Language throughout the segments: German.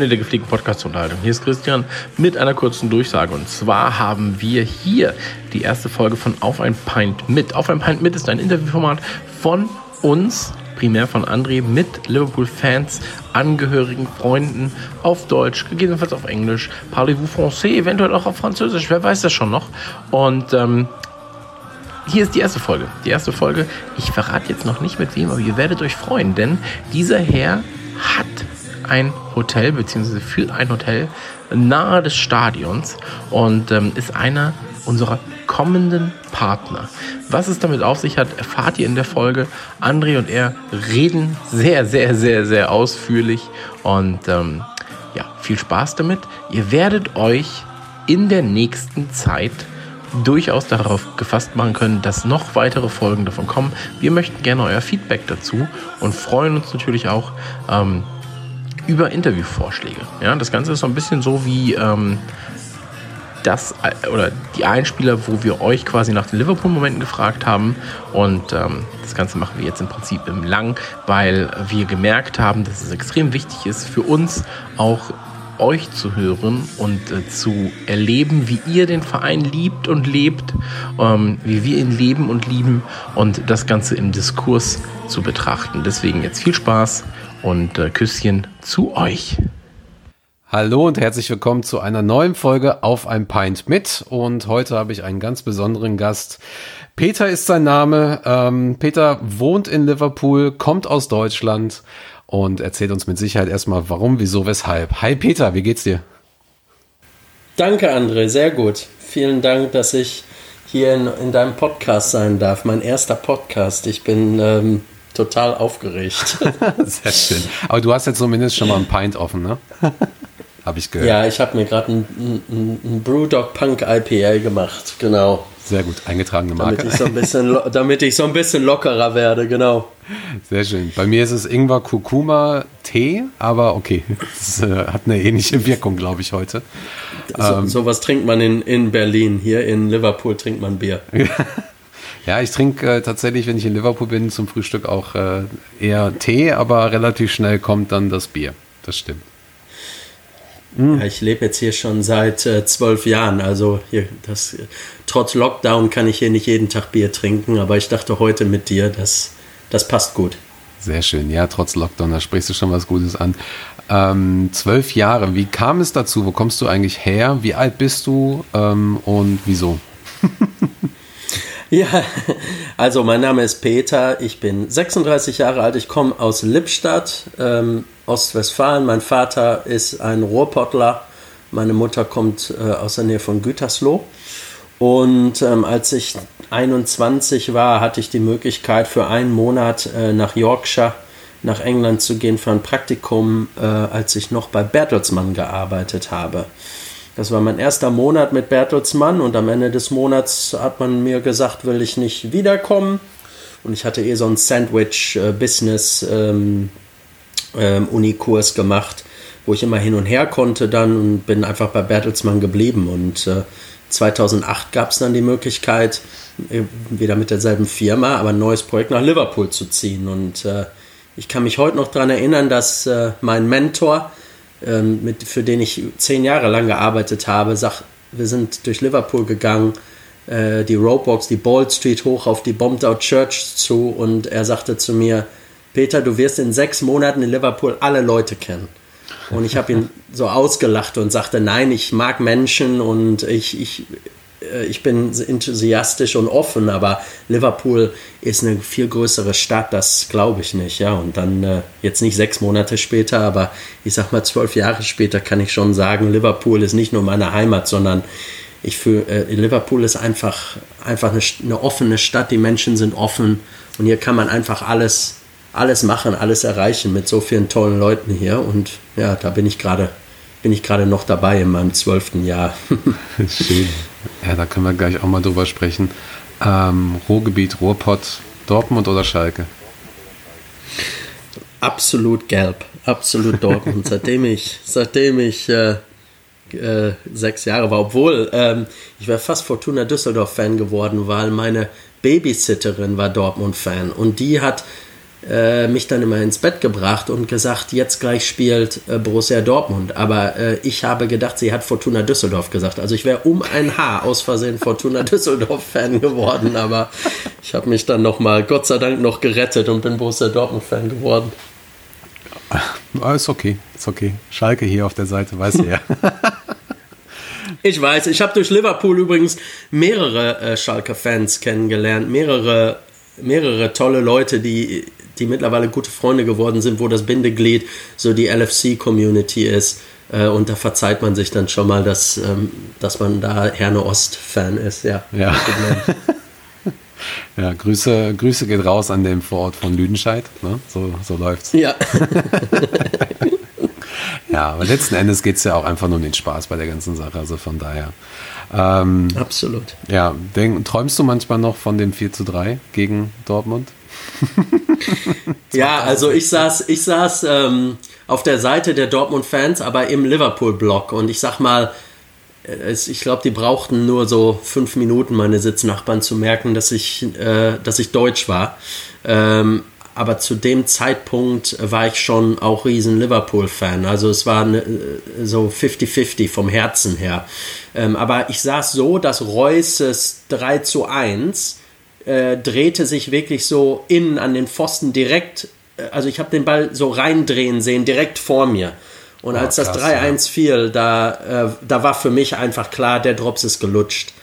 Freunde der gepflegten Podcast-Unterhaltung. Hier ist Christian mit einer kurzen Durchsage. Und zwar haben wir hier die erste Folge von Auf ein Pint mit. Auf ein Pint mit ist ein Interviewformat von uns, primär von André, mit Liverpool-Fans, Angehörigen, Freunden auf Deutsch, gegebenenfalls auf Englisch, Parlez-vous français, eventuell auch auf Französisch, wer weiß das schon noch. Und ähm, hier ist die erste Folge. Die erste Folge. Ich verrate jetzt noch nicht mit wem, aber ihr werdet euch freuen, denn dieser Herr hat ein Hotel, beziehungsweise für ein Hotel nahe des Stadions und ähm, ist einer unserer kommenden Partner. Was es damit auf sich hat, erfahrt ihr in der Folge. André und er reden sehr, sehr, sehr, sehr ausführlich und ähm, ja, viel Spaß damit. Ihr werdet euch in der nächsten Zeit durchaus darauf gefasst machen können, dass noch weitere Folgen davon kommen. Wir möchten gerne euer Feedback dazu und freuen uns natürlich auch ähm, über Interviewvorschläge. Ja, das Ganze ist so ein bisschen so wie ähm, das äh, oder die Einspieler, wo wir euch quasi nach den Liverpool-Momenten gefragt haben. Und ähm, das Ganze machen wir jetzt im Prinzip im Lang, weil wir gemerkt haben, dass es extrem wichtig ist für uns auch euch zu hören und äh, zu erleben, wie ihr den Verein liebt und lebt, ähm, wie wir ihn leben und lieben und das Ganze im Diskurs zu betrachten. Deswegen jetzt viel Spaß und äh, Küsschen zu euch. Hallo und herzlich willkommen zu einer neuen Folge auf ein Pint mit. Und heute habe ich einen ganz besonderen Gast. Peter ist sein Name. Ähm, Peter wohnt in Liverpool, kommt aus Deutschland und erzählt uns mit Sicherheit erstmal warum, wieso, weshalb. Hi Peter, wie geht's dir? Danke André, sehr gut. Vielen Dank, dass ich hier in, in deinem Podcast sein darf. Mein erster Podcast. Ich bin ähm, total aufgeregt. Sehr schön. Aber du hast jetzt zumindest schon mal ein Pint offen, ne? habe ich gehört. Ja, ich habe mir gerade ein, ein, ein Brewdog Punk IPA gemacht, genau. Sehr gut, eingetragene Marke. Damit ich, so ein bisschen, damit ich so ein bisschen lockerer werde, genau. Sehr schön. Bei mir ist es Ingwer Kurkuma Tee, aber okay, das äh, hat eine ähnliche Wirkung, glaube ich, heute. So, ähm, sowas trinkt man in, in Berlin. Hier in Liverpool trinkt man Bier. Ja, ich trinke äh, tatsächlich, wenn ich in Liverpool bin, zum Frühstück auch äh, eher Tee, aber relativ schnell kommt dann das Bier. Das stimmt. Ja, ich lebe jetzt hier schon seit äh, zwölf Jahren. Also hier, das, trotz Lockdown kann ich hier nicht jeden Tag Bier trinken, aber ich dachte heute mit dir, das, das passt gut. Sehr schön. Ja, trotz Lockdown, da sprichst du schon was Gutes an. Ähm, zwölf Jahre, wie kam es dazu? Wo kommst du eigentlich her? Wie alt bist du ähm, und wieso? Ja, also mein Name ist Peter, ich bin 36 Jahre alt, ich komme aus Lippstadt, ähm, Ostwestfalen. Mein Vater ist ein Ruhrpottler, meine Mutter kommt äh, aus der Nähe von Gütersloh. Und ähm, als ich 21 war, hatte ich die Möglichkeit für einen Monat äh, nach Yorkshire, nach England zu gehen für ein Praktikum, äh, als ich noch bei Bertelsmann gearbeitet habe. Das war mein erster Monat mit Bertelsmann und am Ende des Monats hat man mir gesagt, will ich nicht wiederkommen. Und ich hatte eh so einen Sandwich-Business-Unikurs ähm, ähm, gemacht, wo ich immer hin und her konnte dann und bin einfach bei Bertelsmann geblieben. Und äh, 2008 gab es dann die Möglichkeit, äh, wieder mit derselben Firma, aber ein neues Projekt nach Liverpool zu ziehen. Und äh, ich kann mich heute noch daran erinnern, dass äh, mein Mentor, ähm, mit, für den ich zehn Jahre lang gearbeitet habe, sagt, wir sind durch Liverpool gegangen, äh, die Roadwalks, die Ball Street hoch auf die Bombed Out Church zu und er sagte zu mir, Peter, du wirst in sechs Monaten in Liverpool alle Leute kennen. Und ich habe ihn so ausgelacht und sagte, nein, ich mag Menschen und ich, ich ich bin enthusiastisch und offen, aber Liverpool ist eine viel größere Stadt, das glaube ich nicht. Ja, und dann äh, jetzt nicht sechs Monate später, aber ich sag mal zwölf Jahre später kann ich schon sagen, Liverpool ist nicht nur meine Heimat, sondern ich fühle, äh, Liverpool ist einfach, einfach eine, eine offene Stadt, die Menschen sind offen und hier kann man einfach alles, alles machen, alles erreichen mit so vielen tollen Leuten hier und ja, da bin ich gerade bin ich gerade noch dabei in meinem zwölften Jahr. Schön. Ja, da können wir gleich auch mal drüber sprechen. Ähm, Ruhrgebiet, Ruhrpott, Dortmund oder Schalke? Absolut gelb, absolut Dortmund. seitdem ich, seitdem ich äh, äh, sechs Jahre war, obwohl ähm, ich wäre fast Fortuna Düsseldorf-Fan geworden, weil meine Babysitterin war Dortmund-Fan und die hat äh, mich dann immer ins Bett gebracht und gesagt, jetzt gleich spielt äh, Borussia Dortmund. Aber äh, ich habe gedacht, sie hat Fortuna Düsseldorf gesagt. Also ich wäre um ein Haar aus Versehen Fortuna Düsseldorf-Fan geworden, aber ich habe mich dann nochmal, Gott sei Dank, noch gerettet und bin Borussia Dortmund-Fan geworden. Ah, ist okay, ist okay. Schalke hier auf der Seite, weiß du ja. ich weiß, ich habe durch Liverpool übrigens mehrere äh, Schalke-Fans kennengelernt, mehrere, mehrere tolle Leute, die, die mittlerweile gute Freunde geworden sind, wo das Bindeglied so die LFC-Community ist. Äh, und da verzeiht man sich dann schon mal, dass, ähm, dass man da Herne Ost-Fan ist. Ja, ja. Ja, Grüße, Grüße geht raus an dem Vorort von Lüdenscheid. Ne? So, so läuft's. Ja. ja, aber letzten Endes geht es ja auch einfach nur um den Spaß bei der ganzen Sache. Also von daher. Ähm, Absolut. Ja, denk, träumst du manchmal noch von dem 4 zu 3 gegen Dortmund? ja, also ich saß, ich saß ähm, auf der Seite der Dortmund-Fans, aber im Liverpool-Block. Und ich sag mal, ich glaube, die brauchten nur so fünf Minuten, meine Sitznachbarn, zu merken, dass ich, äh, dass ich deutsch war. Ähm, aber zu dem Zeitpunkt war ich schon auch riesen Liverpool-Fan. Also es war ne, so 50-50 vom Herzen her. Ähm, aber ich saß so, dass Reusses 3 zu 1 äh, drehte sich wirklich so innen an den Pfosten direkt, äh, also ich habe den Ball so reindrehen sehen, direkt vor mir. Und oh, als das 3-1 ja. fiel, da, äh, da war für mich einfach klar, der Drops ist gelutscht.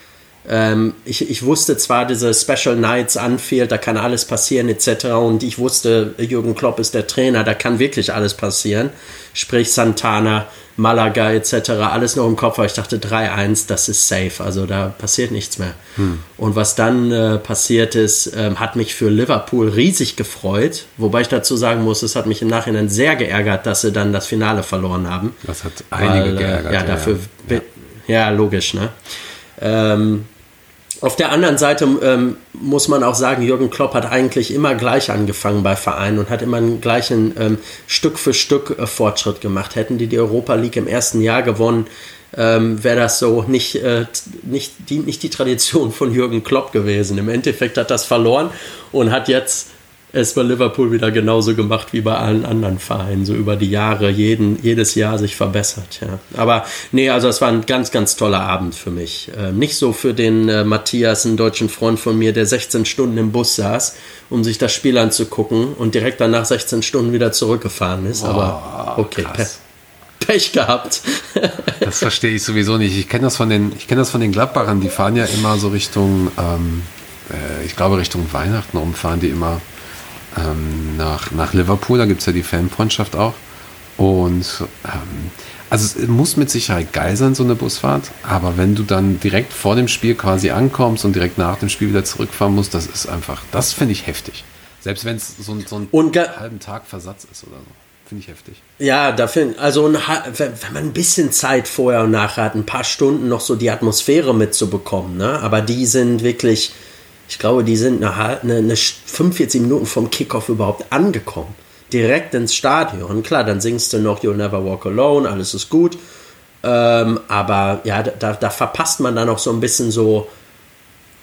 Ähm, ich, ich wusste zwar, diese Special Nights anfiel, da kann alles passieren etc. Und ich wusste, Jürgen Klopp ist der Trainer, da kann wirklich alles passieren. Sprich Santana, Malaga etc. alles noch im Kopf, aber ich dachte 3-1, das ist safe, also da passiert nichts mehr. Hm. Und was dann äh, passiert ist, äh, hat mich für Liverpool riesig gefreut, wobei ich dazu sagen muss, es hat mich im Nachhinein sehr geärgert, dass sie dann das Finale verloren haben. Das hat einige weil, äh, geärgert. Ja, dafür, ja. ja logisch, ne? Ähm, auf der anderen Seite ähm, muss man auch sagen, Jürgen Klopp hat eigentlich immer gleich angefangen bei Vereinen und hat immer einen gleichen ähm, Stück für Stück äh, Fortschritt gemacht. Hätten die die Europa League im ersten Jahr gewonnen, ähm, wäre das so nicht, äh, nicht, die, nicht die Tradition von Jürgen Klopp gewesen. Im Endeffekt hat das verloren und hat jetzt es bei Liverpool wieder genauso gemacht wie bei allen anderen Vereinen, so über die Jahre, jeden, jedes Jahr sich verbessert. Ja. Aber nee, also es war ein ganz, ganz toller Abend für mich. Äh, nicht so für den äh, Matthias, einen deutschen Freund von mir, der 16 Stunden im Bus saß, um sich das Spiel anzugucken und direkt danach 16 Stunden wieder zurückgefahren ist. Oh, Aber okay, krass. Pech gehabt. das verstehe ich sowieso nicht. Ich kenne das von den, ich kenne das von den Gladbachern. Die fahren ja immer so Richtung, ähm, äh, ich glaube Richtung Weihnachten rumfahren die immer ähm, nach, nach Liverpool. Da gibt es ja die Fanfreundschaft auch. Und ähm, also es muss mit Sicherheit geil sein, so eine Busfahrt. Aber wenn du dann direkt vor dem Spiel quasi ankommst und direkt nach dem Spiel wieder zurückfahren musst, das ist einfach, das finde ich heftig. Selbst wenn es so, so ein halben Tag Versatz ist oder so. Finde ich heftig. Ja, dafür, also ein, wenn man ein bisschen Zeit vorher und nachher hat, ein paar Stunden noch so die Atmosphäre mitzubekommen, ne? Aber die sind wirklich, ich glaube, die sind eine, eine, eine 45 Minuten vom Kickoff überhaupt angekommen. Direkt ins Stadion. Klar, dann singst du noch You'll Never Walk Alone, alles ist gut. Ähm, aber ja, da, da verpasst man dann auch so ein bisschen so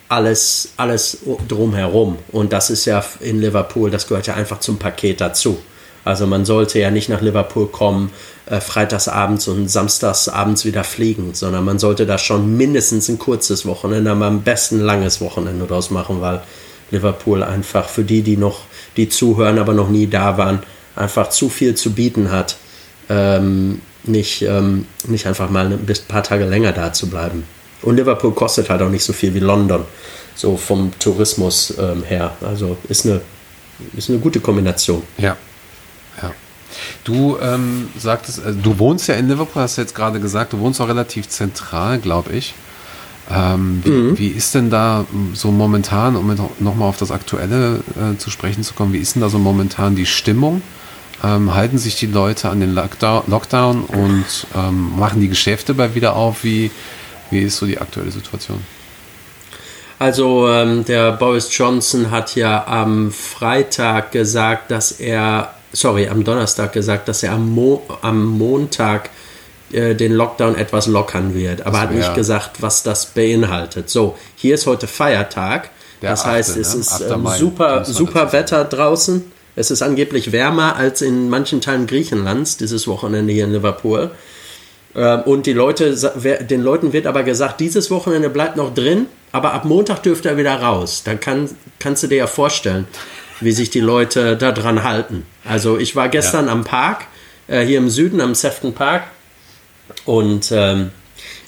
alles, alles drumherum. Und das ist ja in Liverpool, das gehört ja einfach zum Paket dazu. Also man sollte ja nicht nach Liverpool kommen, äh, freitagsabends und samstagsabends wieder fliegen, sondern man sollte da schon mindestens ein kurzes Wochenende, aber am besten ein langes Wochenende draus machen, weil Liverpool einfach für die, die noch, die zuhören, aber noch nie da waren, einfach zu viel zu bieten hat, ähm, nicht, ähm, nicht einfach mal ein paar Tage länger da zu bleiben. Und Liverpool kostet halt auch nicht so viel wie London, so vom Tourismus ähm, her. Also ist eine, ist eine gute Kombination. Ja, Du ähm, sagtest, also du wohnst ja in Liverpool, hast du jetzt gerade gesagt, du wohnst auch relativ zentral, glaube ich. Ähm, wie, mhm. wie, ist denn da so momentan, um nochmal auf das Aktuelle äh, zu sprechen zu kommen, wie ist denn da so momentan die Stimmung? Ähm, halten sich die Leute an den Lockdown, Lockdown und ähm, machen die Geschäfte bei wieder auf? Wie, wie ist so die aktuelle Situation? Also ähm, der Boris Johnson hat ja am Freitag gesagt, dass er sorry, am Donnerstag gesagt, dass er am, Mo am Montag äh, den Lockdown etwas lockern wird, aber hat nicht gesagt, was das beinhaltet. So, hier ist heute Feiertag. Der das 8. heißt, es ne? ist ähm, super, super Wetter draußen. Es ist angeblich wärmer als in manchen Teilen Griechenlands dieses Wochenende hier in Liverpool. Ähm, und die Leute, den Leuten wird aber gesagt, dieses Wochenende bleibt noch drin, aber ab Montag dürfte er wieder raus. Dann kann, kannst du dir ja vorstellen, wie sich die Leute da dran halten. Also ich war gestern ja. am Park, äh, hier im Süden, am Sefton Park. Und ähm,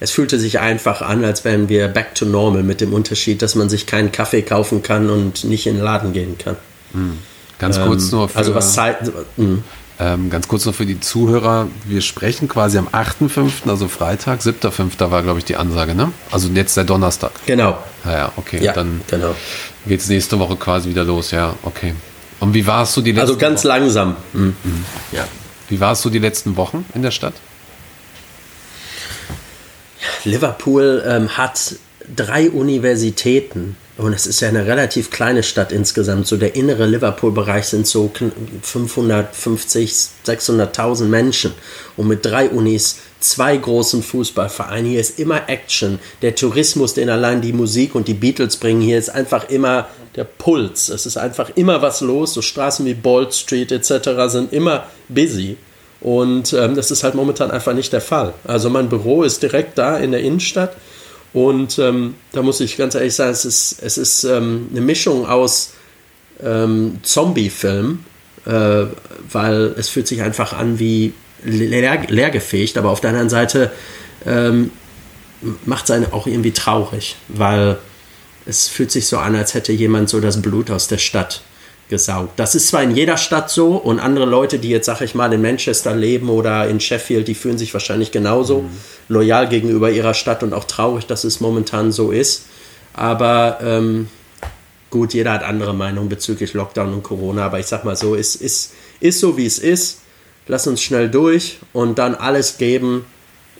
es fühlte sich einfach an, als wären wir back to normal mit dem Unterschied, dass man sich keinen Kaffee kaufen kann und nicht in den Laden gehen kann. Mhm. Ganz kurz ähm, nur für, also was Zeit, mh. Ähm, ganz kurz noch für die Zuhörer, wir sprechen quasi am 8.5., also Freitag, 7.5. war, glaube ich, die Ansage, ne? Also jetzt der Donnerstag. Genau. Ja, ja okay. Ja, dann genau. Geht es nächste Woche quasi wieder los, ja, okay. Und wie warst du die letzten Also ganz Wochen? langsam. Mhm. Mhm. Ja. Wie warst du die letzten Wochen in der Stadt? Liverpool ähm, hat drei Universitäten und es ist ja eine relativ kleine Stadt insgesamt. So der innere Liverpool-Bereich sind so 550, 600.000 Menschen. Und mit drei Unis, zwei großen Fußballvereinen. Hier ist immer Action. Der Tourismus, den allein die Musik und die Beatles bringen, hier ist einfach immer der Puls. Es ist einfach immer was los. So Straßen wie Bald Street etc. sind immer busy. Und ähm, das ist halt momentan einfach nicht der Fall. Also mein Büro ist direkt da in der Innenstadt und ähm, da muss ich ganz ehrlich sagen, es ist, es ist ähm, eine Mischung aus ähm, Zombie-Film, äh, weil es fühlt sich einfach an wie leer, leergefegt, aber auf der anderen Seite ähm, macht es einen auch irgendwie traurig, weil es fühlt sich so an, als hätte jemand so das Blut aus der Stadt gesaugt. Das ist zwar in jeder Stadt so und andere Leute, die jetzt, sag ich mal, in Manchester leben oder in Sheffield, die fühlen sich wahrscheinlich genauso mhm. loyal gegenüber ihrer Stadt und auch traurig, dass es momentan so ist. Aber ähm, gut, jeder hat andere Meinungen bezüglich Lockdown und Corona, aber ich sag mal so, es ist, ist so, wie es ist. Lass uns schnell durch und dann alles geben,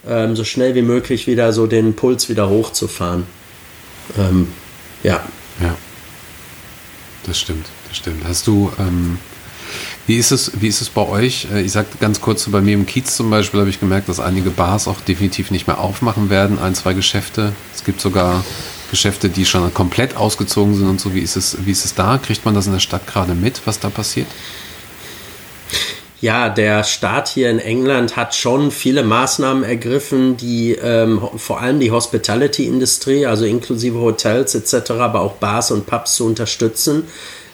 ähm, so schnell wie möglich wieder so den Puls wieder hochzufahren. Ähm, ja. Ja. Das stimmt das stimmt. Hast du, ähm, wie ist es, wie ist es bei euch? Äh, ich sage ganz kurz, bei mir im Kiez zum Beispiel habe ich gemerkt, dass einige Bars auch definitiv nicht mehr aufmachen werden, ein, zwei Geschäfte. Es gibt sogar Geschäfte, die schon komplett ausgezogen sind und so. Wie ist es, wie ist es da? Kriegt man das in der Stadt gerade mit, was da passiert? Ja, der Staat hier in England hat schon viele Maßnahmen ergriffen, die ähm, vor allem die Hospitality-Industrie, also inklusive Hotels etc., aber auch Bars und Pubs zu unterstützen.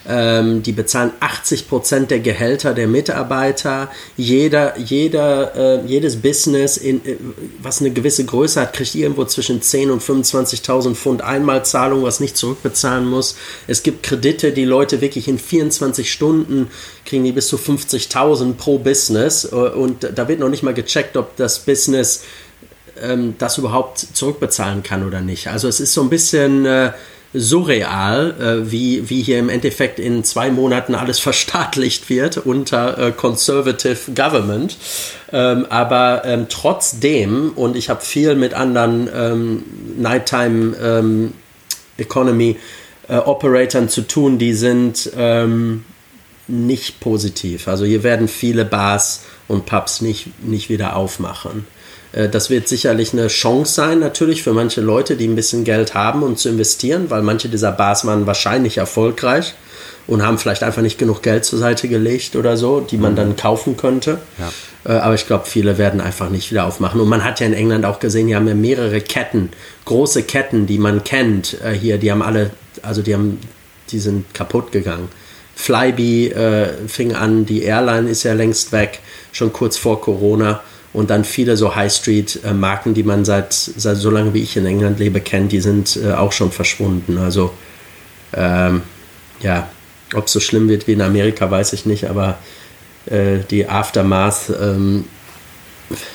Ähm, die bezahlen 80 Prozent der Gehälter der Mitarbeiter. Jeder, jeder, äh, jedes Business, in, äh, was eine gewisse Größe hat, kriegt irgendwo zwischen 10 und 25.000 Pfund Einmalzahlung, was nicht zurückbezahlen muss. Es gibt Kredite, die Leute wirklich in 24 Stunden kriegen die bis zu 50.000 pro Business. Äh, und da wird noch nicht mal gecheckt, ob das Business ähm, das überhaupt zurückbezahlen kann oder nicht. Also es ist so ein bisschen äh, surreal, äh, wie, wie hier im Endeffekt in zwei Monaten alles verstaatlicht wird unter äh, Conservative Government. Ähm, aber ähm, trotzdem, und ich habe viel mit anderen ähm, Nighttime ähm, Economy äh, Operatoren zu tun, die sind ähm, nicht positiv. Also hier werden viele Bars und Pubs nicht, nicht wieder aufmachen. Äh, das wird sicherlich eine Chance sein, natürlich für manche Leute, die ein bisschen Geld haben und um zu investieren, weil manche dieser Bars waren wahrscheinlich erfolgreich und haben vielleicht einfach nicht genug Geld zur Seite gelegt oder so, die man dann kaufen könnte. Ja. Äh, aber ich glaube, viele werden einfach nicht wieder aufmachen. Und man hat ja in England auch gesehen, die haben ja mehrere Ketten, große Ketten, die man kennt äh, hier, die haben alle, also die haben, die sind kaputt gegangen. Flybe äh, fing an, die Airline ist ja längst weg, schon kurz vor Corona und dann viele so High Street-Marken, die man seit, seit so lange wie ich in England lebe kennt, die sind äh, auch schon verschwunden. Also ähm, ja, ob es so schlimm wird wie in Amerika, weiß ich nicht, aber äh, die Aftermath, ähm,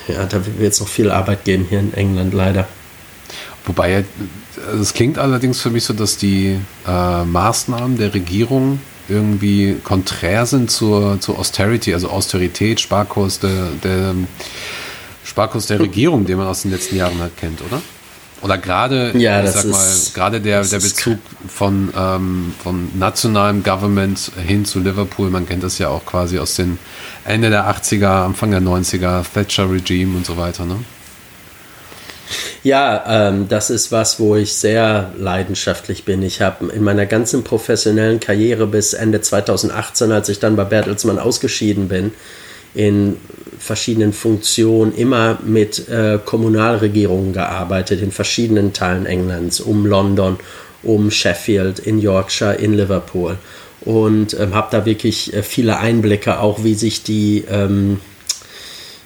ja, da wird es noch viel Arbeit geben hier in England leider. Wobei, also es klingt allerdings für mich so, dass die äh, Maßnahmen der Regierung irgendwie konträr sind zur, zur Austerity, also Austerität, Sparkurs der, der Sparkurs der Regierung, den man aus den letzten Jahren halt kennt, oder? Oder gerade, ja, ich sag mal, gerade der, der Bezug von, ähm, von nationalem Government hin zu Liverpool, man kennt das ja auch quasi aus den Ende der 80er, Anfang der 90er, Thatcher-Regime und so weiter, ne? Ja, ähm, das ist was, wo ich sehr leidenschaftlich bin. Ich habe in meiner ganzen professionellen Karriere bis Ende 2018, als ich dann bei Bertelsmann ausgeschieden bin, in verschiedenen Funktionen immer mit äh, Kommunalregierungen gearbeitet, in verschiedenen Teilen Englands, um London, um Sheffield, in Yorkshire, in Liverpool. Und ähm, habe da wirklich äh, viele Einblicke, auch wie sich die ähm,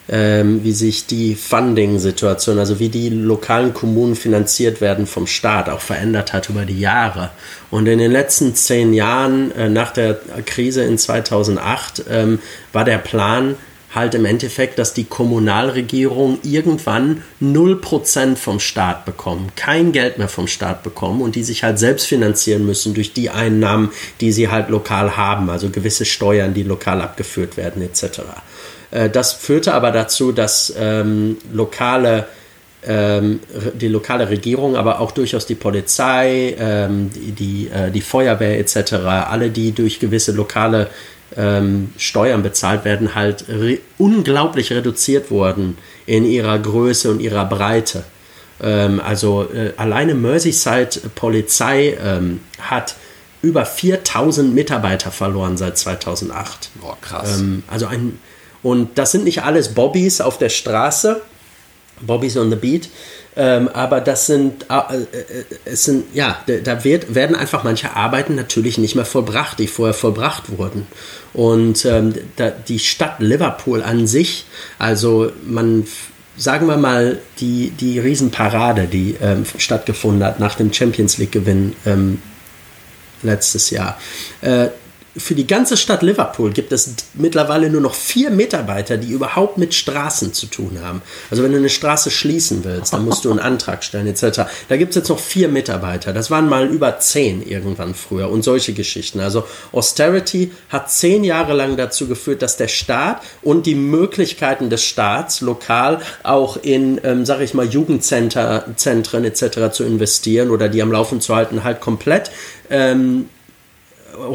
ähm, wie sich die Funding-Situation, also wie die lokalen Kommunen finanziert werden vom Staat, auch verändert hat über die Jahre. Und in den letzten zehn Jahren äh, nach der Krise in 2008 ähm, war der Plan, halt im Endeffekt, dass die Kommunalregierung irgendwann 0% vom Staat bekommen, kein Geld mehr vom Staat bekommen und die sich halt selbst finanzieren müssen durch die Einnahmen, die sie halt lokal haben, also gewisse Steuern, die lokal abgeführt werden etc. Äh, das führte aber dazu, dass ähm, lokale ähm, die lokale Regierung, aber auch durchaus die Polizei, ähm, die, die, äh, die, Feuerwehr etc., alle, die durch gewisse lokale ähm, Steuern bezahlt werden, halt re unglaublich reduziert wurden in ihrer Größe und ihrer Breite. Also äh, alleine Merseyside Polizei hat über 4000 Mitarbeiter verloren seit 2008. Boah, krass. Also ein und das sind nicht alles Bobbys auf der Straße, Bobbys on the Beat, ähm, aber das sind, äh, äh, es sind, ja, da wird, werden einfach manche Arbeiten natürlich nicht mehr vollbracht, die vorher vollbracht wurden. Und ähm, da, die Stadt Liverpool an sich, also man, sagen wir mal, die, die Riesenparade, die ähm, stattgefunden hat nach dem Champions League-Gewinn ähm, letztes Jahr, äh, für die ganze Stadt Liverpool gibt es mittlerweile nur noch vier Mitarbeiter, die überhaupt mit Straßen zu tun haben. Also wenn du eine Straße schließen willst, dann musst du einen Antrag stellen etc. Da gibt es jetzt noch vier Mitarbeiter. Das waren mal über zehn irgendwann früher und solche Geschichten. Also Austerity hat zehn Jahre lang dazu geführt, dass der Staat und die Möglichkeiten des Staats lokal auch in, ähm, sag ich mal, Jugendzentren etc. zu investieren oder die am Laufen zu halten, halt komplett ähm,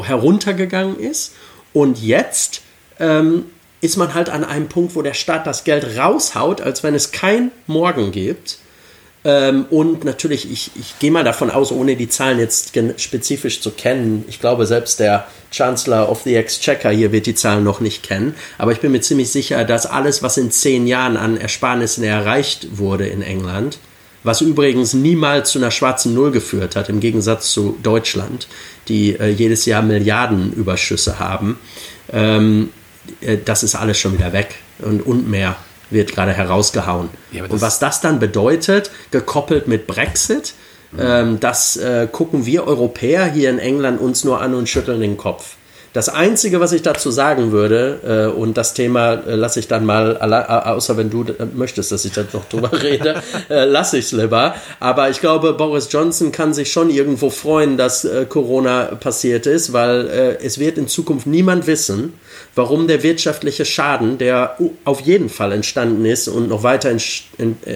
heruntergegangen ist. Und jetzt ähm, ist man halt an einem Punkt, wo der Staat das Geld raushaut, als wenn es kein Morgen gibt. Ähm, und natürlich, ich, ich gehe mal davon aus, ohne die Zahlen jetzt spezifisch zu kennen, ich glaube, selbst der Chancellor of the Exchequer hier wird die Zahlen noch nicht kennen, aber ich bin mir ziemlich sicher, dass alles, was in zehn Jahren an Ersparnissen erreicht wurde in England, was übrigens niemals zu einer schwarzen Null geführt hat, im Gegensatz zu Deutschland, die äh, jedes Jahr Milliardenüberschüsse haben. Ähm, äh, das ist alles schon wieder weg und, und mehr wird gerade herausgehauen. Ja, und was das dann bedeutet, gekoppelt mit Brexit, mhm. ähm, das äh, gucken wir Europäer hier in England uns nur an und schütteln den Kopf. Das Einzige, was ich dazu sagen würde, äh, und das Thema äh, lasse ich dann mal, außer wenn du äh, möchtest, dass ich da noch drüber rede, äh, lasse ich es lieber. Aber ich glaube, Boris Johnson kann sich schon irgendwo freuen, dass äh, Corona passiert ist, weil äh, es wird in Zukunft niemand wissen, warum der wirtschaftliche Schaden, der auf jeden Fall entstanden ist und noch weiter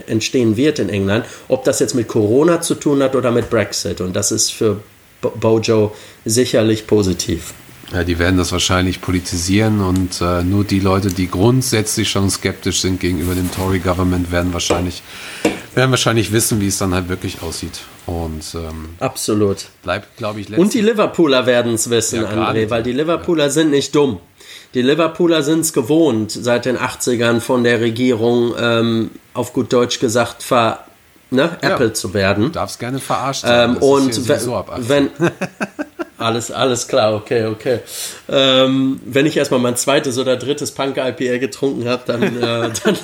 entstehen wird in England, ob das jetzt mit Corona zu tun hat oder mit Brexit. Und das ist für Bojo sicherlich positiv. Ja, die werden das wahrscheinlich politisieren und äh, nur die Leute, die grundsätzlich schon skeptisch sind gegenüber dem Tory-Government, werden wahrscheinlich, werden wahrscheinlich wissen, wie es dann halt wirklich aussieht. Und ähm, absolut. Bleibt, glaube ich, Und die Liverpooler werden es wissen, ja, André, weil die Liverpooler ja. sind nicht dumm. Die Liverpooler sind es gewohnt, seit den 80ern von der Regierung ähm, auf gut Deutsch gesagt ver ne, Apple ja. zu werden. Du darfst gerne verarscht ähm, und so wenn Alles, alles klar, okay, okay. Ähm, wenn ich erstmal mein zweites oder drittes Punk IPA getrunken habe, dann, äh, dann,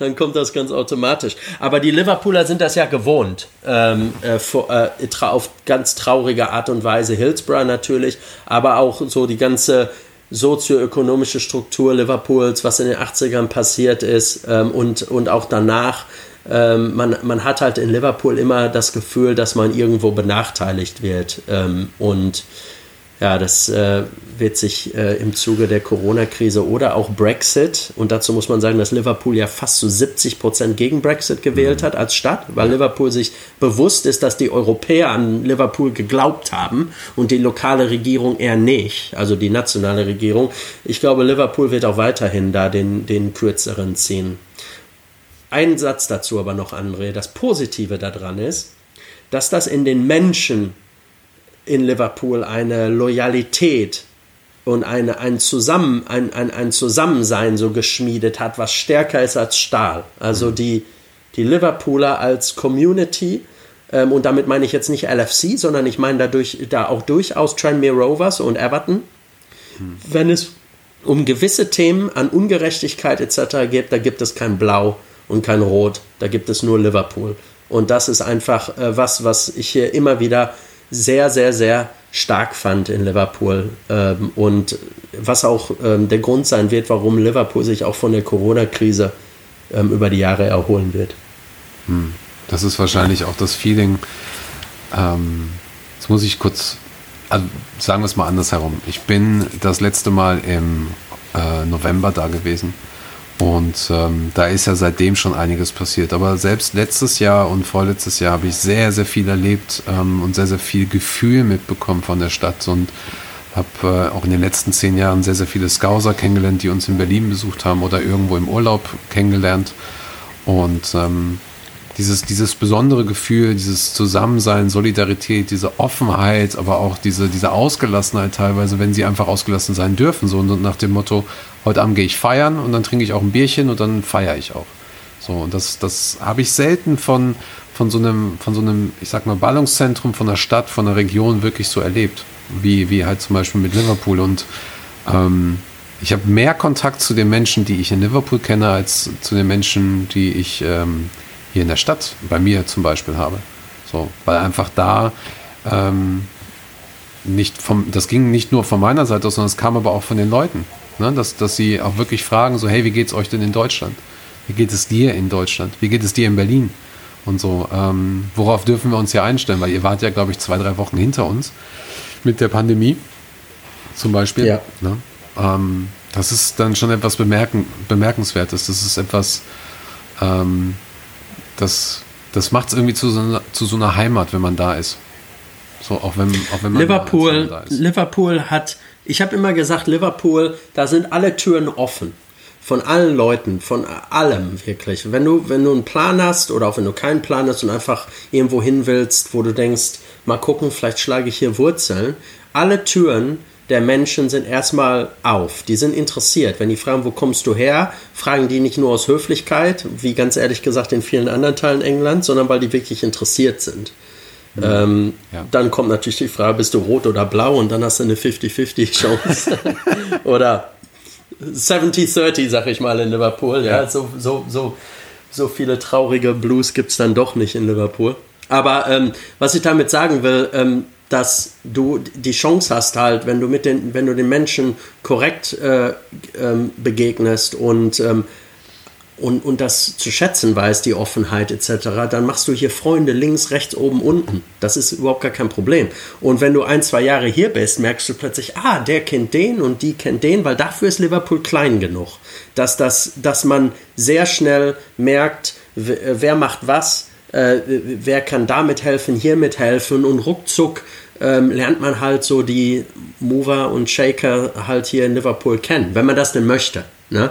dann, kommt das ganz automatisch. Aber die Liverpooler sind das ja gewohnt. Ähm, äh, vor, äh, auf ganz traurige Art und Weise. Hillsborough natürlich, aber auch so die ganze sozioökonomische Struktur Liverpools, was in den 80ern passiert ist ähm, und, und auch danach ähm, man, man hat halt in Liverpool immer das Gefühl, dass man irgendwo benachteiligt wird. Ähm, und ja, das äh, wird sich äh, im Zuge der Corona-Krise oder auch Brexit, und dazu muss man sagen, dass Liverpool ja fast zu 70 Prozent gegen Brexit gewählt mhm. hat als Stadt, weil Liverpool sich bewusst ist, dass die Europäer an Liverpool geglaubt haben und die lokale Regierung eher nicht, also die nationale Regierung. Ich glaube, Liverpool wird auch weiterhin da den, den kürzeren ziehen. Ein Satz dazu aber noch, André. Das Positive daran ist, dass das in den Menschen in Liverpool eine Loyalität und eine, ein, Zusammen, ein, ein, ein Zusammensein so geschmiedet hat, was stärker ist als Stahl. Also die, die Liverpooler als Community, ähm, und damit meine ich jetzt nicht LFC, sondern ich meine dadurch, da auch durchaus Tranmere Rovers und Everton, hm. wenn es um gewisse Themen an Ungerechtigkeit etc. geht, da gibt es kein Blau und kein Rot, da gibt es nur Liverpool. Und das ist einfach äh, was, was ich hier immer wieder sehr, sehr, sehr stark fand in Liverpool ähm, und was auch ähm, der Grund sein wird, warum Liverpool sich auch von der Corona-Krise ähm, über die Jahre erholen wird. Hm. Das ist wahrscheinlich auch das Feeling. Ähm, jetzt muss ich kurz, also sagen wir es mal andersherum. Ich bin das letzte Mal im äh, November da gewesen und ähm, da ist ja seitdem schon einiges passiert. Aber selbst letztes Jahr und vorletztes Jahr habe ich sehr, sehr viel erlebt ähm, und sehr, sehr viel Gefühl mitbekommen von der Stadt. Und habe äh, auch in den letzten zehn Jahren sehr, sehr viele Scouser kennengelernt, die uns in Berlin besucht haben oder irgendwo im Urlaub kennengelernt. Und ähm, dieses, dieses besondere Gefühl, dieses Zusammensein, Solidarität, diese Offenheit, aber auch diese, diese Ausgelassenheit teilweise, wenn sie einfach ausgelassen sein dürfen. So nach dem Motto, heute Abend gehe ich feiern und dann trinke ich auch ein Bierchen und dann feiere ich auch. So, und das, das habe ich selten von, von so einem, von so einem, ich sag mal, Ballungszentrum, von der Stadt, von der Region wirklich so erlebt. Wie, wie halt zum Beispiel mit Liverpool. Und ähm, ich habe mehr Kontakt zu den Menschen, die ich in Liverpool kenne, als zu den Menschen, die ich ähm, hier in der Stadt, bei mir zum Beispiel habe. So, weil einfach da ähm, nicht vom, das ging nicht nur von meiner Seite aus, sondern es kam aber auch von den Leuten. Ne? Dass, dass sie auch wirklich fragen, so, hey, wie geht es euch denn in Deutschland? Wie geht es dir in Deutschland? Wie geht es dir in Berlin? Und so, ähm, worauf dürfen wir uns hier einstellen? Weil ihr wart ja, glaube ich, zwei, drei Wochen hinter uns mit der Pandemie zum Beispiel. Ja. Ne? Ähm, das ist dann schon etwas bemerken, Bemerkenswertes. Das ist etwas, ähm, das, das macht es irgendwie zu so, einer, zu so einer Heimat, wenn man da ist. So, auch wenn, auch wenn man Liverpool, da ist. Liverpool hat, ich habe immer gesagt, Liverpool, da sind alle Türen offen. Von allen Leuten, von allem wirklich. Wenn du, wenn du einen Plan hast oder auch wenn du keinen Plan hast und einfach irgendwo hin willst, wo du denkst, mal gucken, vielleicht schlage ich hier Wurzeln. Alle Türen der Menschen sind erstmal auf. Die sind interessiert. Wenn die fragen, wo kommst du her, fragen die nicht nur aus Höflichkeit, wie ganz ehrlich gesagt in vielen anderen Teilen Englands, sondern weil die wirklich interessiert sind. Mhm. Ähm, ja. Dann kommt natürlich die Frage, bist du rot oder blau? Und dann hast du eine 50-50 Chance. oder 70-30, sag ich mal, in Liverpool. Ja, ja. So, so, so, so viele traurige Blues gibt es dann doch nicht in Liverpool. Aber ähm, was ich damit sagen will, ähm, dass du die Chance hast halt, wenn du mit den, wenn du den Menschen korrekt äh, ähm, begegnest und, ähm, und, und das zu schätzen weißt, die Offenheit etc., dann machst du hier Freunde links, rechts, oben, unten. Das ist überhaupt gar kein Problem. Und wenn du ein, zwei Jahre hier bist, merkst du plötzlich, ah, der kennt den und die kennt den, weil dafür ist Liverpool klein genug, dass, das, dass man sehr schnell merkt, wer macht was, äh, wer kann damit helfen, hier mithelfen und ruckzuck ähm, lernt man halt so die Mover und Shaker halt hier in Liverpool kennen, wenn man das denn möchte. Ne?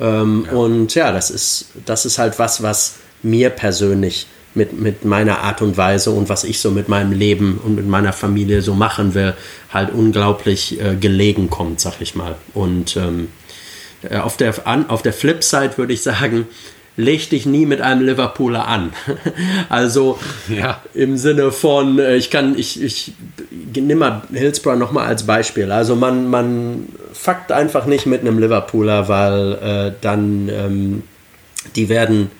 Ähm, ja. Und ja, das ist, das ist halt was, was mir persönlich mit, mit meiner Art und Weise und was ich so mit meinem Leben und mit meiner Familie so machen will, halt unglaublich äh, gelegen kommt, sag ich mal. Und ähm, äh, auf der, an, auf der Flipside würde ich sagen, leg dich nie mit einem Liverpooler an. also ja. im Sinne von, äh, ich kann, ich, ich nehme mal Hillsborough nochmal als Beispiel. Also man, man fuckt einfach nicht mit einem Liverpooler, weil äh, dann ähm, die werden,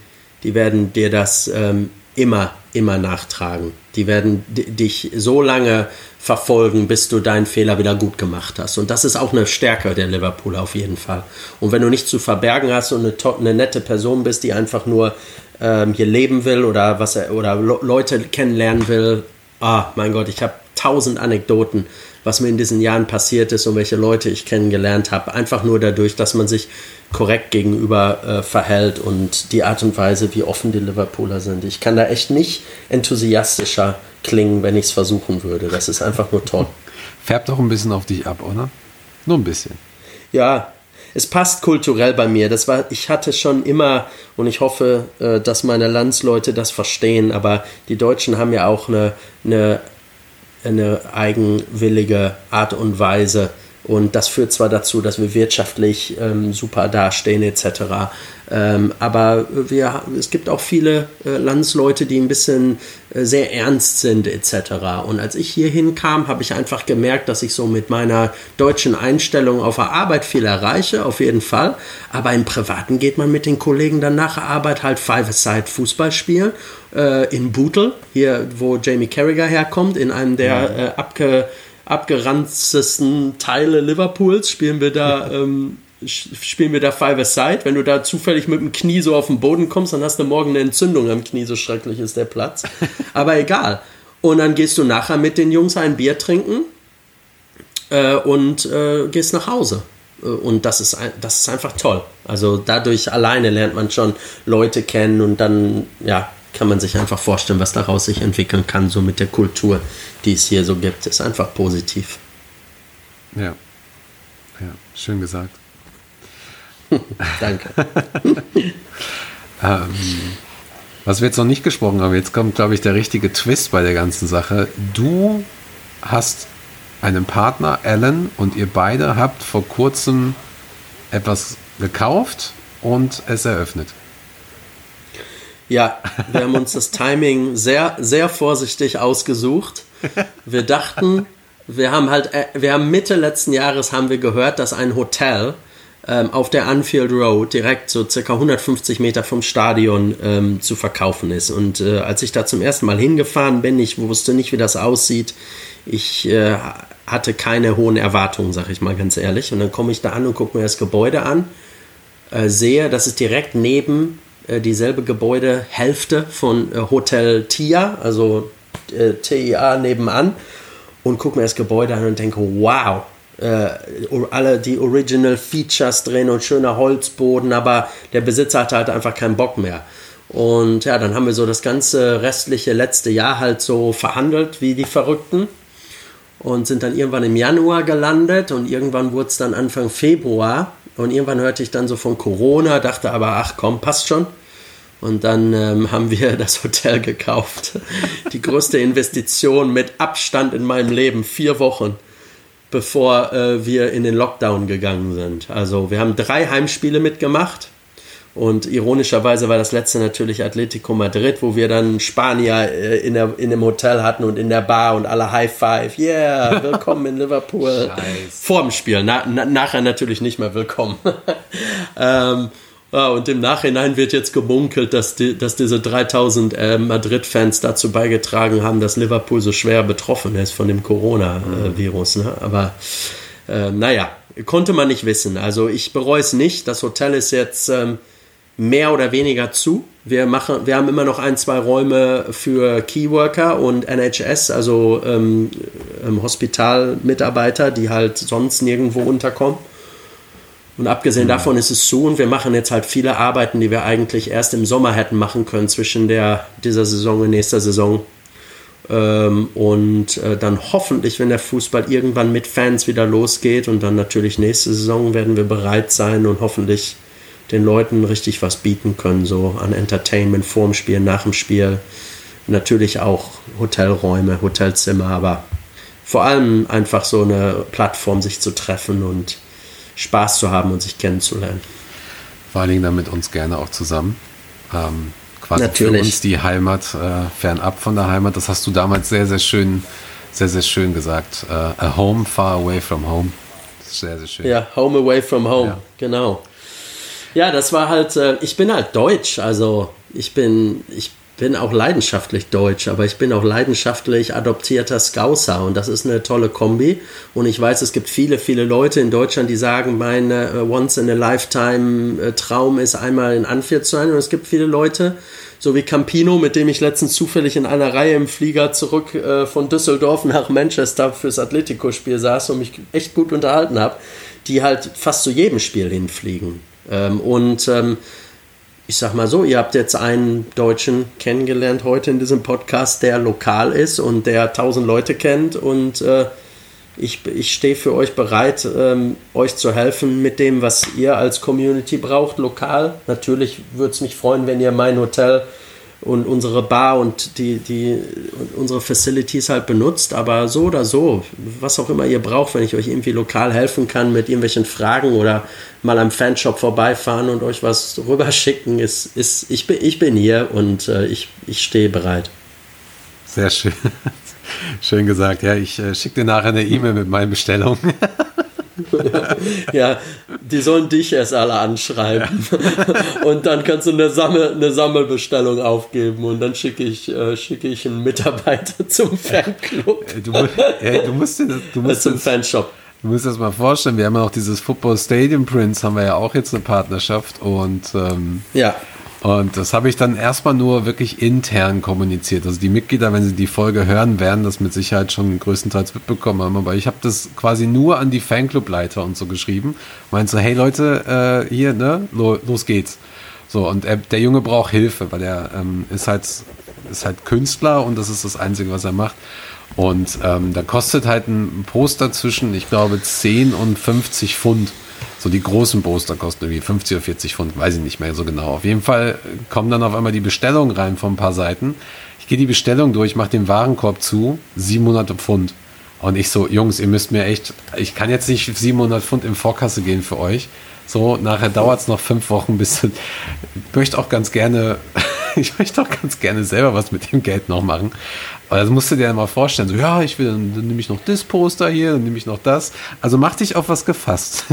die werden dir das ähm, immer, immer nachtragen. Die werden dich so lange verfolgen, bis du deinen Fehler wieder gut gemacht hast. Und das ist auch eine Stärke der Liverpool auf jeden Fall. Und wenn du nichts zu verbergen hast und eine, eine nette Person bist, die einfach nur ähm, hier leben will oder was oder Leute kennenlernen will, ah, mein Gott, ich habe tausend Anekdoten was mir in diesen Jahren passiert ist und welche Leute ich kennengelernt habe. Einfach nur dadurch, dass man sich korrekt gegenüber äh, verhält und die Art und Weise, wie offen die Liverpooler sind. Ich kann da echt nicht enthusiastischer klingen, wenn ich es versuchen würde. Das ist einfach nur toll. Färbt auch ein bisschen auf dich ab, oder? Nur ein bisschen. Ja, es passt kulturell bei mir. Das war, ich hatte schon immer, und ich hoffe, äh, dass meine Landsleute das verstehen, aber die Deutschen haben ja auch eine, eine, eine eigenwillige Art und Weise, und das führt zwar dazu, dass wir wirtschaftlich ähm, super dastehen etc. Ähm, aber wir, es gibt auch viele äh, Landsleute, die ein bisschen äh, sehr ernst sind etc. Und als ich hier hinkam, habe ich einfach gemerkt, dass ich so mit meiner deutschen Einstellung auf der Arbeit viel erreiche, auf jeden Fall. Aber im Privaten geht man mit den Kollegen dann nach der Arbeit halt Five-A-Side Fußball spielen. Äh, in Bootle, hier wo Jamie Carragher herkommt, in einem der. Äh, abge abgeranztesten Teile Liverpools spielen wir da, ähm, spielen wir da Five-A-Side. Wenn du da zufällig mit dem Knie so auf den Boden kommst, dann hast du morgen eine Entzündung am Knie, so schrecklich ist der Platz. Aber egal. Und dann gehst du nachher mit den Jungs ein Bier trinken äh, und äh, gehst nach Hause. Äh, und das ist, das ist einfach toll. Also dadurch alleine lernt man schon Leute kennen und dann, ja, kann man sich einfach vorstellen, was daraus sich entwickeln kann, so mit der Kultur, die es hier so gibt. Ist einfach positiv. Ja. Ja, schön gesagt. Danke. ähm, was wir jetzt noch nicht gesprochen haben, jetzt kommt, glaube ich, der richtige Twist bei der ganzen Sache. Du hast einen Partner, Alan, und ihr beide habt vor kurzem etwas gekauft und es eröffnet. Ja, wir haben uns das Timing sehr, sehr vorsichtig ausgesucht. Wir dachten, wir haben halt, äh, wir haben Mitte letzten Jahres haben wir gehört, dass ein Hotel ähm, auf der Anfield Road direkt so circa 150 Meter vom Stadion ähm, zu verkaufen ist. Und äh, als ich da zum ersten Mal hingefahren bin, ich wusste nicht, wie das aussieht. Ich äh, hatte keine hohen Erwartungen, sag ich mal ganz ehrlich. Und dann komme ich da an und gucke mir das Gebäude an, äh, sehe, dass es direkt neben äh, dieselbe Gebäudehälfte von äh, Hotel TIA, also äh, TIA nebenan, und gucke mir das Gebäude an und denke, wow, äh, alle die Original Features drin und schöner Holzboden, aber der Besitzer hatte halt einfach keinen Bock mehr. Und ja, dann haben wir so das ganze restliche letzte Jahr halt so verhandelt wie die Verrückten und sind dann irgendwann im Januar gelandet und irgendwann wurde es dann Anfang Februar und irgendwann hörte ich dann so von Corona, dachte aber, ach komm, passt schon. Und dann ähm, haben wir das Hotel gekauft. Die größte Investition mit Abstand in meinem Leben, vier Wochen, bevor äh, wir in den Lockdown gegangen sind. Also wir haben drei Heimspiele mitgemacht und ironischerweise war das letzte natürlich Atletico Madrid, wo wir dann Spanier äh, in, der, in dem Hotel hatten und in der Bar und alle High Five. Yeah, willkommen in Liverpool. Vor dem Spiel. Na, na, nachher natürlich nicht mehr willkommen. ähm, ja, und im Nachhinein wird jetzt gemunkelt, dass, die, dass diese 3000 äh, Madrid-Fans dazu beigetragen haben, dass Liverpool so schwer betroffen ist von dem Corona-Virus. Ne? Aber äh, naja, konnte man nicht wissen. Also ich bereue es nicht. Das Hotel ist jetzt ähm, mehr oder weniger zu. Wir, machen, wir haben immer noch ein, zwei Räume für Keyworker und NHS, also ähm, ähm, Hospitalmitarbeiter, die halt sonst nirgendwo unterkommen. Und abgesehen mhm. davon ist es zu und wir machen jetzt halt viele Arbeiten, die wir eigentlich erst im Sommer hätten machen können, zwischen der, dieser Saison und nächster Saison. Ähm, und äh, dann hoffentlich, wenn der Fußball irgendwann mit Fans wieder losgeht und dann natürlich nächste Saison werden wir bereit sein und hoffentlich den Leuten richtig was bieten können, so an Entertainment vorm Spiel, nach dem Spiel. Natürlich auch Hotelräume, Hotelzimmer, aber vor allem einfach so eine Plattform, sich zu treffen und Spaß zu haben und sich kennenzulernen. Vor allen Dingen dann mit uns gerne auch zusammen. Ähm, quasi Natürlich. für uns die Heimat äh, fernab von der Heimat. Das hast du damals sehr, sehr schön, sehr, sehr schön gesagt. Äh, a home far away from home. Sehr, sehr schön. Ja, home away from home, ja. genau. Ja, das war halt, äh, ich bin halt deutsch, also ich bin, ich bin auch leidenschaftlich deutsch, aber ich bin auch leidenschaftlich adoptierter Scouser und das ist eine tolle Kombi. Und ich weiß, es gibt viele, viele Leute in Deutschland, die sagen, mein äh, Once in a Lifetime äh, ist einmal in Anfield zu sein. Und es gibt viele Leute, so wie Campino, mit dem ich letztens zufällig in einer Reihe im Flieger zurück äh, von Düsseldorf nach Manchester fürs Atletico-Spiel saß und mich echt gut unterhalten habe, die halt fast zu jedem Spiel hinfliegen. Ähm, und ähm, ich sag mal so, ihr habt jetzt einen Deutschen kennengelernt heute in diesem Podcast, der lokal ist und der tausend Leute kennt und äh, ich, ich stehe für euch bereit, ähm, euch zu helfen mit dem, was ihr als Community braucht, lokal. Natürlich würde es mich freuen, wenn ihr mein Hotel und unsere Bar und die, die und unsere Facilities halt benutzt, aber so oder so, was auch immer ihr braucht, wenn ich euch irgendwie lokal helfen kann mit irgendwelchen Fragen oder mal am Fanshop vorbeifahren und euch was rüberschicken, ist, ist ich, bin, ich bin hier und äh, ich, ich stehe bereit. Sehr schön. Schön gesagt. Ja, ich äh, schicke dir nachher eine E-Mail mit meinen Bestellungen. ja, die sollen dich erst alle anschreiben. Ja. Und dann kannst du eine, Sammel, eine Sammelbestellung aufgeben und dann schicke ich, äh, schicke ich einen Mitarbeiter zum Fanclub. Du, ey, du musst, du musst zum Fanshop. Du musst das mal vorstellen, wir haben ja auch dieses Football Stadium Prince, haben wir ja auch jetzt eine Partnerschaft und ähm, ja. Und das habe ich dann erstmal nur wirklich intern kommuniziert. Also die Mitglieder, wenn sie die Folge hören, werden das mit Sicherheit schon größtenteils mitbekommen haben. Aber ich habe das quasi nur an die Fanclubleiter und so geschrieben. Meinte so, hey Leute, äh, hier, ne, los geht's. So, und er, der Junge braucht Hilfe, weil er ähm, ist halt ist halt Künstler und das ist das Einzige, was er macht. Und ähm, da kostet halt ein Poster zwischen, ich glaube, 10 und 50 Pfund. So die großen Poster kosten irgendwie 50 oder 40 Pfund, weiß ich nicht mehr so genau. Auf jeden Fall kommen dann auf einmal die Bestellungen rein von ein paar Seiten. Ich gehe die Bestellung durch, mache den Warenkorb zu, 700 Pfund. Und ich so, Jungs, ihr müsst mir echt, ich kann jetzt nicht 700 Pfund in Vorkasse gehen für euch. So, nachher dauert es noch fünf Wochen, bis ich möchte auch ganz gerne, ich möchte auch ganz gerne selber was mit dem Geld noch machen. Aber das musst du dir mal vorstellen. So, ja, ich will, dann, dann nehme ich noch das Poster hier, dann nehme ich noch das. Also mach dich auf was gefasst.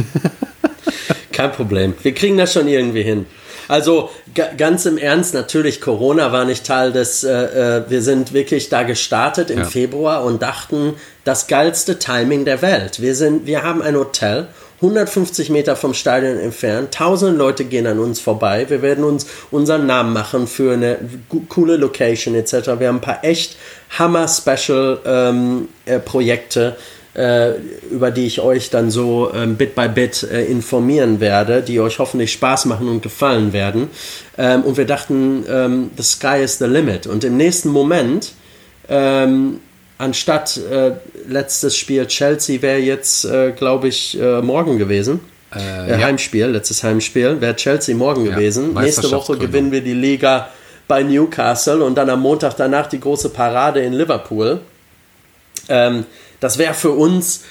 Kein Problem. Wir kriegen das schon irgendwie hin. Also ganz im Ernst, natürlich, Corona war nicht Teil des, äh, äh, wir sind wirklich da gestartet im ja. Februar und dachten, das geilste Timing der Welt. Wir, sind, wir haben ein Hotel 150 Meter vom Stadion entfernt. Tausende Leute gehen an uns vorbei. Wir werden uns unseren Namen machen für eine coole Location etc. Wir haben ein paar echt Hammer-Special-Projekte. Ähm, äh, über die ich euch dann so ähm, Bit by Bit äh, informieren werde, die euch hoffentlich Spaß machen und gefallen werden. Ähm, und wir dachten, ähm, the sky is the limit. Und im nächsten Moment ähm, anstatt äh, letztes Spiel Chelsea wäre jetzt, äh, glaube ich, äh, morgen gewesen. Äh, ja. Heimspiel, letztes Heimspiel, wäre Chelsea morgen ja, gewesen. Nächste Woche gewinnen wir die Liga bei Newcastle und dann am Montag danach die große Parade in Liverpool. Ähm, das wäre für uns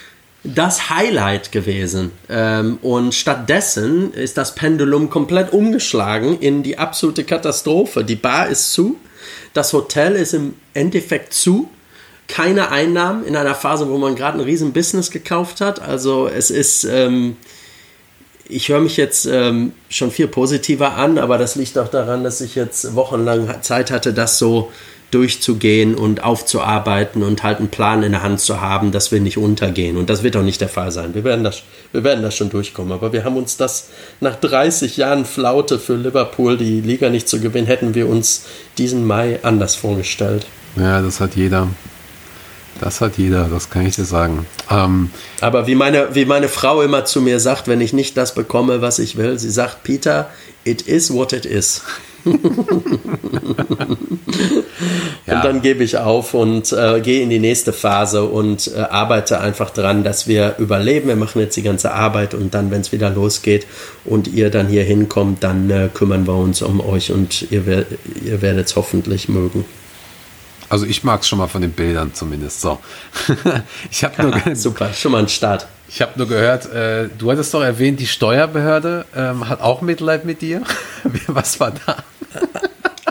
das Highlight gewesen. Ähm, und stattdessen ist das Pendulum komplett umgeschlagen in die absolute Katastrophe. Die Bar ist zu, das Hotel ist im Endeffekt zu keine Einnahmen in einer Phase, wo man gerade ein riesen Business gekauft hat. Also es ist, ähm, ich höre mich jetzt ähm, schon viel positiver an, aber das liegt auch daran, dass ich jetzt wochenlang Zeit hatte, das so durchzugehen und aufzuarbeiten und halt einen Plan in der Hand zu haben, dass wir nicht untergehen. Und das wird auch nicht der Fall sein. Wir werden das, wir werden das schon durchkommen. Aber wir haben uns das nach 30 Jahren Flaute für Liverpool, die Liga nicht zu gewinnen, hätten wir uns diesen Mai anders vorgestellt. Ja, das hat jeder. Das hat jeder, das kann ich dir sagen. Ähm, Aber wie meine, wie meine Frau immer zu mir sagt, wenn ich nicht das bekomme, was ich will, sie sagt, Peter, it is what it is. und ja. dann gebe ich auf und äh, gehe in die nächste Phase und äh, arbeite einfach dran, dass wir überleben. Wir machen jetzt die ganze Arbeit und dann, wenn es wieder losgeht und ihr dann hier hinkommt, dann äh, kümmern wir uns um euch und ihr, ihr werdet es hoffentlich mögen. Also ich mag es schon mal von den Bildern zumindest. So. ich habe nur super, schon mal ein Start. Ich habe nur gehört, äh, du hattest doch erwähnt, die Steuerbehörde ähm, hat auch Mitleid mit dir. Was war da?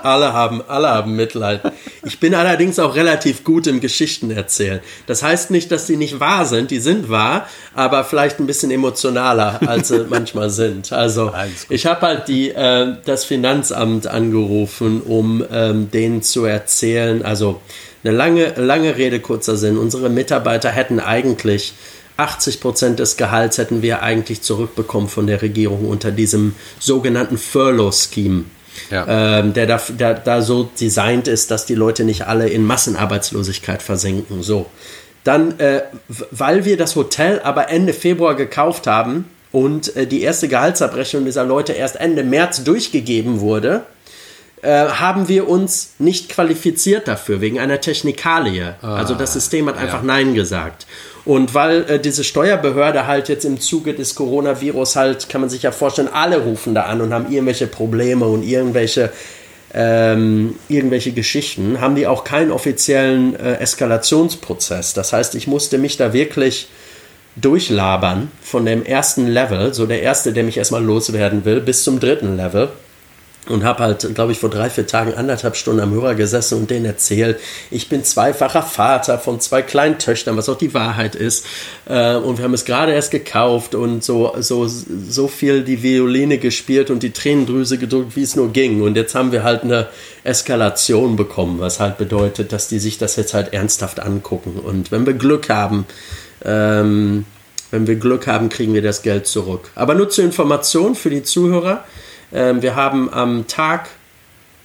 Alle haben, alle haben Mitleid. Ich bin allerdings auch relativ gut im Geschichten erzählen. Das heißt nicht, dass die nicht wahr sind. Die sind wahr, aber vielleicht ein bisschen emotionaler, als sie manchmal sind. Also ich habe halt die, äh, das Finanzamt angerufen, um ähm, denen zu erzählen. Also eine lange, lange Rede, kurzer Sinn. Unsere Mitarbeiter hätten eigentlich 80 Prozent des Gehalts hätten wir eigentlich zurückbekommen von der Regierung unter diesem sogenannten Furlough-Scheme ja. ähm, der, da, der da so designt ist, dass die Leute nicht alle in Massenarbeitslosigkeit versenken. So. Dann, äh, weil wir das Hotel aber Ende Februar gekauft haben und äh, die erste Gehaltsabrechnung dieser Leute erst Ende März durchgegeben wurde, äh, haben wir uns nicht qualifiziert dafür, wegen einer Technikalie. Ah, also das System hat einfach ja. Nein gesagt. Und weil äh, diese Steuerbehörde halt jetzt im Zuge des Coronavirus halt, kann man sich ja vorstellen, alle rufen da an und haben irgendwelche Probleme und irgendwelche ähm, irgendwelche Geschichten, haben die auch keinen offiziellen äh, Eskalationsprozess. Das heißt, ich musste mich da wirklich durchlabern von dem ersten Level, so der erste, der mich erstmal loswerden will, bis zum dritten Level und habe halt, glaube ich, vor drei, vier Tagen anderthalb Stunden am Hörer gesessen und denen erzählt, ich bin zweifacher Vater von zwei kleinen Töchtern, was auch die Wahrheit ist. Äh, und wir haben es gerade erst gekauft und so, so, so viel die Violine gespielt und die Tränendrüse gedrückt, wie es nur ging. Und jetzt haben wir halt eine Eskalation bekommen, was halt bedeutet, dass die sich das jetzt halt ernsthaft angucken. Und wenn wir Glück haben, ähm, wenn wir Glück haben, kriegen wir das Geld zurück. Aber nur zur Information für die Zuhörer. Ähm, wir haben am Tag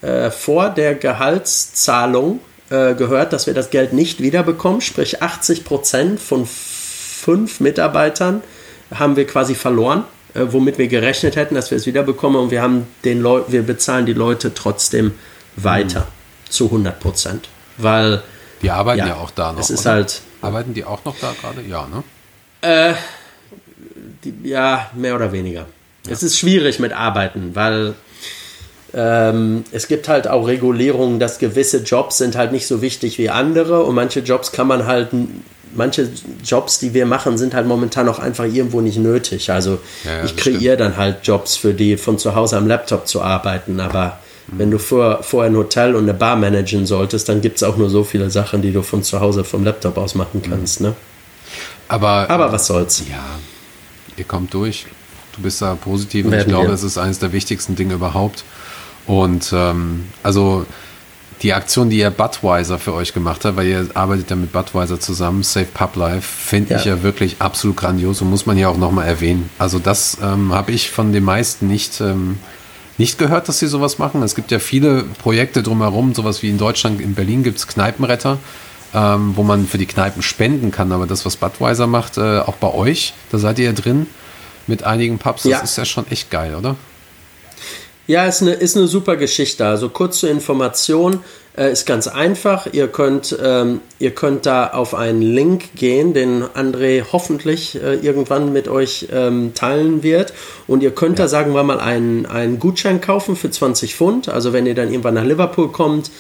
äh, vor der Gehaltszahlung äh, gehört, dass wir das Geld nicht wiederbekommen, sprich 80 Prozent von fünf Mitarbeitern haben wir quasi verloren, äh, womit wir gerechnet hätten, dass wir es wiederbekommen und wir haben den Leu wir bezahlen die Leute trotzdem weiter mhm. zu 100 Prozent, weil die arbeiten ja, ja auch da noch. Es ist oder? halt arbeiten die auch noch da gerade, ja, ne? Äh, die, ja, mehr oder weniger. Ja. Es ist schwierig mit Arbeiten, weil ähm, es gibt halt auch Regulierungen, dass gewisse Jobs sind halt nicht so wichtig wie andere und manche Jobs kann man halt, manche Jobs, die wir machen, sind halt momentan auch einfach irgendwo nicht nötig. Also ja, ich kreiere dann halt Jobs für die, von zu Hause am Laptop zu arbeiten, aber mhm. wenn du vor, vorher ein Hotel und eine Bar managen solltest, dann gibt es auch nur so viele Sachen, die du von zu Hause vom Laptop aus machen kannst. Mhm. Ne? Aber, aber was soll's. Ja, ihr kommt durch. Du bist da positiv und ich glaube, wir. das ist eines der wichtigsten Dinge überhaupt. Und ähm, also die Aktion, die ihr Budweiser für euch gemacht habt, weil ihr arbeitet ja mit Budweiser zusammen, Save Pub Life, finde ja. ich ja wirklich absolut grandios und muss man ja auch nochmal erwähnen. Also das ähm, habe ich von den meisten nicht, ähm, nicht gehört, dass sie sowas machen. Es gibt ja viele Projekte drumherum, sowas wie in Deutschland, in Berlin gibt es Kneipenretter, ähm, wo man für die Kneipen spenden kann. Aber das, was Budweiser macht, äh, auch bei euch, da seid ihr ja drin mit einigen Pubs. Das ja. ist ja schon echt geil, oder? Ja, ist eine, ist eine super Geschichte. Also kurz zur Information, äh, ist ganz einfach. Ihr könnt, ähm, ihr könnt da auf einen Link gehen, den André hoffentlich äh, irgendwann mit euch ähm, teilen wird. Und ihr könnt ja. da, sagen wir mal, einen, einen Gutschein kaufen für 20 Pfund. Also wenn ihr dann irgendwann nach Liverpool kommt,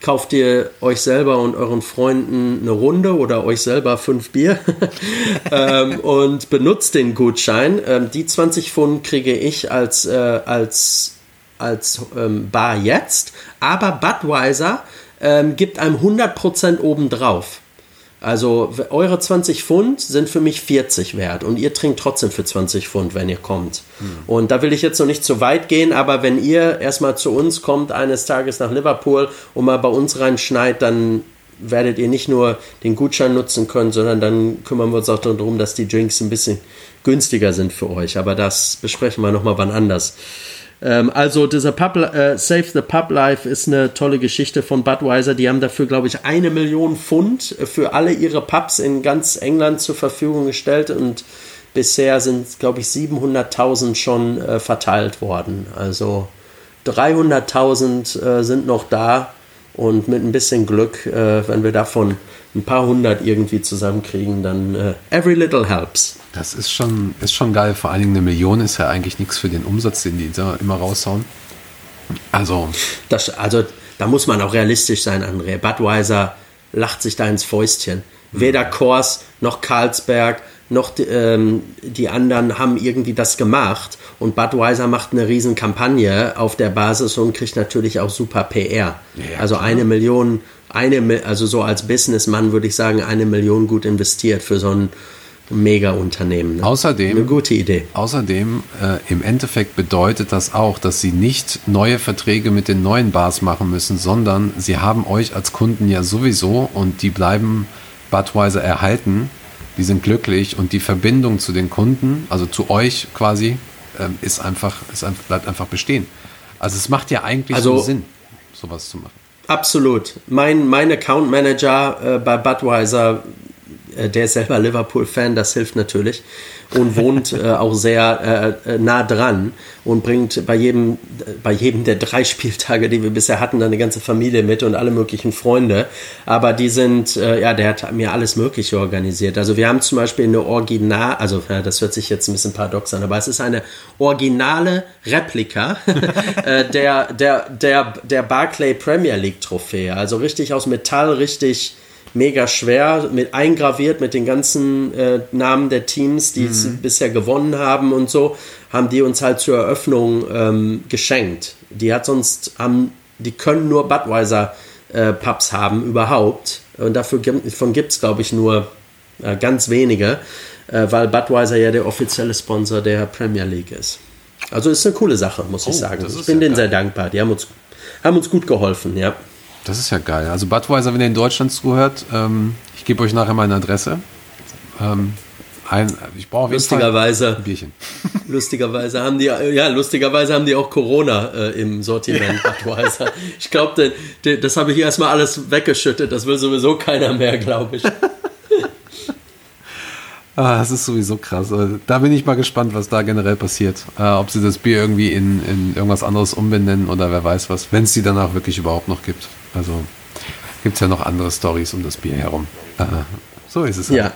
kauft ihr euch selber und euren Freunden eine Runde oder euch selber fünf Bier ähm, und benutzt den Gutschein. Ähm, die 20 Pfund kriege ich als, äh, als, als ähm, Bar jetzt, aber Budweiser ähm, gibt einem 100% obendrauf. Also eure 20 Pfund sind für mich 40 wert und ihr trinkt trotzdem für 20 Pfund, wenn ihr kommt. Hm. Und da will ich jetzt noch nicht zu weit gehen, aber wenn ihr erstmal zu uns kommt, eines Tages nach Liverpool und mal bei uns reinschneit, dann werdet ihr nicht nur den Gutschein nutzen können, sondern dann kümmern wir uns auch darum, dass die Drinks ein bisschen günstiger sind für euch. Aber das besprechen wir nochmal wann anders. Ähm, also dieser Pub, äh, Save the Pub Life ist eine tolle Geschichte von Budweiser. Die haben dafür, glaube ich, eine Million Pfund für alle ihre Pubs in ganz England zur Verfügung gestellt und bisher sind, glaube ich, 700.000 schon äh, verteilt worden. Also 300.000 äh, sind noch da und mit ein bisschen Glück, äh, wenn wir davon ein paar hundert irgendwie zusammenkriegen, dann äh, every little helps. Das ist schon, ist schon geil. Vor allen Dingen eine Million ist ja eigentlich nichts für den Umsatz, den die da immer raushauen. Also. Das, also, da muss man auch realistisch sein, André. Budweiser lacht sich da ins Fäustchen. Weder Kors noch Carlsberg noch die, ähm, die anderen haben irgendwie das gemacht. Und Budweiser macht eine riesen Kampagne auf der Basis und kriegt natürlich auch super PR. Ja, also klar. eine Million, eine, also so als Businessmann würde ich sagen, eine Million gut investiert für so ein Mega-Unternehmen. Ne? Außerdem, eine gute Idee. Außerdem, äh, im Endeffekt bedeutet das auch, dass sie nicht neue Verträge mit den neuen Bars machen müssen, sondern sie haben euch als Kunden ja sowieso und die bleiben Budweiser erhalten. Die sind glücklich und die Verbindung zu den Kunden, also zu euch quasi, äh, ist einfach, ist einfach, bleibt einfach bestehen. Also es macht ja eigentlich also, so Sinn, sowas zu machen. Absolut. Mein, mein Account Manager äh, bei Budweiser äh, der ist selber Liverpool-Fan, das hilft natürlich. Und wohnt äh, auch sehr äh, nah dran und bringt bei jedem, bei jedem der drei Spieltage, die wir bisher hatten, eine ganze Familie mit und alle möglichen Freunde. Aber die sind, äh, ja, der hat mir alles Mögliche organisiert. Also wir haben zum Beispiel eine Original, also ja, das hört sich jetzt ein bisschen paradox an, aber es ist eine originale Replika äh, der, der, der, der Barclay Premier League Trophäe. Also richtig aus Metall, richtig mega schwer, mit eingraviert mit den ganzen äh, Namen der Teams, die mhm. bisher gewonnen haben und so, haben die uns halt zur Eröffnung ähm, geschenkt. Die hat sonst, haben, die können nur Budweiser äh, Pubs haben überhaupt. Und dafür davon gibt es, glaube ich, nur äh, ganz wenige, äh, weil Budweiser ja der offizielle Sponsor der Premier League ist. Also ist eine coole Sache, muss oh, ich sagen. Ich bin ja denen geil. sehr dankbar. Die haben uns, haben uns gut geholfen, ja. Das ist ja geil. Also Budweiser, wenn ihr in Deutschland zuhört, ähm, ich gebe euch nachher meine Adresse. Ähm, ein, ich brauche lustigerweise ein Bierchen. Lustigerweise haben die ja lustigerweise haben die auch Corona äh, im Sortiment Budweiser. ich glaube, das habe ich erstmal alles weggeschüttet. Das will sowieso keiner mehr, glaube ich. Ah, das ist sowieso krass. Also, da bin ich mal gespannt, was da generell passiert. Äh, ob sie das Bier irgendwie in, in irgendwas anderes umbenennen oder wer weiß was, wenn es die danach wirklich überhaupt noch gibt. Also gibt es ja noch andere Stories um das Bier herum. Äh, so ist es. Halt. Ja.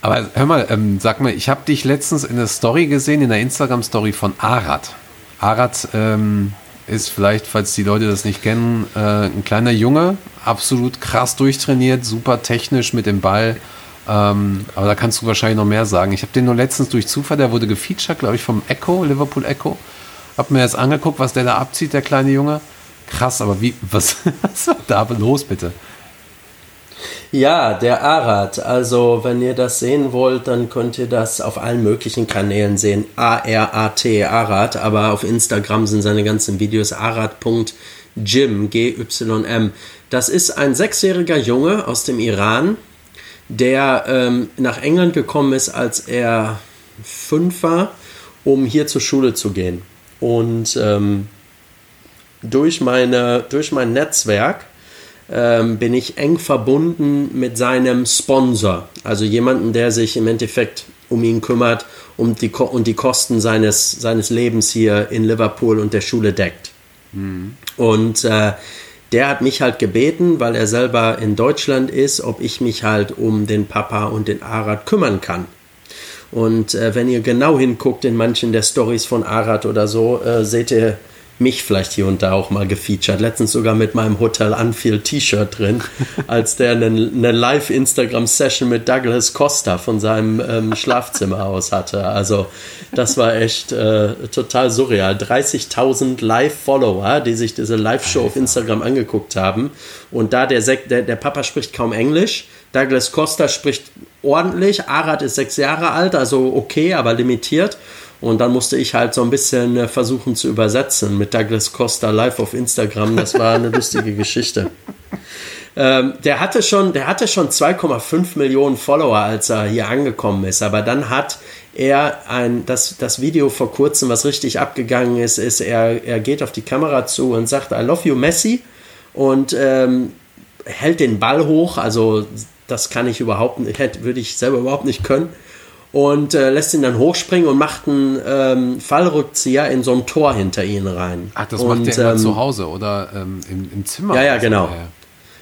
Aber hör mal, ähm, sag mal, ich habe dich letztens in der Story gesehen, in der Instagram-Story von Arad. Arad ähm, ist vielleicht, falls die Leute das nicht kennen, äh, ein kleiner Junge, absolut krass durchtrainiert, super technisch mit dem Ball. Ähm, aber da kannst du wahrscheinlich noch mehr sagen. Ich habe den nur letztens durch Zufall, der wurde gefeatured, glaube ich, vom Echo, Liverpool Echo. Hab mir jetzt angeguckt, was der da abzieht, der kleine Junge. Krass, aber wie, was, was war da los, bitte? Ja, der Arad. Also, wenn ihr das sehen wollt, dann könnt ihr das auf allen möglichen Kanälen sehen. A-R-A-T, Arad. Aber auf Instagram sind seine ganzen Videos arad.gym, G-Y-M. Das ist ein sechsjähriger Junge aus dem Iran, der ähm, nach England gekommen ist, als er fünf war, um hier zur Schule zu gehen. Und ähm, durch, meine, durch mein Netzwerk ähm, bin ich eng verbunden mit seinem Sponsor, also jemanden, der sich im Endeffekt um ihn kümmert und die, und die Kosten seines, seines Lebens hier in Liverpool und der Schule deckt. Mhm. Und äh, der hat mich halt gebeten, weil er selber in Deutschland ist, ob ich mich halt um den Papa und den Arad kümmern kann. Und äh, wenn ihr genau hinguckt in manchen der Stories von Arad oder so, äh, seht ihr mich vielleicht hier und da auch mal gefeatured. Letztens sogar mit meinem Hotel Anfield T-Shirt drin, als der eine, eine Live-Instagram-Session mit Douglas Costa von seinem ähm, Schlafzimmer aus hatte. Also das war echt äh, total surreal. 30.000 Live-Follower, die sich diese Live-Show auf Instagram angeguckt haben. Und da der, Sek der, der Papa spricht kaum Englisch, Douglas Costa spricht ordentlich, Arad ist sechs Jahre alt, also okay, aber limitiert. Und dann musste ich halt so ein bisschen äh, versuchen zu übersetzen mit Douglas Costa live auf Instagram. Das war eine lustige Geschichte. Ähm, der hatte schon, der hatte schon 2,5 Millionen Follower, als er hier angekommen ist. Aber dann hat er ein, das, das Video vor kurzem, was richtig abgegangen ist, ist, er, er geht auf die Kamera zu und sagt, I love you, Messi. Und ähm, hält den Ball hoch. Also, das kann ich überhaupt nicht, würde ich selber überhaupt nicht können und äh, lässt ihn dann hochspringen und macht einen ähm, Fallrückzieher in so ein Tor hinter ihn rein. Ach, das und, macht der ähm, zu Hause oder ähm, im, im, Zimmer? Ja, ja, genau.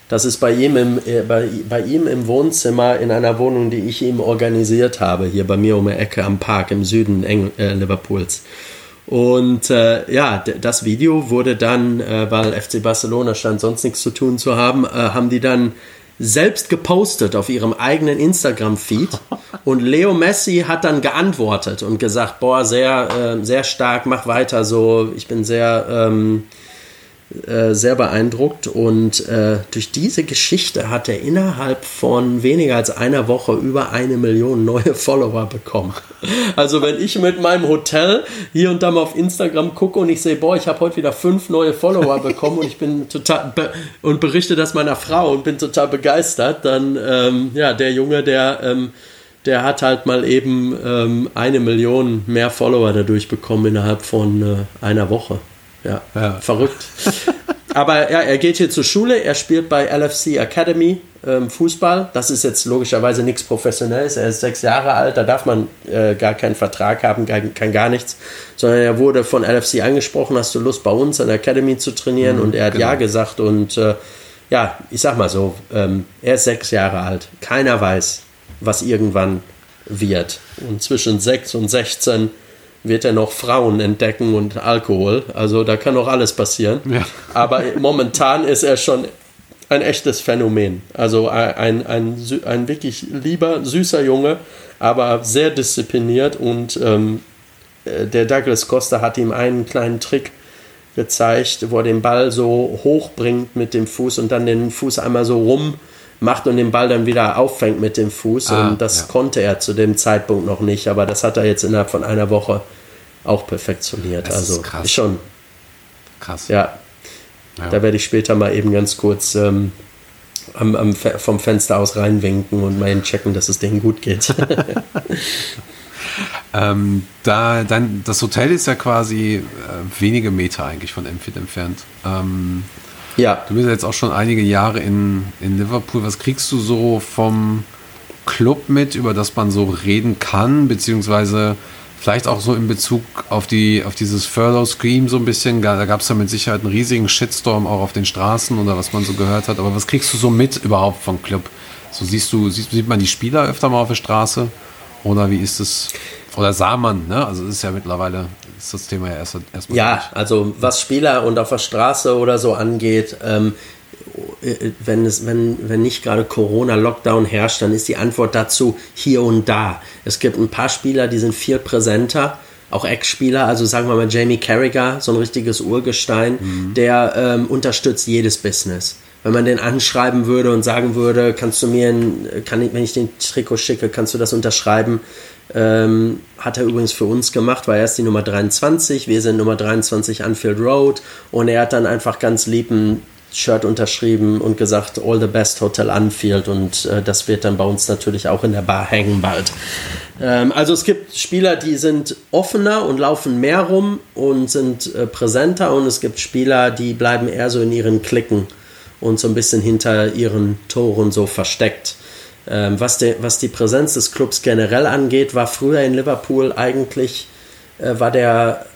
Das ist bei ihm, im, äh, bei, bei ihm im Wohnzimmer in einer Wohnung, die ich ihm organisiert habe, hier bei mir um die Ecke am Park im Süden Eng äh, Liverpools. Und äh, ja, das Video wurde dann, äh, weil FC Barcelona stand sonst nichts zu tun zu haben, äh, haben die dann selbst gepostet auf ihrem eigenen Instagram-Feed. Und Leo Messi hat dann geantwortet und gesagt, boah, sehr, äh, sehr stark, mach weiter so, ich bin sehr, ähm, äh, sehr beeindruckt und äh, durch diese Geschichte hat er innerhalb von weniger als einer Woche über eine Million neue Follower bekommen. Also wenn ich mit meinem Hotel hier und da mal auf Instagram gucke und ich sehe, boah, ich habe heute wieder fünf neue Follower bekommen und ich bin total be und berichte das meiner Frau und bin total begeistert, dann ähm, ja, der Junge, der ähm, der hat halt mal eben ähm, eine Million mehr Follower dadurch bekommen innerhalb von äh, einer Woche. Ja, ja. verrückt. Aber ja, er geht hier zur Schule, er spielt bei LFC Academy ähm, Fußball. Das ist jetzt logischerweise nichts Professionelles. Er ist sechs Jahre alt, da darf man äh, gar keinen Vertrag haben, kein gar nichts. Sondern er wurde von LFC angesprochen, hast du Lust bei uns an der Academy zu trainieren? Mhm, und er hat genau. ja gesagt und äh, ja, ich sag mal so, ähm, er ist sechs Jahre alt. Keiner weiß, was irgendwann wird. Und zwischen sechs und 16 wird er noch Frauen entdecken und Alkohol. Also da kann noch alles passieren. Ja. Aber momentan ist er schon ein echtes Phänomen. Also ein, ein, ein wirklich lieber, süßer Junge, aber sehr diszipliniert. Und ähm, äh, der Douglas Costa hat ihm einen kleinen Trick gezeigt, wo er den Ball so hoch bringt mit dem Fuß und dann den Fuß einmal so rum macht und den Ball dann wieder auffängt mit dem Fuß. Ah, und das ja. konnte er zu dem Zeitpunkt noch nicht, aber das hat er jetzt innerhalb von einer Woche auch perfektioniert. Das also ist krass. schon krass. Ja. ja. Da werde ich später mal eben ganz kurz ähm, am, am, vom Fenster aus reinwinken und mal eben checken, dass es denen gut geht. ähm, da, dann, das Hotel ist ja quasi äh, wenige Meter eigentlich von Emfit entfernt. Ähm, ja. Du bist jetzt auch schon einige Jahre in, in Liverpool. Was kriegst du so vom Club mit, über das man so reden kann, beziehungsweise vielleicht auch so in Bezug auf, die, auf dieses Furlough Scheme so ein bisschen? Da gab es ja mit Sicherheit einen riesigen Shitstorm auch auf den Straßen oder was man so gehört hat. Aber was kriegst du so mit überhaupt vom Club? So siehst du, sieht, sieht man die Spieler öfter mal auf der Straße? Oder wie ist es? Oder sah man, ne? Also es ist ja mittlerweile ist das Thema ja erst erstmal. Ja, durch. also was Spieler und auf der Straße oder so angeht, ähm, wenn, es, wenn, wenn nicht gerade Corona-Lockdown herrscht, dann ist die Antwort dazu hier und da. Es gibt ein paar Spieler, die sind viel präsenter, auch Ex-Spieler, also sagen wir mal Jamie Carragher, so ein richtiges Urgestein, mhm. der ähm, unterstützt jedes Business. Wenn man den anschreiben würde und sagen würde, kannst du mir, ein, kann ich, wenn ich den Trikot schicke, kannst du das unterschreiben, ähm, hat er übrigens für uns gemacht, weil er ist die Nummer 23, wir sind Nummer 23 Anfield Road und er hat dann einfach ganz lieb ein Shirt unterschrieben und gesagt, All the best Hotel Anfield und äh, das wird dann bei uns natürlich auch in der Bar hängen bald. Ähm, also es gibt Spieler, die sind offener und laufen mehr rum und sind äh, präsenter und es gibt Spieler, die bleiben eher so in ihren Klicken und so ein bisschen hinter ihren Toren so versteckt. Ähm, was, de, was die Präsenz des Clubs generell angeht, war früher in Liverpool eigentlich, äh, war, der,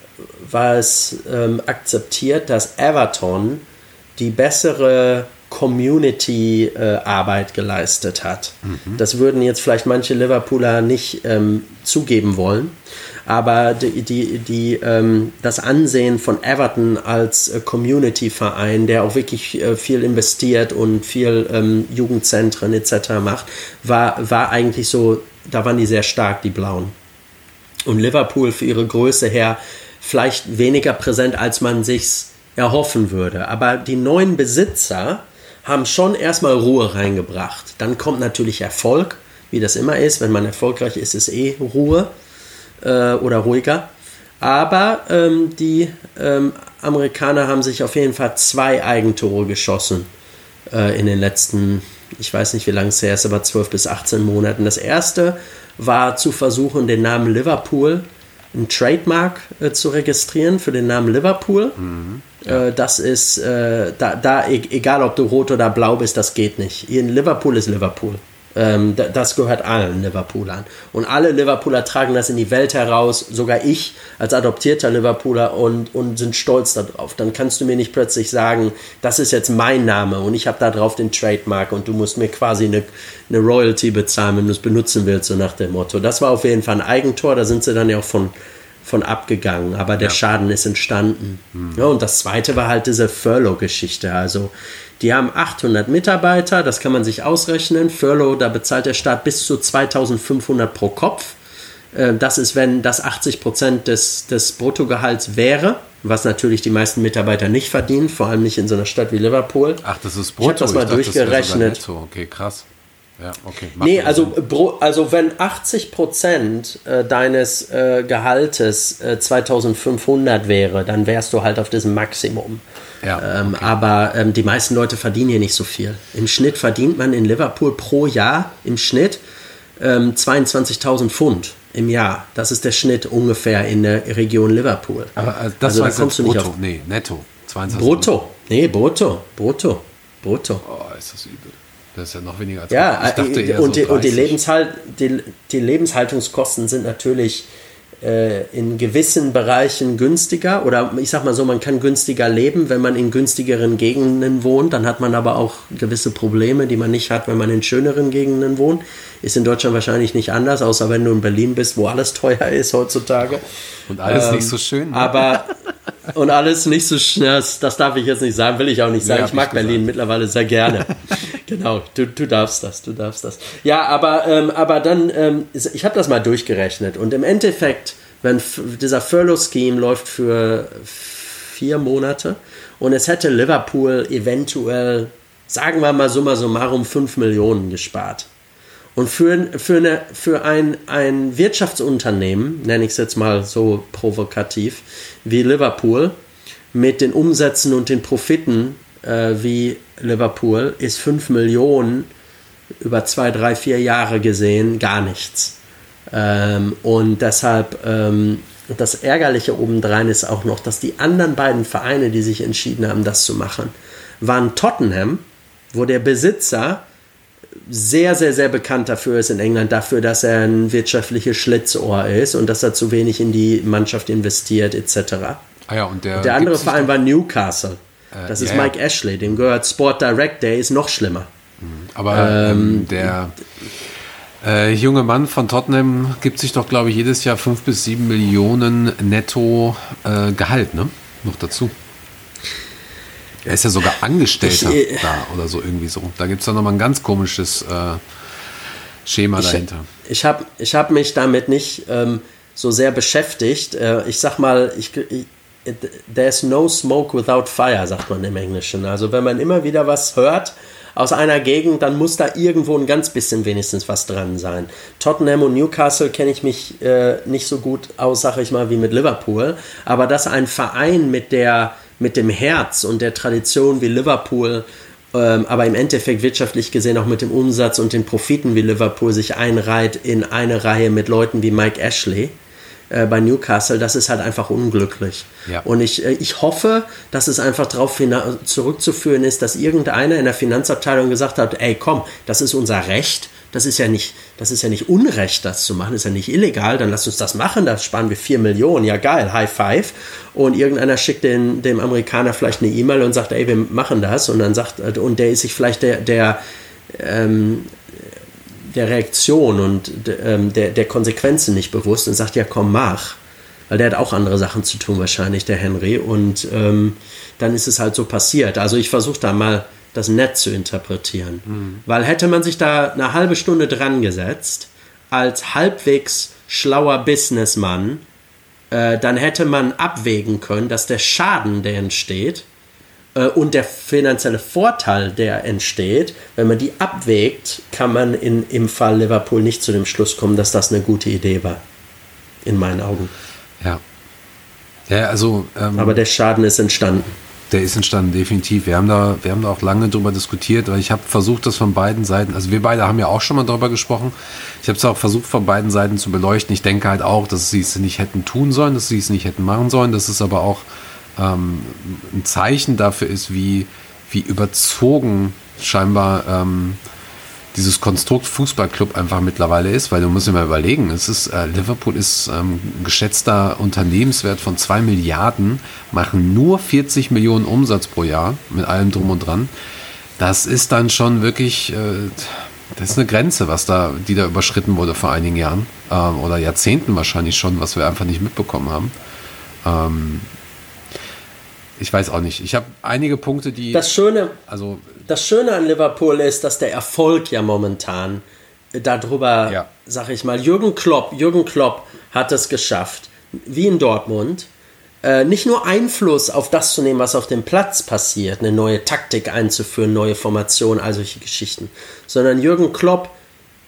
war es ähm, akzeptiert, dass Everton die bessere Community-Arbeit äh, geleistet hat. Mhm. Das würden jetzt vielleicht manche Liverpooler nicht ähm, zugeben wollen aber die, die, die, ähm, das Ansehen von Everton als äh, Community-Verein, der auch wirklich äh, viel investiert und viel ähm, Jugendzentren etc. macht, war, war eigentlich so, da waren die sehr stark, die Blauen. Und Liverpool für ihre Größe her vielleicht weniger präsent, als man sich erhoffen würde. Aber die neuen Besitzer haben schon erstmal Ruhe reingebracht. Dann kommt natürlich Erfolg, wie das immer ist. Wenn man erfolgreich ist, ist eh Ruhe äh, oder ruhiger. Aber ähm, die ähm, Amerikaner haben sich auf jeden Fall zwei Eigentore geschossen äh, in den letzten, ich weiß nicht wie lange es her ist, aber 12 bis 18 Monaten. Das erste war zu versuchen, den Namen Liverpool, ein Trademark äh, zu registrieren für den Namen Liverpool. Mhm, ja. Äh, das ist, äh, da, da, e-, egal ob du rot oder blau bist, das geht nicht. In Liverpool ist Liverpool. Ähm, das gehört allen Liverpoolern. Und alle Liverpooler tragen das in die Welt heraus, sogar ich als adoptierter Liverpooler und, und sind stolz darauf. Dann kannst du mir nicht plötzlich sagen, das ist jetzt mein Name und ich habe da drauf den Trademark und du musst mir quasi eine, eine Royalty bezahlen, wenn du es benutzen willst, so nach dem Motto. Das war auf jeden Fall ein Eigentor, da sind sie dann ja auch von, von abgegangen, aber der ja. Schaden ist entstanden. Mhm. Ja, und das zweite war halt diese Furlough-Geschichte. Also die haben 800 Mitarbeiter, das kann man sich ausrechnen. Furlough, da bezahlt der Staat bis zu 2500 pro Kopf. Äh, das ist, wenn das 80 Prozent des, des Bruttogehalts wäre, was natürlich die meisten Mitarbeiter nicht verdienen, vor allem nicht in so einer Stadt wie Liverpool. Ach, das ist Brutto. Ich habe das mal ich durchgerechnet. Das okay, krass. Ja, okay. Nee, also, also wenn 80 Prozent äh, deines äh, Gehaltes äh, 2500 wäre, dann wärst du halt auf diesem Maximum. Ja, ähm, aber ähm, die meisten Leute verdienen hier nicht so viel. Im Schnitt verdient man in Liverpool pro Jahr im Schnitt ähm, 22.000 Pfund im Jahr. Das ist der Schnitt ungefähr in der Region Liverpool. Aber äh, das also, da kommst du nicht brutto. auf. Nee, netto. 22 brutto. Nee, brutto. Brutto. Brutto. Oh, ist das übel. Das ist ja noch weniger als ja, ich dachte äh, eher und, so die, und die, Lebenshalt, die, die Lebenshaltungskosten sind natürlich äh, in gewissen Bereichen günstiger oder ich sag mal so, man kann günstiger leben, wenn man in günstigeren Gegenden wohnt, dann hat man aber auch gewisse Probleme, die man nicht hat, wenn man in schöneren Gegenden wohnt. Ist in Deutschland wahrscheinlich nicht anders, außer wenn du in Berlin bist, wo alles teuer ist heutzutage. Und alles ähm, nicht so schön. Ne? Aber und alles nicht so schnell, das, das, darf ich jetzt nicht sagen, will ich auch nicht sagen. Nee, ich mag ich Berlin mittlerweile sehr gerne. genau, du, du darfst das, du darfst das. Ja, aber, ähm, aber dann, ähm, ich habe das mal durchgerechnet und im Endeffekt, wenn dieser Furlough-Scheme läuft für vier Monate und es hätte Liverpool eventuell, sagen wir mal summa summarum, 5 Millionen gespart. Und für, für, eine, für ein, ein Wirtschaftsunternehmen, nenne ich es jetzt mal so provokativ, wie Liverpool, mit den Umsätzen und den Profiten äh, wie Liverpool, ist 5 Millionen über zwei, drei, vier Jahre gesehen gar nichts. Ähm, und deshalb, ähm, das Ärgerliche obendrein ist auch noch, dass die anderen beiden Vereine, die sich entschieden haben, das zu machen, waren Tottenham, wo der Besitzer sehr, sehr, sehr bekannt dafür ist in England, dafür, dass er ein wirtschaftliches Schlitzohr ist und dass er zu wenig in die Mannschaft investiert, etc. Ah ja, und der, der andere Verein war Newcastle. Äh, das ist ja, Mike ja. Ashley, dem gehört Sport Direct, der ist noch schlimmer. Mhm. Aber ähm, ähm, der äh, junge Mann von Tottenham gibt sich doch, glaube ich, jedes Jahr fünf bis sieben Millionen netto äh, Gehalt, ne? Noch dazu. Er ist ja sogar Angestellter ich, äh, da oder so irgendwie so. Da gibt es dann nochmal ein ganz komisches äh, Schema ich, dahinter. Ich habe ich hab mich damit nicht ähm, so sehr beschäftigt. Äh, ich sag mal, ich, ich, there's no smoke without fire, sagt man im Englischen. Also wenn man immer wieder was hört aus einer Gegend, dann muss da irgendwo ein ganz bisschen wenigstens was dran sein. Tottenham und Newcastle kenne ich mich äh, nicht so gut aus, sag ich mal, wie mit Liverpool. Aber dass ein Verein mit der mit dem Herz und der Tradition wie Liverpool, ähm, aber im Endeffekt wirtschaftlich gesehen auch mit dem Umsatz und den Profiten wie Liverpool sich einreiht in eine Reihe mit Leuten wie Mike Ashley äh, bei Newcastle, das ist halt einfach unglücklich. Ja. Und ich, äh, ich hoffe, dass es einfach darauf zurückzuführen ist, dass irgendeiner in der Finanzabteilung gesagt hat, ey komm, das ist unser Recht, das ist ja nicht, das ist ja nicht Unrecht, das zu machen, das ist ja nicht illegal, dann lass uns das machen, da sparen wir 4 Millionen, ja geil, High Five. Und irgendeiner schickt den, dem Amerikaner vielleicht eine E-Mail und sagt, ey, wir machen das. Und dann sagt, und der ist sich vielleicht der, der, ähm, der Reaktion und ähm, der, der Konsequenzen nicht bewusst und sagt, ja komm, mach. Weil der hat auch andere Sachen zu tun wahrscheinlich, der Henry. Und ähm, dann ist es halt so passiert. Also ich versuche da mal das nett zu interpretieren. Mhm. Weil hätte man sich da eine halbe Stunde dran gesetzt, als halbwegs schlauer Businessman, äh, dann hätte man abwägen können, dass der Schaden, der entsteht, äh, und der finanzielle Vorteil, der entsteht, wenn man die abwägt, kann man in, im Fall Liverpool nicht zu dem Schluss kommen, dass das eine gute Idee war. In meinen Augen. Ja. Ja, also. Ähm, Aber der Schaden ist entstanden. Der ist entstanden, definitiv. Wir haben da, wir haben da auch lange drüber diskutiert, weil ich habe versucht, das von beiden Seiten, also wir beide haben ja auch schon mal darüber gesprochen. Ich habe es auch versucht, von beiden Seiten zu beleuchten. Ich denke halt auch, dass sie es nicht hätten tun sollen, dass sie es nicht hätten machen sollen. Das ist aber auch ähm, ein Zeichen dafür ist, wie, wie überzogen scheinbar ähm, dieses Konstrukt Fußballclub einfach mittlerweile ist, weil du musst dir mal überlegen, es ist, äh, Liverpool ist ähm, geschätzter Unternehmenswert von 2 Milliarden, machen nur 40 Millionen Umsatz pro Jahr mit allem drum und dran. Das ist dann schon wirklich, äh, das ist eine Grenze, was da, die da überschritten wurde vor einigen Jahren äh, oder Jahrzehnten wahrscheinlich schon, was wir einfach nicht mitbekommen haben. Ähm, ich weiß auch nicht. Ich habe einige Punkte, die. Das Schöne, also, das Schöne an Liverpool ist, dass der Erfolg ja momentan darüber, ja. sag ich mal, Jürgen Klopp, Jürgen Klopp hat es geschafft, wie in Dortmund, äh, nicht nur Einfluss auf das zu nehmen, was auf dem Platz passiert, eine neue Taktik einzuführen, neue Formation, all solche Geschichten, sondern Jürgen Klopp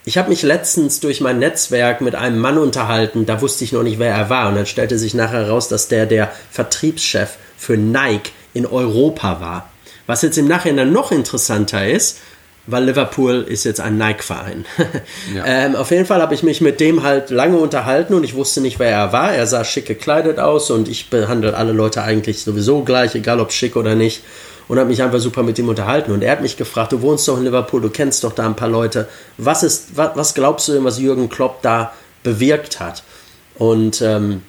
ich habe mich letztens durch mein Netzwerk mit einem Mann unterhalten, da wusste ich noch nicht, wer er war. Und dann stellte sich nachher heraus, dass der der Vertriebschef für Nike in Europa war. Was jetzt im Nachhinein noch interessanter ist, weil Liverpool ist jetzt ein Nike-Verein. Ja. ähm, auf jeden Fall habe ich mich mit dem halt lange unterhalten und ich wusste nicht, wer er war. Er sah schick gekleidet aus und ich behandle alle Leute eigentlich sowieso gleich, egal ob schick oder nicht. und habe mich einfach super mit ihm unterhalten. Und er hat mich gefragt, du wohnst doch in Liverpool, du kennst doch da ein paar Leute. Was, ist, was, was glaubst du denn, was Jürgen Klopp da bewirkt hat? Und ähm,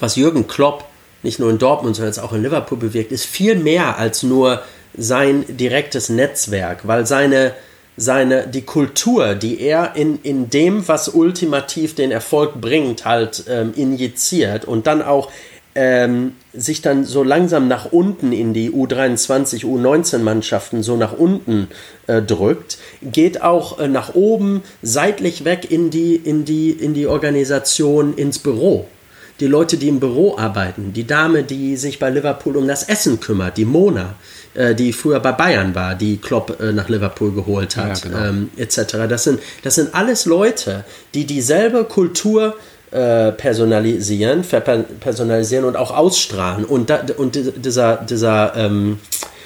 was Jürgen Klopp nicht nur in Dortmund, sondern jetzt auch in Liverpool bewirkt, ist viel mehr als nur sein direktes Netzwerk, weil seine, seine, die Kultur, die er in, in dem, was ultimativ den Erfolg bringt, halt ähm, injiziert und dann auch ähm, sich dann so langsam nach unten in die U23, U19-Mannschaften so nach unten äh, drückt, geht auch äh, nach oben, seitlich weg in die, in, die, in die Organisation, ins Büro die Leute, die im Büro arbeiten, die Dame, die sich bei Liverpool um das Essen kümmert, die Mona, äh, die früher bei Bayern war, die Klopp äh, nach Liverpool geholt hat, ja, genau. ähm, etc. Das sind, das sind alles Leute, die dieselbe Kultur äh, personalisieren, verpersonalisieren und auch ausstrahlen. Und, da, und dieser, dieser ähm,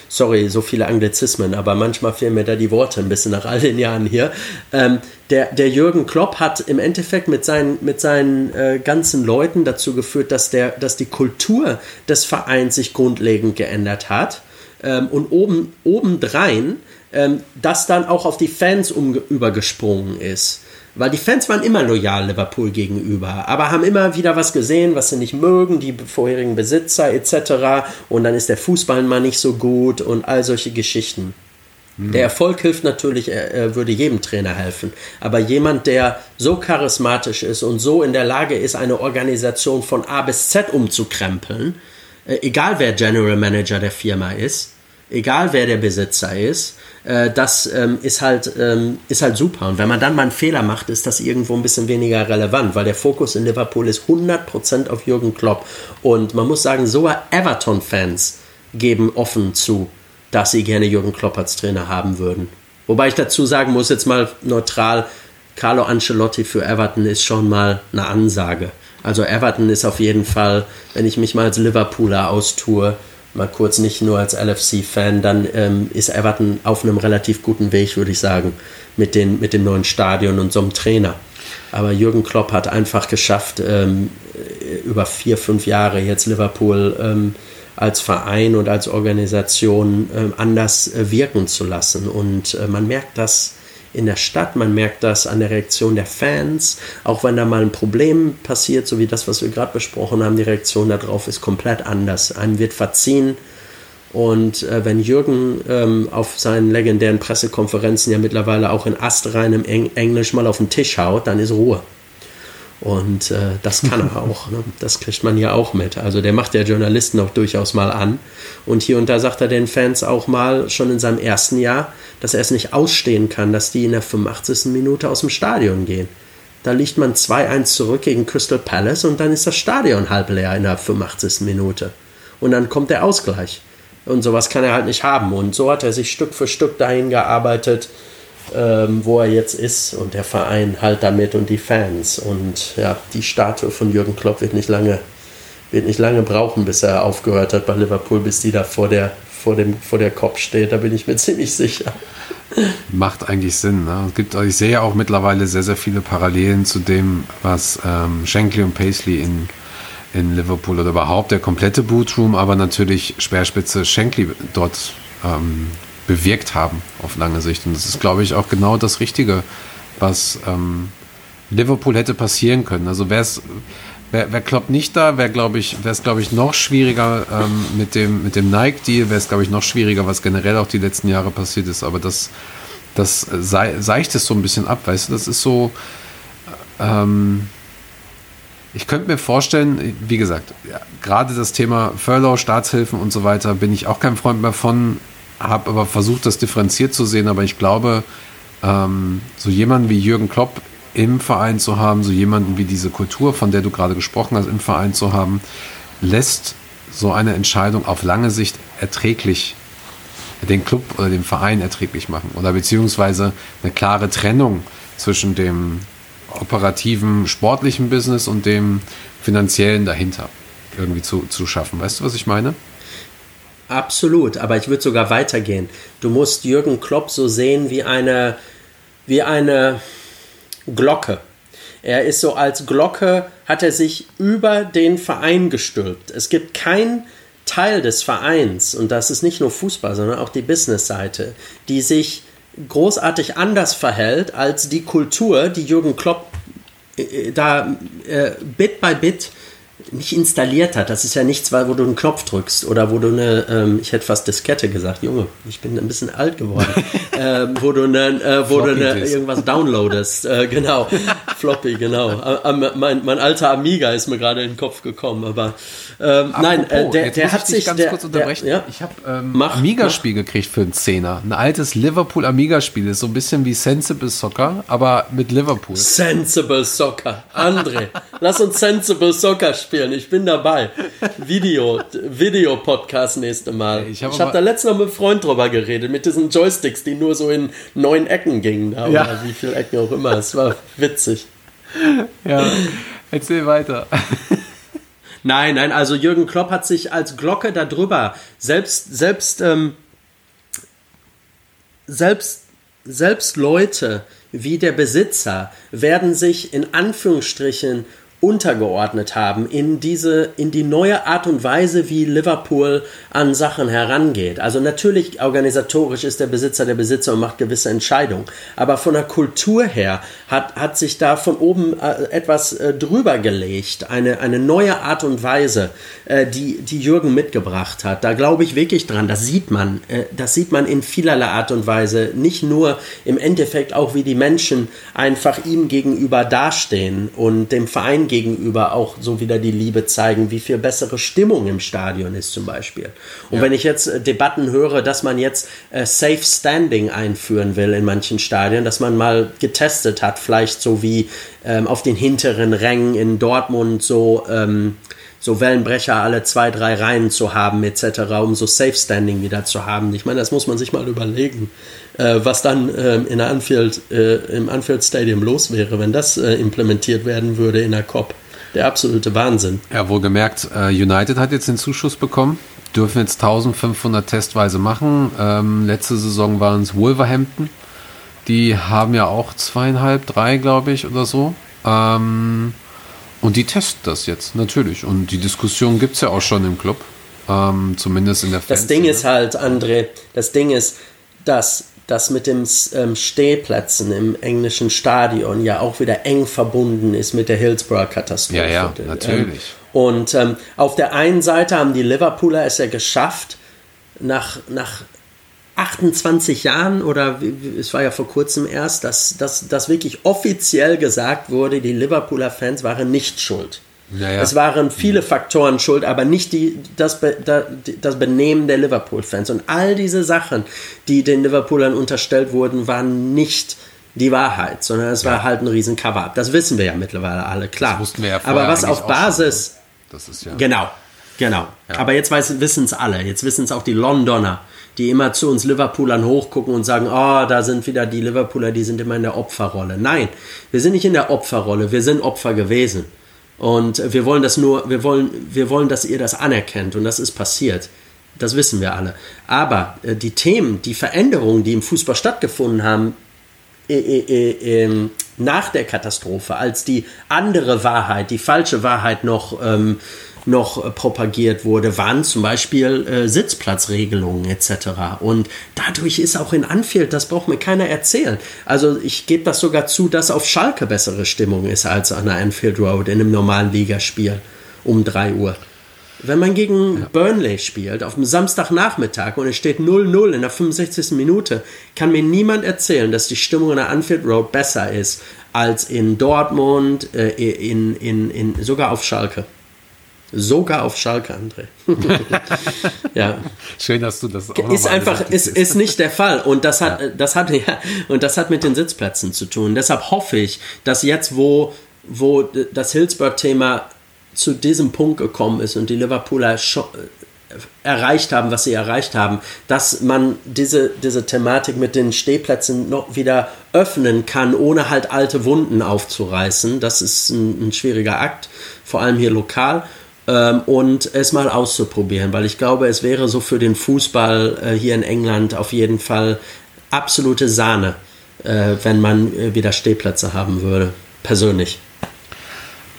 sorry, so viele Anglizismen, aber manchmal fehlen mir da die Worte ein bisschen nach all den Jahren hier. Ähm, der, der Jürgen Klopp hat im Endeffekt mit seinen, mit seinen äh, ganzen Leuten dazu geführt, dass, der, dass die Kultur des Vereins sich grundlegend geändert hat. Ähm, und oben, obendrein ähm, das dann auch auf die Fans übergesprungen ist. Weil die Fans waren immer loyal Liverpool gegenüber, aber haben immer wieder was gesehen, was sie nicht mögen, die vorherigen Besitzer etc. Und dann ist der Fußball mal nicht so gut und all solche Geschichten. Mhm. Der Erfolg hilft natürlich, er, würde jedem Trainer helfen. Aber jemand, der so charismatisch ist und so in der Lage ist, eine Organisation von A bis Z umzukrempeln, äh, egal wer General Manager der Firma ist, egal wer der Besitzer ist, äh, das ähm, ist, halt, ähm, ist halt super. Und wenn man dann mal einen Fehler macht, ist das irgendwo ein bisschen weniger relevant, weil der Fokus in Liverpool ist 100% auf Jürgen Klopp. Und man muss sagen, sogar Everton-Fans geben offen zu, dass sie gerne Jürgen Klopp als Trainer haben würden. Wobei ich dazu sagen muss, jetzt mal neutral, Carlo Ancelotti für Everton ist schon mal eine Ansage. Also Everton ist auf jeden Fall, wenn ich mich mal als Liverpooler austue, mal kurz nicht nur als LFC-Fan, dann ähm, ist Everton auf einem relativ guten Weg, würde ich sagen, mit, den, mit dem neuen Stadion und so einem Trainer. Aber Jürgen Klopp hat einfach geschafft, ähm, über vier, fünf Jahre jetzt Liverpool ähm, als Verein und als Organisation ähm, anders äh, wirken zu lassen. Und äh, man merkt das in der Stadt, man merkt das an der Reaktion der Fans, auch wenn da mal ein Problem passiert, so wie das, was wir gerade besprochen haben, die Reaktion darauf ist komplett anders. Einem wird verziehen und äh, wenn Jürgen ähm, auf seinen legendären Pressekonferenzen ja mittlerweile auch in astreinem Eng Englisch mal auf den Tisch haut, dann ist Ruhe. Und äh, das kann er auch. Ne? Das kriegt man ja auch mit. Also der macht der Journalisten auch durchaus mal an. Und hier und da sagt er den Fans auch mal schon in seinem ersten Jahr, dass er es nicht ausstehen kann, dass die in der 85. Minute aus dem Stadion gehen. Da liegt man 2-1 zurück gegen Crystal Palace und dann ist das Stadion halb leer in der 85. Minute. Und dann kommt der Ausgleich. Und sowas kann er halt nicht haben. Und so hat er sich Stück für Stück dahin gearbeitet, ähm, wo er jetzt ist und der Verein halt damit und die Fans. Und ja, die Statue von Jürgen Klopp wird nicht lange, wird nicht lange brauchen, bis er aufgehört hat bei Liverpool, bis die da vor der, vor dem, vor der Kopf steht. Da bin ich mir ziemlich sicher. Macht eigentlich Sinn. Ne? Es gibt, ich sehe auch mittlerweile sehr, sehr viele Parallelen zu dem, was ähm, Shankly und Paisley in, in Liverpool oder überhaupt der komplette Bootroom, aber natürlich Speerspitze Shankly dort ähm, bewirkt haben auf lange Sicht. Und das ist, glaube ich, auch genau das Richtige, was ähm, Liverpool hätte passieren können. Also wäre es Wer, wer Klopp nicht da, wäre glaube ich, es glaube ich noch schwieriger ähm, mit dem mit dem Nike Deal, wäre es glaube ich noch schwieriger, was generell auch die letzten Jahre passiert ist. Aber das das sei, seicht es so ein bisschen ab, weißt du? Das ist so. Ähm, ich könnte mir vorstellen, wie gesagt, ja, gerade das Thema Furlough, Staatshilfen und so weiter, bin ich auch kein Freund mehr von habe aber versucht, das differenziert zu sehen, aber ich glaube, ähm, so jemanden wie Jürgen Klopp im Verein zu haben, so jemanden wie diese Kultur, von der du gerade gesprochen hast, im Verein zu haben, lässt so eine Entscheidung auf lange Sicht erträglich den Club oder den Verein erträglich machen oder beziehungsweise eine klare Trennung zwischen dem operativen, sportlichen Business und dem finanziellen dahinter irgendwie zu, zu schaffen. Weißt du, was ich meine? Absolut, aber ich würde sogar weitergehen. Du musst Jürgen Klopp so sehen wie eine, wie eine Glocke. Er ist so als Glocke, hat er sich über den Verein gestülpt. Es gibt kein Teil des Vereins, und das ist nicht nur Fußball, sondern auch die Businessseite, die sich großartig anders verhält als die Kultur, die Jürgen Klopp äh da äh, Bit by Bit nicht installiert hat. Das ist ja nichts, wo du einen Knopf drückst oder wo du eine, ähm, ich hätte fast Diskette gesagt, Junge, ich bin ein bisschen alt geworden, äh, wo du, eine, äh, wo du eine, irgendwas downloadest. Äh, genau, Floppy, genau. Äh, mein, mein alter Amiga ist mir gerade in den Kopf gekommen, aber ähm, nein, äh, der, der hat sich. ganz der, kurz unterbrechen. Der, ja? Ich habe ähm, ein Amiga-Spiel gekriegt für einen Zehner. Ein altes Liverpool Amiga-Spiel. Ist so ein bisschen wie Sensible Soccer, aber mit Liverpool. Sensible Soccer. André, lass uns Sensible Soccer spielen. Ich bin dabei. Video, Video-Podcast nächste Mal. Ich habe hab da letztens noch mit einem Freund drüber geredet, mit diesen Joysticks, die nur so in neun Ecken gingen. Ja. Oder wie viele Ecken auch immer. Es war witzig. Ja, erzähl weiter. Nein, nein, also Jürgen Klopp hat sich als Glocke darüber selbst, selbst, ähm, selbst, selbst Leute wie der Besitzer werden sich in Anführungsstrichen untergeordnet haben in diese, in die neue Art und Weise, wie Liverpool an Sachen herangeht. Also natürlich organisatorisch ist der Besitzer der Besitzer und macht gewisse Entscheidungen. Aber von der Kultur her hat, hat sich da von oben äh, etwas äh, drüber gelegt. Eine, eine neue Art und Weise, äh, die, die Jürgen mitgebracht hat. Da glaube ich wirklich dran. Das sieht man. Das sieht man in vielerlei Art und Weise. Nicht nur im Endeffekt auch, wie die Menschen einfach ihm gegenüber dastehen und dem Verein gegenüber auch so wieder die Liebe zeigen, wie viel bessere Stimmung im Stadion ist zum Beispiel. Und ja. wenn ich jetzt äh, Debatten höre, dass man jetzt äh, Safe Standing einführen will in manchen Stadien, dass man mal getestet hat, vielleicht so wie ähm, auf den hinteren Rängen in Dortmund so ähm, so Wellenbrecher alle zwei, drei Reihen zu haben, etc., um so Safe Standing wieder zu haben. Ich meine, das muss man sich mal überlegen, äh, was dann ähm, in Anfield, äh, im Anfield Stadium los wäre, wenn das äh, implementiert werden würde in der COP. Der absolute Wahnsinn. Ja, wohlgemerkt, äh, United hat jetzt den Zuschuss bekommen, dürfen jetzt 1500 testweise machen. Ähm, letzte Saison waren es Wolverhampton. Die haben ja auch zweieinhalb, drei, glaube ich, oder so. Ähm, und die testen das jetzt, natürlich. Und die Diskussion gibt es ja auch schon im Club. Ähm, zumindest in der Fans Das Ding ist halt, André, das Ding ist, dass das mit den ähm, Stehplätzen im englischen Stadion ja auch wieder eng verbunden ist mit der Hillsborough-Katastrophe. Ja, ja, natürlich. Ähm, und ähm, auf der einen Seite haben die Liverpooler es ja geschafft, nach, nach 28 Jahren oder es war ja vor kurzem erst, dass, dass, dass wirklich offiziell gesagt wurde, die Liverpooler Fans waren nicht schuld. Ja, ja. Es waren viele Faktoren schuld, aber nicht die, das, das Benehmen der Liverpool-Fans. Und all diese Sachen, die den Liverpoolern unterstellt wurden, waren nicht die Wahrheit, sondern es ja. war halt ein riesen Cover-up. Das wissen wir ja mittlerweile alle, klar. Das wussten wir ja aber was auf Basis... Ne? das ist ja genau, genau. Aber jetzt wissen es alle. Jetzt wissen es auch die Londoner die immer zu uns Liverpoolern hochgucken und sagen, oh, da sind wieder die Liverpooler, die sind immer in der Opferrolle. Nein, wir sind nicht in der Opferrolle, wir sind Opfer gewesen. Und wir wollen das nur, wir wollen, wir wollen, dass ihr das anerkennt und das ist passiert. Das wissen wir alle. Aber äh, die Themen, die Veränderungen, die im Fußball stattgefunden haben, äh, äh, nach der Katastrophe, als die andere Wahrheit, die falsche Wahrheit noch ähm, noch äh, propagiert wurde, waren zum Beispiel äh, Sitzplatzregelungen etc. Und dadurch ist auch in Anfield, das braucht mir keiner erzählen. Also ich gebe das sogar zu, dass auf Schalke bessere Stimmung ist als an der Anfield Road in einem normalen Ligaspiel um 3 Uhr. Wenn man gegen ja. Burnley spielt, auf dem Samstagnachmittag und es steht 0-0 in der 65. Minute, kann mir niemand erzählen, dass die Stimmung in der Anfield Road besser ist als in Dortmund, äh, in, in, in, sogar auf Schalke. Sogar auf Schalke, André. ja. Schön, dass du das auch Ist einfach, ist, ist nicht der Fall. Und das hat, ja. das hat, ja, und das hat mit den Sitzplätzen zu tun. Deshalb hoffe ich, dass jetzt, wo, wo das Hillsburg-Thema zu diesem Punkt gekommen ist und die Liverpooler erreicht haben, was sie erreicht haben, dass man diese, diese Thematik mit den Stehplätzen noch wieder öffnen kann, ohne halt alte Wunden aufzureißen. Das ist ein, ein schwieriger Akt, vor allem hier lokal ähm, und es mal auszuprobieren, weil ich glaube, es wäre so für den Fußball äh, hier in England auf jeden Fall absolute Sahne, äh, wenn man äh, wieder Stehplätze haben würde, persönlich.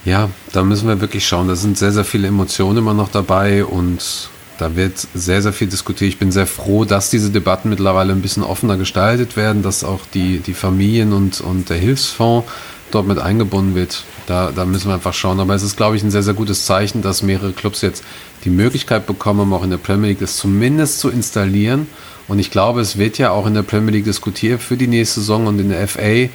Ja, da müssen wir wirklich schauen. Da sind sehr, sehr viele Emotionen immer noch dabei und da wird sehr, sehr viel diskutiert. Ich bin sehr froh, dass diese Debatten mittlerweile ein bisschen offener gestaltet werden, dass auch die, die Familien und, und der Hilfsfonds dort mit eingebunden wird. Da, da müssen wir einfach schauen. Aber es ist, glaube ich, ein sehr, sehr gutes Zeichen, dass mehrere Clubs jetzt die Möglichkeit bekommen, auch in der Premier League das zumindest zu installieren. Und ich glaube, es wird ja auch in der Premier League diskutiert für die nächste Saison und in der FA. Äh,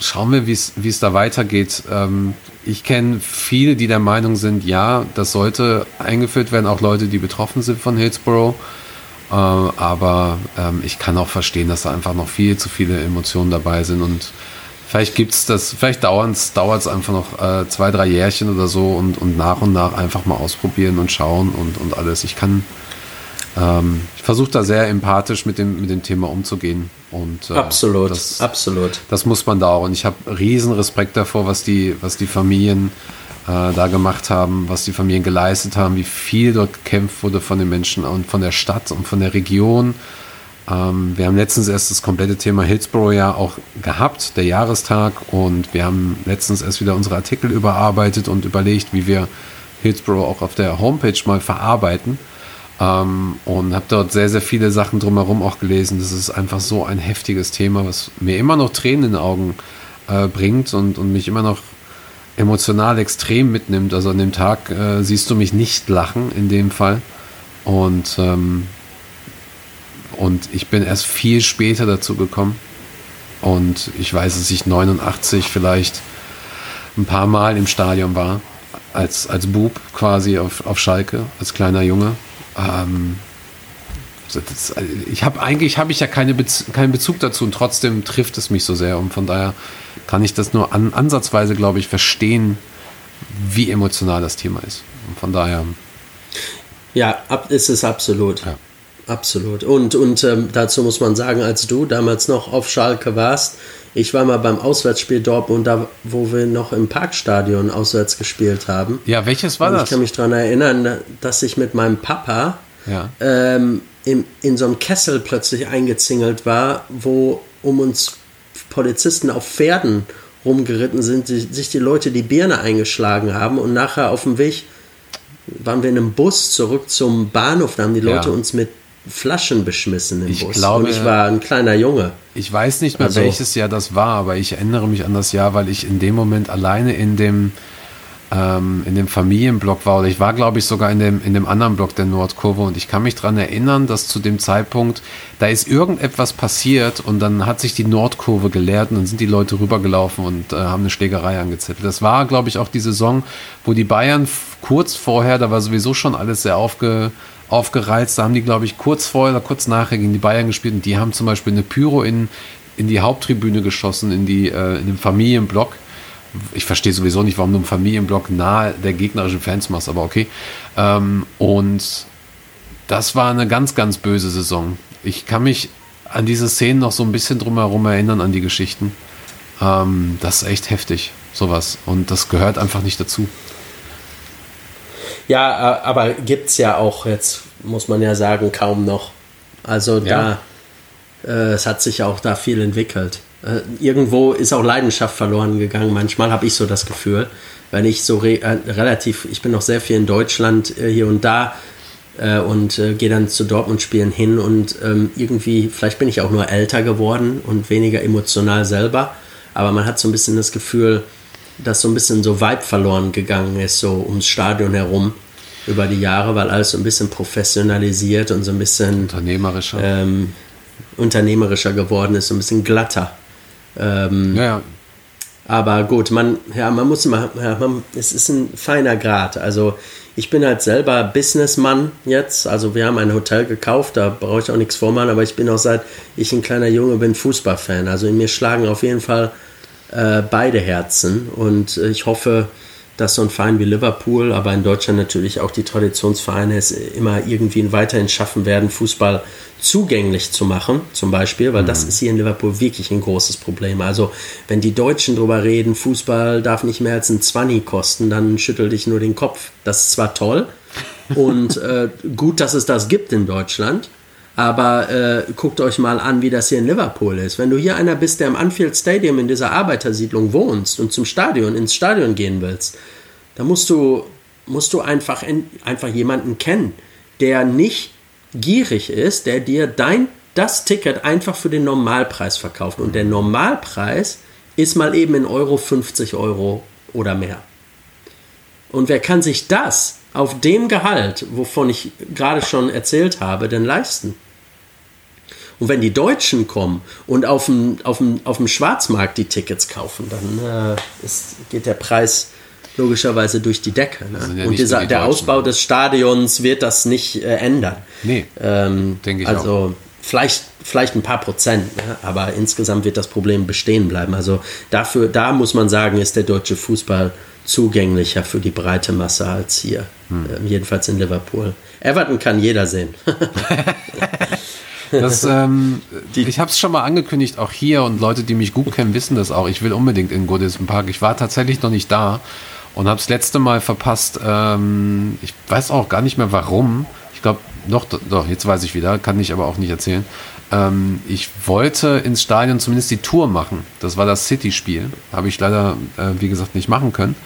schauen wir, wie es da weitergeht. Ähm, ich kenne viele, die der Meinung sind, ja, das sollte eingeführt werden, auch Leute, die betroffen sind von Hillsborough. Äh, aber ähm, ich kann auch verstehen, dass da einfach noch viel zu viele Emotionen dabei sind und Vielleicht gibt's das, vielleicht dauert es einfach noch äh, zwei, drei Jährchen oder so und, und nach und nach einfach mal ausprobieren und schauen und, und alles. Ich kann, ähm, ich versuche da sehr empathisch mit dem, mit dem Thema umzugehen. Und, äh, absolut, das, absolut. Das muss man da auch. Und ich habe riesen Respekt davor, was die, was die Familien äh, da gemacht haben, was die Familien geleistet haben, wie viel dort gekämpft wurde von den Menschen und von der Stadt und von der Region. Ähm, wir haben letztens erst das komplette Thema Hillsborough ja auch gehabt, der Jahrestag, und wir haben letztens erst wieder unsere Artikel überarbeitet und überlegt, wie wir Hillsborough auch auf der Homepage mal verarbeiten. Ähm, und habe dort sehr, sehr viele Sachen drumherum auch gelesen. Das ist einfach so ein heftiges Thema, was mir immer noch Tränen in den Augen äh, bringt und, und mich immer noch emotional extrem mitnimmt. Also an dem Tag äh, siehst du mich nicht lachen in dem Fall. Und ähm, und ich bin erst viel später dazu gekommen. Und ich weiß, dass ich 89 vielleicht ein paar Mal im Stadion war, als, als Bub quasi auf, auf Schalke, als kleiner Junge. Ähm, das, ich habe eigentlich habe ich ja keine Bez keinen Bezug dazu und trotzdem trifft es mich so sehr und von daher kann ich das nur an, ansatzweise, glaube ich, verstehen, wie emotional das Thema ist. Und von daher. Ja, ab, ist es absolut. Ja. Absolut. Und, und ähm, dazu muss man sagen, als du damals noch auf Schalke warst, ich war mal beim Auswärtsspiel Dortmund, da, wo wir noch im Parkstadion auswärts gespielt haben. Ja, welches war und das? Ich kann mich daran erinnern, dass ich mit meinem Papa ja. ähm, in, in so einem Kessel plötzlich eingezingelt war, wo um uns Polizisten auf Pferden rumgeritten sind, die, sich die Leute die Birne eingeschlagen haben und nachher auf dem Weg waren wir in einem Bus zurück zum Bahnhof, da haben die Leute ja. uns mit Flaschen beschmissen im ich Bus. Glaube, und ich war ein kleiner Junge. Ich weiß nicht mehr, also, welches Jahr das war, aber ich erinnere mich an das Jahr, weil ich in dem Moment alleine in dem, ähm, in dem Familienblock war. Oder ich war, glaube ich, sogar in dem, in dem anderen Block der Nordkurve. Und ich kann mich daran erinnern, dass zu dem Zeitpunkt, da ist irgendetwas passiert und dann hat sich die Nordkurve geleert und dann sind die Leute rübergelaufen und äh, haben eine Schlägerei angezettelt. Das war, glaube ich, auch die Saison, wo die Bayern kurz vorher, da war sowieso schon alles sehr aufge aufgereizt. Da haben die, glaube ich, kurz vorher oder kurz nachher gegen die Bayern gespielt und die haben zum Beispiel eine Pyro in, in die Haupttribüne geschossen, in, die, äh, in den Familienblock. Ich verstehe sowieso nicht, warum du einen Familienblock nahe der gegnerischen Fans machst, aber okay. Ähm, und das war eine ganz, ganz böse Saison. Ich kann mich an diese Szenen noch so ein bisschen drumherum erinnern, an die Geschichten. Ähm, das ist echt heftig, sowas. Und das gehört einfach nicht dazu. Ja, aber gibt es ja auch jetzt, muss man ja sagen, kaum noch. Also ja. da, äh, es hat sich auch da viel entwickelt. Äh, irgendwo ist auch Leidenschaft verloren gegangen. Manchmal habe ich so das Gefühl, wenn ich so re äh, relativ, ich bin noch sehr viel in Deutschland äh, hier und da äh, und äh, gehe dann zu Dortmund-Spielen hin und ähm, irgendwie, vielleicht bin ich auch nur älter geworden und weniger emotional selber, aber man hat so ein bisschen das Gefühl, dass so ein bisschen so Vibe verloren gegangen ist, so ums Stadion herum über die Jahre, weil alles so ein bisschen professionalisiert und so ein bisschen unternehmerischer, ähm, unternehmerischer geworden ist, so ein bisschen glatter. Ähm, ja, ja. Aber gut, man, ja, man muss immer, ja, man, es ist ein feiner Grad. Also ich bin halt selber Businessmann jetzt. Also wir haben ein Hotel gekauft, da brauche ich auch nichts vormachen, aber ich bin auch seit ich ein kleiner Junge bin Fußballfan. Also in mir schlagen auf jeden Fall äh, beide Herzen und äh, ich hoffe, dass so ein Verein wie Liverpool, aber in Deutschland natürlich auch die Traditionsvereine es immer irgendwie weiterhin schaffen werden, Fußball zugänglich zu machen, zum Beispiel, weil mhm. das ist hier in Liverpool wirklich ein großes Problem. Also, wenn die Deutschen drüber reden, Fußball darf nicht mehr als ein Zwanni kosten, dann schüttel dich nur den Kopf. Das ist zwar toll und äh, gut, dass es das gibt in Deutschland, aber äh, guckt euch mal an, wie das hier in Liverpool ist. Wenn du hier einer bist, der im Anfield Stadium in dieser Arbeitersiedlung wohnst und zum Stadion, ins Stadion gehen willst, dann musst du musst du einfach, einfach jemanden kennen, der nicht gierig ist, der dir dein das Ticket einfach für den Normalpreis verkauft. Und der Normalpreis ist mal eben in Euro 50 Euro oder mehr. Und wer kann sich das auf dem Gehalt, wovon ich gerade schon erzählt habe, denn leisten? Und wenn die Deutschen kommen und auf dem, auf dem, auf dem Schwarzmarkt die Tickets kaufen, dann äh, ist, geht der Preis logischerweise durch die Decke. Ne? Ja und dieser, die der Ausbau des Stadions wird das nicht äh, ändern. Nee, ähm, denke ich also, auch. Vielleicht, vielleicht ein paar Prozent, ne? aber insgesamt wird das Problem bestehen bleiben. Also dafür, da muss man sagen, ist der deutsche Fußball zugänglicher für die breite Masse als hier. Hm. Ähm, jedenfalls in Liverpool. Everton kann jeder sehen. Das, ähm, ich habe es schon mal angekündigt, auch hier und Leute, die mich gut kennen, wissen das auch. Ich will unbedingt in Goodison Park. Ich war tatsächlich noch nicht da und habe das letzte Mal verpasst. Ähm, ich weiß auch gar nicht mehr warum. Ich glaube, doch, doch, jetzt weiß ich wieder, kann ich aber auch nicht erzählen. Ähm, ich wollte ins Stadion zumindest die Tour machen. Das war das City-Spiel. Habe ich leider, äh, wie gesagt, nicht machen können.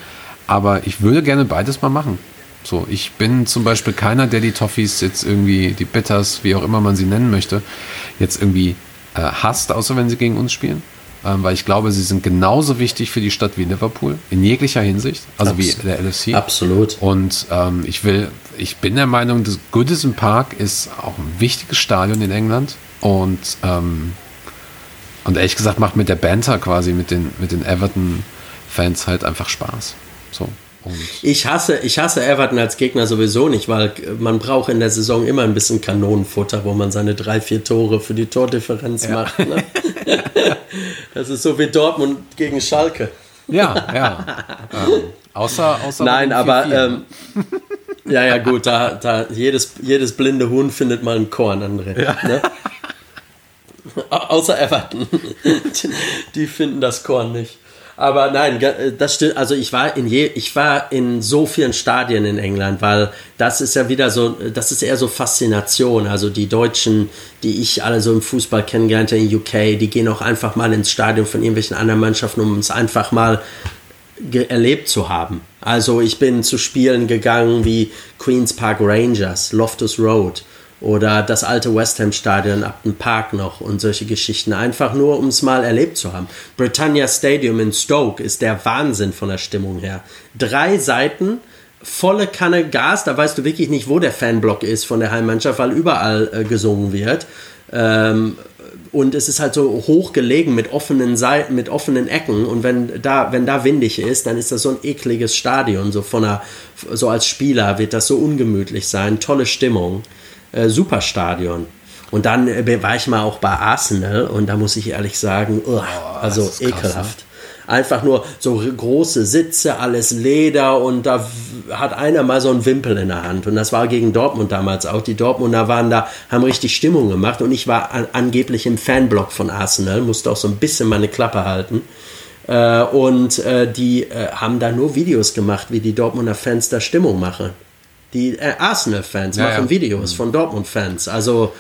Aber ich würde gerne beides mal machen. So, ich bin zum Beispiel keiner, der die Toffees jetzt irgendwie, die Bitters, wie auch immer man sie nennen möchte, jetzt irgendwie äh, hasst, außer wenn sie gegen uns spielen ähm, weil ich glaube, sie sind genauso wichtig für die Stadt wie Liverpool, in jeglicher Hinsicht, also Abs wie der LFC. Absolut. Und ähm, ich will, ich bin der Meinung, das Goodison Park ist auch ein wichtiges Stadion in England und, ähm, und ehrlich gesagt macht mit der Banter quasi mit den, mit den Everton-Fans halt einfach Spaß. So. Und ich hasse, ich hasse Everton als Gegner sowieso nicht, weil man braucht in der Saison immer ein bisschen Kanonenfutter, wo man seine drei, vier Tore für die Tordifferenz ja. macht. Ne? das ist so wie Dortmund gegen Schalke. Ja, ja. ähm, außer, außer Nein, aber ähm, ja, ja, gut, da, da jedes, jedes blinde Huhn findet mal ein Korn, André. Ja. Ne? Außer Everton. Die finden das Korn nicht. Aber nein, äh, das stimmt. Also ich war in je, ich war in so vielen Stadien in England, weil das ist ja wieder so, das ist eher so Faszination. Also die Deutschen, die ich alle so im Fußball kennengelernt habe in UK, die gehen auch einfach mal ins Stadion von irgendwelchen anderen Mannschaften, um es einfach mal erlebt zu haben. Also ich bin zu Spielen gegangen wie Queens Park Rangers, Loftus Road oder das alte West Ham Stadion ab dem Park noch und solche Geschichten. Einfach nur, um es mal erlebt zu haben. Britannia Stadium in Stoke ist der Wahnsinn von der Stimmung her. Drei Seiten, volle Kanne Gas, da weißt du wirklich nicht, wo der Fanblock ist von der Heimmannschaft, weil überall äh, gesungen wird. Ähm, und es ist halt so hoch gelegen mit offenen Seiten, mit offenen Ecken. Und wenn da, wenn da windig ist, dann ist das so ein ekliges Stadion. So von einer, so als Spieler wird das so ungemütlich sein. Tolle Stimmung äh, Superstadion. Und dann äh, war ich mal auch bei Arsenal und da muss ich ehrlich sagen, uh, also krass, ekelhaft. Ne? Einfach nur so große Sitze, alles Leder und da hat einer mal so einen Wimpel in der Hand. Und das war gegen Dortmund damals auch. Die Dortmunder waren da, haben richtig Stimmung gemacht und ich war an, angeblich im Fanblock von Arsenal, musste auch so ein bisschen meine Klappe halten. Äh, und äh, die äh, haben da nur Videos gemacht, wie die Dortmunder Fans da Stimmung machen. Die äh, Arsenal-Fans ja, machen ja. Videos mhm. von Dortmund-Fans. Also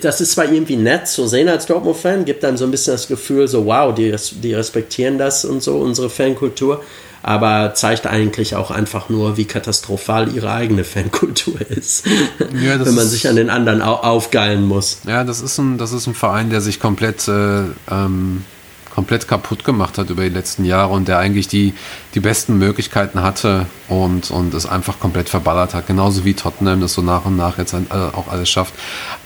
das ist zwar irgendwie nett zu sehen als Dortmund-Fan, gibt einem so ein bisschen das Gefühl, so wow, die, die respektieren das und so, unsere Fankultur, aber zeigt eigentlich auch einfach nur, wie katastrophal ihre eigene Fankultur ist, ja, wenn man sich an den anderen aufgeilen muss. Ja, das ist ein, das ist ein Verein, der sich komplett äh, ähm, komplett kaputt gemacht hat über die letzten Jahre und der eigentlich die, die besten Möglichkeiten hatte und, und es einfach komplett verballert hat. Genauso wie Tottenham das so nach und nach jetzt auch alles schafft.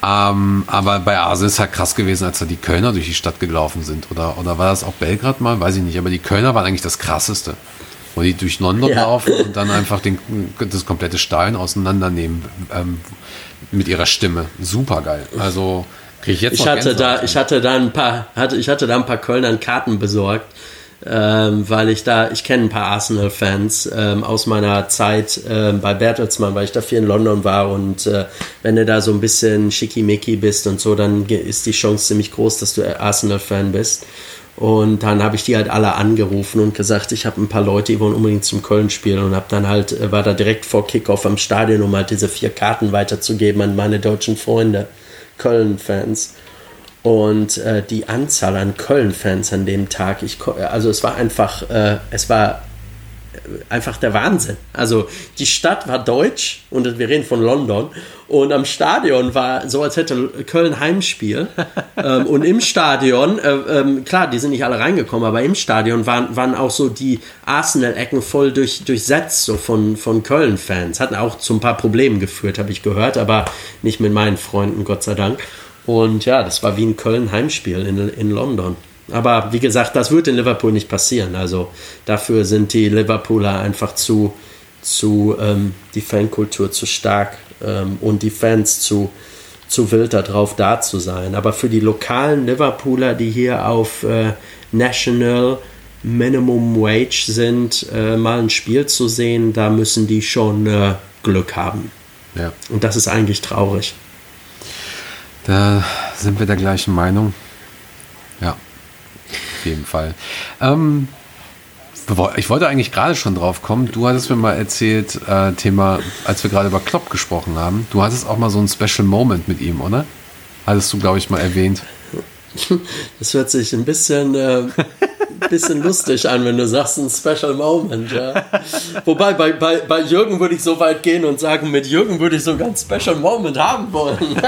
Ähm, aber bei Arsenal ist es halt krass gewesen, als da die Kölner durch die Stadt gelaufen sind. Oder, oder war das auch Belgrad mal? Weiß ich nicht. Aber die Kölner waren eigentlich das Krasseste. Wo die durch London ja. laufen und dann einfach den, das komplette Stein auseinandernehmen ähm, mit ihrer Stimme. Super geil. Also ich, ich hatte da, ich hatte da ein paar, hatte, ich hatte da ein paar Kölner Karten besorgt, ähm, weil ich da, ich kenne ein paar Arsenal-Fans ähm, aus meiner Zeit ähm, bei Bertelsmann, weil ich da viel in London war und äh, wenn du da so ein bisschen schickimicki bist und so, dann ist die Chance ziemlich groß, dass du Arsenal-Fan bist. Und dann habe ich die halt alle angerufen und gesagt, ich habe ein paar Leute, die wollen unbedingt zum Köln spielen und habe dann halt, äh, war da direkt vor Kickoff am Stadion, um halt diese vier Karten weiterzugeben an meine deutschen Freunde. Köln-Fans. Und äh, die Anzahl an Köln-Fans an dem Tag, ich, also es war einfach, äh, es war einfach der Wahnsinn. Also die Stadt war deutsch und wir reden von London und am Stadion war so, als hätte Köln Heimspiel ähm, und im Stadion, äh, ähm, klar, die sind nicht alle reingekommen, aber im Stadion waren, waren auch so die Arsenal-Ecken voll durch, durchsetzt, so von, von Köln-Fans. Hatten auch zu ein paar Problemen geführt, habe ich gehört, aber nicht mit meinen Freunden, Gott sei Dank. Und ja, das war wie ein Köln-Heimspiel in, in London. Aber wie gesagt, das wird in Liverpool nicht passieren. Also dafür sind die Liverpooler einfach zu, zu ähm, die Fankultur zu stark ähm, und die Fans zu, zu wild darauf da zu sein. Aber für die lokalen Liverpooler, die hier auf äh, National Minimum Wage sind, äh, mal ein Spiel zu sehen, da müssen die schon äh, Glück haben. Ja. Und das ist eigentlich traurig. Da sind wir der gleichen Meinung. Ja jeden Fall. Ähm, ich wollte eigentlich gerade schon drauf kommen. Du hattest mir mal erzählt, äh, Thema, als wir gerade über Klopp gesprochen haben, du hattest auch mal so ein Special Moment mit ihm, oder? Hattest du, glaube ich, mal erwähnt. Das hört sich ein bisschen, äh, bisschen lustig an, wenn du sagst, ein Special Moment. Ja. Wobei, bei, bei, bei Jürgen würde ich so weit gehen und sagen, mit Jürgen würde ich sogar ein Special Moment haben wollen.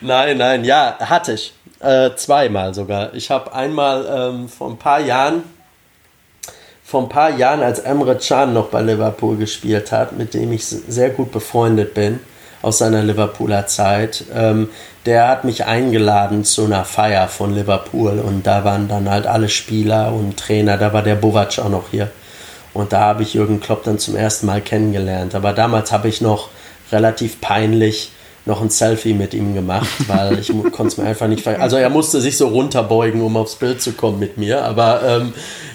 nein, nein, ja, hatte ich. Äh, zweimal sogar. Ich habe einmal ähm, vor ein paar Jahren, vor ein paar Jahren, als Emre Can noch bei Liverpool gespielt hat, mit dem ich sehr gut befreundet bin aus seiner Liverpooler Zeit, ähm, der hat mich eingeladen zu einer Feier von Liverpool und da waren dann halt alle Spieler und Trainer, da war der Bovac auch noch hier. Und da habe ich Jürgen Klopp dann zum ersten Mal kennengelernt. Aber damals habe ich noch relativ peinlich noch ein Selfie mit ihm gemacht, weil ich konnte es mir einfach nicht ver Also er musste sich so runterbeugen, um aufs Bild zu kommen mit mir, aber ähm,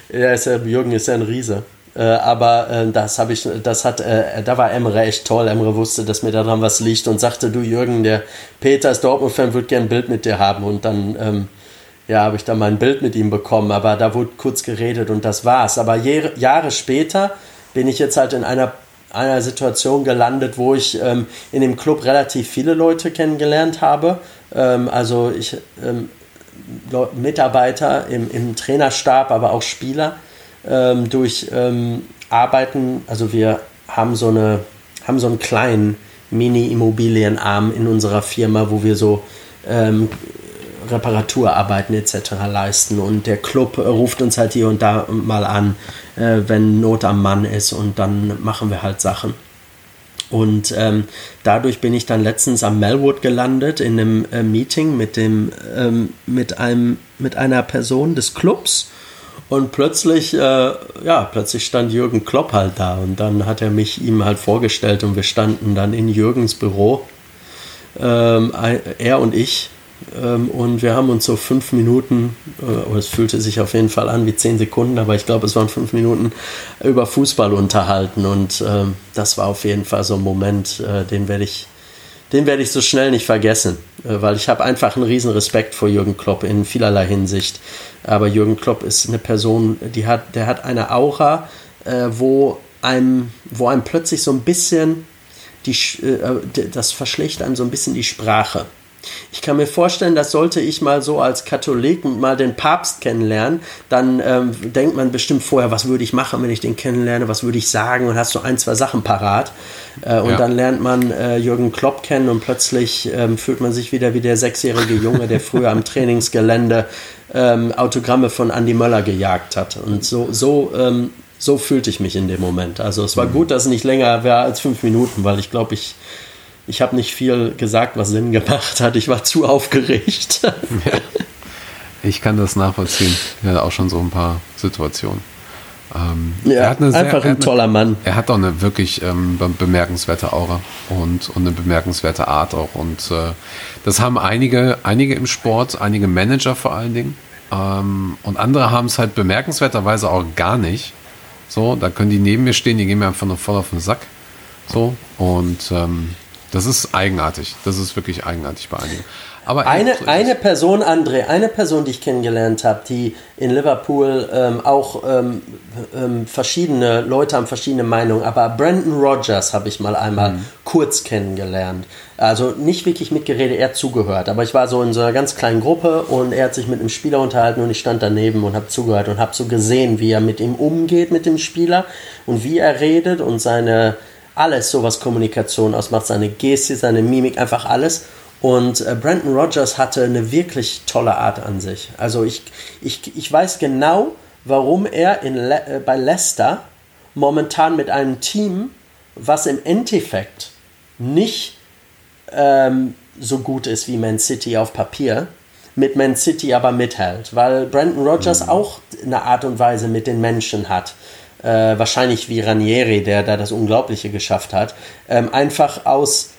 er ist ja, Jürgen ist ja ein Riese. Äh, aber äh, das habe ich, das hat, äh, da war Emre echt toll. Emre wusste, dass mir daran was liegt und sagte, du Jürgen, der Peter ist Dortmund-Fan, würde gerne ein Bild mit dir haben. Und dann, ähm, ja, habe ich da mal ein Bild mit ihm bekommen, aber da wurde kurz geredet und das war's. Aber Jahre später bin ich jetzt halt in einer einer Situation gelandet, wo ich ähm, in dem Club relativ viele Leute kennengelernt habe. Ähm, also ich ähm, Mitarbeiter im, im, Trainerstab, aber auch Spieler ähm, durch ähm, Arbeiten. Also wir haben so eine haben so einen kleinen Mini-Immobilienarm in unserer Firma, wo wir so ähm, Reparaturarbeiten etc. leisten. Und der Club ruft uns halt hier und da mal an, äh, wenn Not am Mann ist und dann machen wir halt Sachen. Und ähm, dadurch bin ich dann letztens am Melwood gelandet in einem äh, Meeting mit dem ähm, mit einem mit einer Person des Clubs und plötzlich äh, ja plötzlich stand Jürgen Klopp halt da und dann hat er mich ihm halt vorgestellt und wir standen dann in Jürgens Büro ähm, er und ich ähm, und wir haben uns so fünf Minuten, äh, oder es fühlte sich auf jeden Fall an wie zehn Sekunden, aber ich glaube, es waren fünf Minuten über Fußball unterhalten. Und ähm, das war auf jeden Fall so ein Moment, äh, den werde ich, den werde ich so schnell nicht vergessen, äh, weil ich habe einfach einen riesen Respekt vor Jürgen Klopp in vielerlei Hinsicht. Aber Jürgen Klopp ist eine Person, die hat, der hat eine Aura, wo einem, wo einem plötzlich so ein bisschen die, das verschlecht einem so ein bisschen die Sprache. Ich kann mir vorstellen, dass sollte ich mal so als Katholik mal den Papst kennenlernen, dann ähm, denkt man bestimmt vorher, was würde ich machen, wenn ich den kennenlerne, was würde ich sagen und hast so ein, zwei Sachen parat. Äh, und ja. dann lernt man äh, Jürgen Klopp kennen und plötzlich ähm, fühlt man sich wieder wie der sechsjährige Junge, der früher am Trainingsgelände ähm, Autogramme von Andy Möller gejagt hat. Und so, so ähm, so fühlte ich mich in dem Moment. Also es war mhm. gut, dass es nicht länger war als fünf Minuten, weil ich glaube, ich ich habe nicht viel gesagt, was Sinn gemacht hat. Ich war zu aufgeregt. Ja. Ich kann das nachvollziehen. Ich hatte auch schon so ein paar Situationen. Ähm, ja, einfach sehr, ein toller Mann. Er hat auch eine wirklich ähm, bemerkenswerte Aura und, und eine bemerkenswerte Art auch. Und äh, das haben einige, einige im Sport, einige Manager vor allen Dingen. Ähm, und andere haben es halt bemerkenswerterweise auch gar nicht. So, da können die neben mir stehen, die gehen mir einfach nur voll auf den Sack. So, und ähm, das ist eigenartig. Das ist wirklich eigenartig bei einigen. Aber eine, eine Person, André, eine Person, die ich kennengelernt habe, die in Liverpool ähm, auch ähm, ähm, verschiedene Leute haben verschiedene Meinungen, aber Brandon Rogers habe ich mal einmal mhm. kurz kennengelernt. Also nicht wirklich mitgeredet, er hat zugehört, aber ich war so in so einer ganz kleinen Gruppe und er hat sich mit einem Spieler unterhalten und ich stand daneben und habe zugehört und habe so gesehen, wie er mit ihm umgeht, mit dem Spieler und wie er redet und seine alles, so was Kommunikation ausmacht, seine Geste, seine Mimik, einfach alles. Und äh, Brandon Rogers hatte eine wirklich tolle Art an sich. Also ich, ich, ich weiß genau, warum er in Le äh, bei Leicester momentan mit einem Team, was im Endeffekt nicht ähm, so gut ist wie Man City auf Papier, mit Man City aber mithält, weil Brandon Rogers mhm. auch eine Art und Weise mit den Menschen hat. Äh, wahrscheinlich wie Ranieri, der da das Unglaubliche geschafft hat. Ähm, einfach aus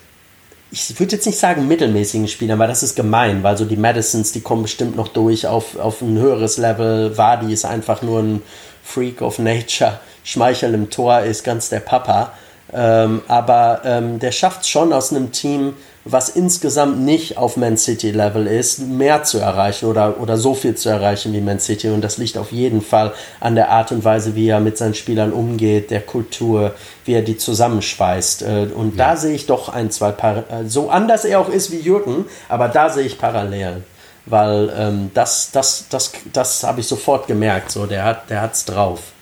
ich würde jetzt nicht sagen mittelmäßigen Spielern, weil das ist gemein, weil so die Madisons, die kommen bestimmt noch durch auf, auf ein höheres Level. Wadi ist einfach nur ein Freak of Nature. Schmeichel im Tor ist ganz der Papa. Ähm, aber ähm, der schafft es schon aus einem Team, was insgesamt nicht auf Man City Level ist, mehr zu erreichen oder, oder so viel zu erreichen wie Man City. Und das liegt auf jeden Fall an der Art und Weise, wie er mit seinen Spielern umgeht, der Kultur, wie er die zusammenschweißt. Äh, und ja. da sehe ich doch ein, zwei Par äh, so anders er auch ist wie Jürgen, aber da sehe ich Parallelen. Weil ähm, das, das, das, das habe ich sofort gemerkt. So, der hat der drauf.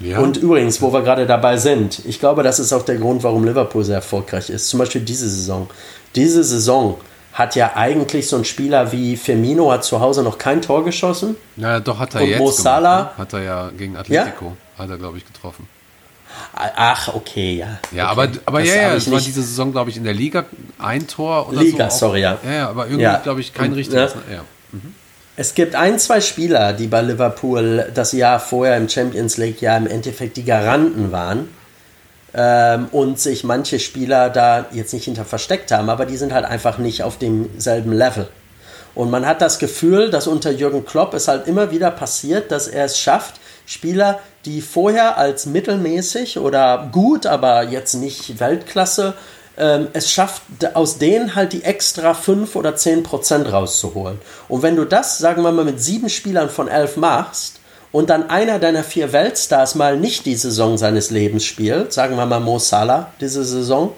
Ja. Und übrigens, wo wir gerade dabei sind, ich glaube, das ist auch der Grund, warum Liverpool sehr erfolgreich ist. Zum Beispiel diese Saison diese Saison hat ja eigentlich so ein Spieler wie Firmino hat zu Hause noch kein Tor geschossen. Ja, doch hat er und jetzt. Mo Salah gemacht, ne? hat er ja gegen Atletico ja? hat er glaube ich getroffen. Ach, okay, ja. Ja, okay. aber, aber ja, ja, es war diese Saison, glaube ich, in der Liga ein Tor oder Liga, so. sorry, ja. Ja, ja aber irgendwie, ja. glaube ich, kein richtiges. Ja. Mhm. Es gibt ein, zwei Spieler, die bei Liverpool das Jahr vorher im Champions League ja im Endeffekt die Garanten waren ähm, und sich manche Spieler da jetzt nicht hinter versteckt haben, aber die sind halt einfach nicht auf demselben Level. Und man hat das Gefühl, dass unter Jürgen Klopp es halt immer wieder passiert, dass er es schafft, Spieler, die vorher als mittelmäßig oder gut, aber jetzt nicht Weltklasse, ähm, es schafft, aus denen halt die extra 5 oder 10 Prozent rauszuholen. Und wenn du das, sagen wir mal, mit sieben Spielern von elf machst, und dann einer deiner vier Weltstars mal nicht die Saison seines Lebens spielt, sagen wir mal Mo Salah diese Saison,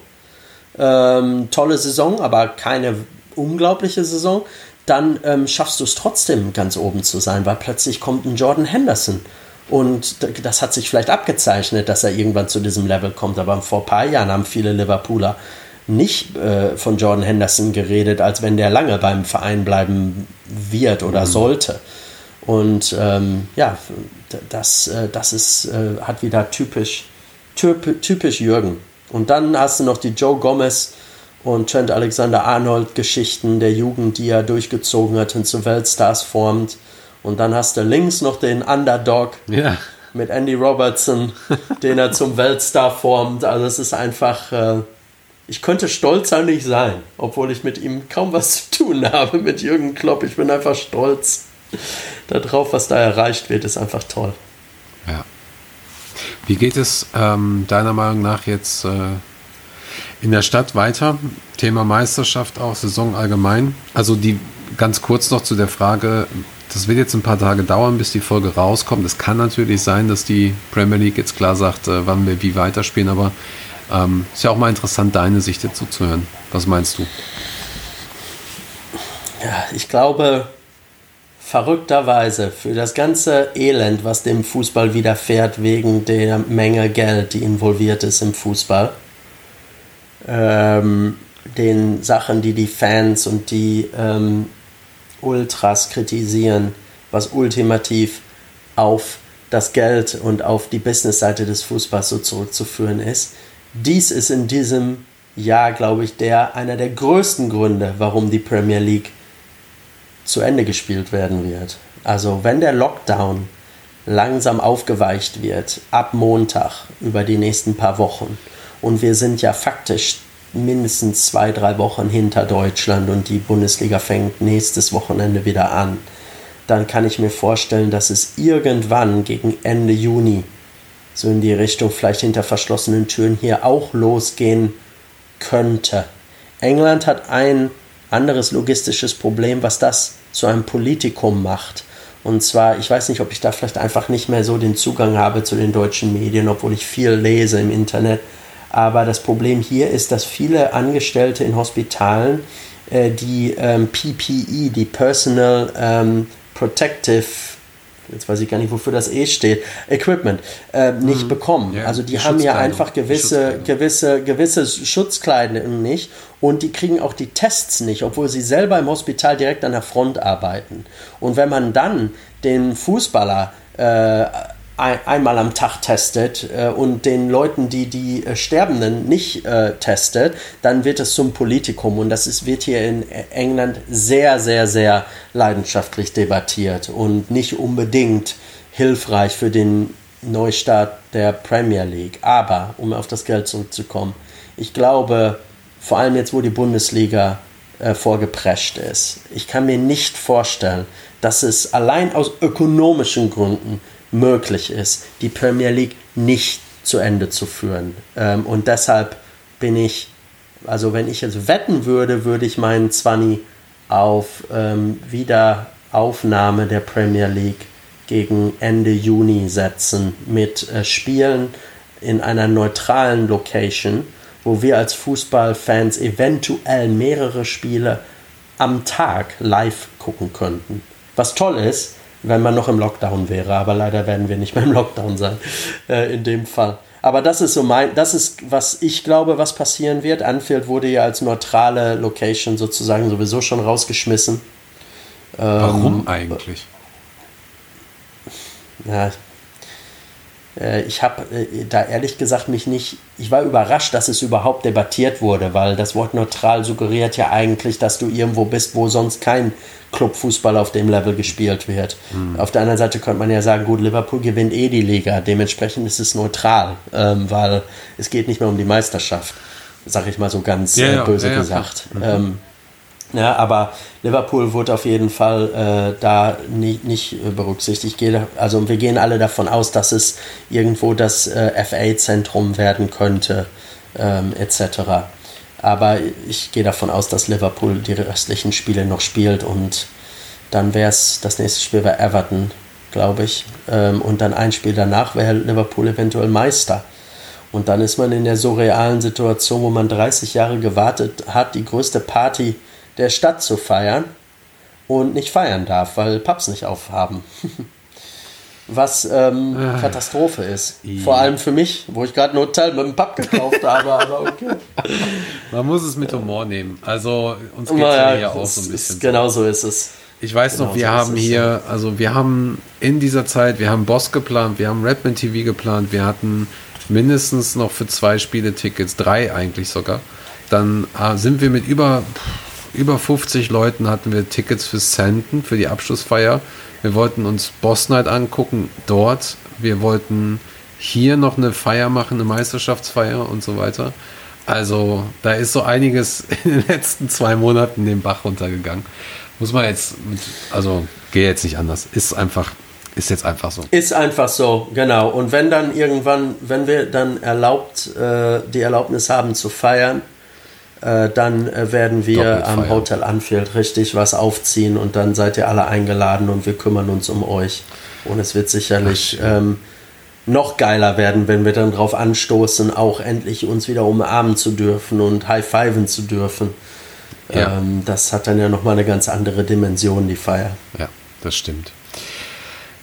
ähm, tolle Saison, aber keine unglaubliche Saison, dann ähm, schaffst du es trotzdem ganz oben zu sein, weil plötzlich kommt ein Jordan Henderson. Und das hat sich vielleicht abgezeichnet, dass er irgendwann zu diesem Level kommt, aber vor ein paar Jahren haben viele Liverpooler nicht äh, von Jordan Henderson geredet, als wenn der lange beim Verein bleiben wird oder mhm. sollte. Und ähm, ja, das, äh, das ist, äh, hat wieder typisch, typ, typisch Jürgen. Und dann hast du noch die Joe Gomez und Trent Alexander-Arnold Geschichten der Jugend, die er durchgezogen hat und zu Weltstars formt. Und dann hast du links noch den Underdog ja. mit Andy Robertson, den er zum Weltstar formt. Also es ist einfach, äh, ich könnte stolzer nicht sein, obwohl ich mit ihm kaum was zu tun habe, mit Jürgen Klopp. Ich bin einfach stolz darauf, was da erreicht wird, ist einfach toll. Ja. Wie geht es ähm, deiner Meinung nach jetzt äh, in der Stadt weiter? Thema Meisterschaft auch, Saison allgemein. Also die ganz kurz noch zu der Frage, das wird jetzt ein paar Tage dauern, bis die Folge rauskommt. Es kann natürlich sein, dass die Premier League jetzt klar sagt, äh, wann wir wie weiterspielen, aber ähm, ist ja auch mal interessant, deine Sicht dazu zu hören. Was meinst du? Ja, ich glaube, verrückterweise für das ganze Elend, was dem Fußball widerfährt wegen der Menge Geld, die involviert ist im Fußball, ähm, den Sachen, die die Fans und die ähm, Ultras kritisieren, was ultimativ auf das Geld und auf die Businessseite des Fußballs so zurückzuführen ist. Dies ist in diesem Jahr, glaube ich, der einer der größten Gründe, warum die Premier League zu Ende gespielt werden wird. Also wenn der Lockdown langsam aufgeweicht wird, ab Montag über die nächsten paar Wochen, und wir sind ja faktisch mindestens zwei, drei Wochen hinter Deutschland und die Bundesliga fängt nächstes Wochenende wieder an, dann kann ich mir vorstellen, dass es irgendwann gegen Ende Juni so in die Richtung vielleicht hinter verschlossenen Türen hier auch losgehen könnte. England hat ein anderes logistisches Problem, was das zu einem Politikum macht. Und zwar, ich weiß nicht, ob ich da vielleicht einfach nicht mehr so den Zugang habe zu den deutschen Medien, obwohl ich viel lese im Internet. Aber das Problem hier ist, dass viele Angestellte in Hospitalen äh, die ähm, PPE, die Personal ähm, Protective jetzt weiß ich gar nicht, wofür das E steht, Equipment, äh, nicht mhm. bekommen. Ja, also die, die haben ja einfach gewisse, gewisse, gewisse Schutzkleidung nicht und die kriegen auch die Tests nicht, obwohl sie selber im Hospital direkt an der Front arbeiten. Und wenn man dann den Fußballer äh, einmal am Tag testet äh, und den Leuten, die die äh, Sterbenden nicht äh, testet, dann wird es zum Politikum und das ist, wird hier in England sehr, sehr, sehr leidenschaftlich debattiert und nicht unbedingt hilfreich für den Neustart der Premier League. Aber, um auf das Geld zurückzukommen, ich glaube, vor allem jetzt, wo die Bundesliga äh, vorgeprescht ist, ich kann mir nicht vorstellen, dass es allein aus ökonomischen Gründen möglich ist, die Premier League nicht zu Ende zu führen. Ähm, und deshalb bin ich, also wenn ich jetzt wetten würde, würde ich meinen 20 auf ähm, Wiederaufnahme der Premier League gegen Ende Juni setzen mit äh, Spielen in einer neutralen Location, wo wir als Fußballfans eventuell mehrere Spiele am Tag live gucken könnten. Was toll ist, wenn man noch im Lockdown wäre. Aber leider werden wir nicht mehr im Lockdown sein äh, in dem Fall. Aber das ist so mein, das ist, was ich glaube, was passieren wird. Anfield wurde ja als neutrale Location sozusagen sowieso schon rausgeschmissen. Warum ähm, eigentlich? Ja, ich habe äh, da ehrlich gesagt mich nicht, ich war überrascht, dass es überhaupt debattiert wurde, weil das Wort neutral suggeriert ja eigentlich, dass du irgendwo bist, wo sonst kein Clubfußball auf dem Level gespielt wird. Mhm. Auf der anderen Seite könnte man ja sagen, gut, Liverpool gewinnt eh die Liga, dementsprechend ist es neutral, ähm, weil es geht nicht mehr um die Meisterschaft, sag ich mal so ganz ja, äh, böse ja, ja, gesagt. Mhm. Ähm, ja, aber Liverpool wurde auf jeden Fall äh, da nie, nicht berücksichtigt. Gehe, also wir gehen alle davon aus, dass es irgendwo das äh, FA-Zentrum werden könnte, ähm, etc. Aber ich gehe davon aus, dass Liverpool die restlichen Spiele noch spielt und dann wäre es, das nächste Spiel wäre Everton, glaube ich. Ähm, und dann ein Spiel danach wäre Liverpool eventuell Meister. Und dann ist man in der surrealen Situation, wo man 30 Jahre gewartet hat, die größte Party der Stadt zu feiern und nicht feiern darf, weil Pubs nicht aufhaben. Was ähm, ah. Katastrophe ist. Ja. Vor allem für mich, wo ich gerade ein Hotel mit einem Pub gekauft habe, aber okay. Man muss es mit Humor nehmen. Also uns geht es ja, ja auch so ein bisschen. Ist, genau so ist es. Ich weiß genau noch, wir so haben hier, also wir haben in dieser Zeit, wir haben Boss geplant, wir haben Redman TV geplant, wir hatten mindestens noch für zwei Spiele Tickets, drei eigentlich sogar. Dann äh, sind wir mit über über 50 Leuten hatten wir Tickets für Senden, für die Abschlussfeier. Wir wollten uns Boss Night angucken dort. Wir wollten hier noch eine Feier machen, eine Meisterschaftsfeier und so weiter. Also da ist so einiges in den letzten zwei Monaten den Bach runtergegangen. Muss man jetzt, also gehe jetzt nicht anders. Ist einfach, ist jetzt einfach so. Ist einfach so, genau. Und wenn dann irgendwann, wenn wir dann erlaubt, äh, die Erlaubnis haben zu feiern, äh, dann äh, werden wir am Hotel Anfield richtig was aufziehen und dann seid ihr alle eingeladen und wir kümmern uns um euch. Und es wird sicherlich ähm, noch geiler werden, wenn wir dann darauf anstoßen, auch endlich uns wieder umarmen zu dürfen und high-fiven zu dürfen. Ja. Ähm, das hat dann ja nochmal eine ganz andere Dimension, die Feier. Ja, das stimmt.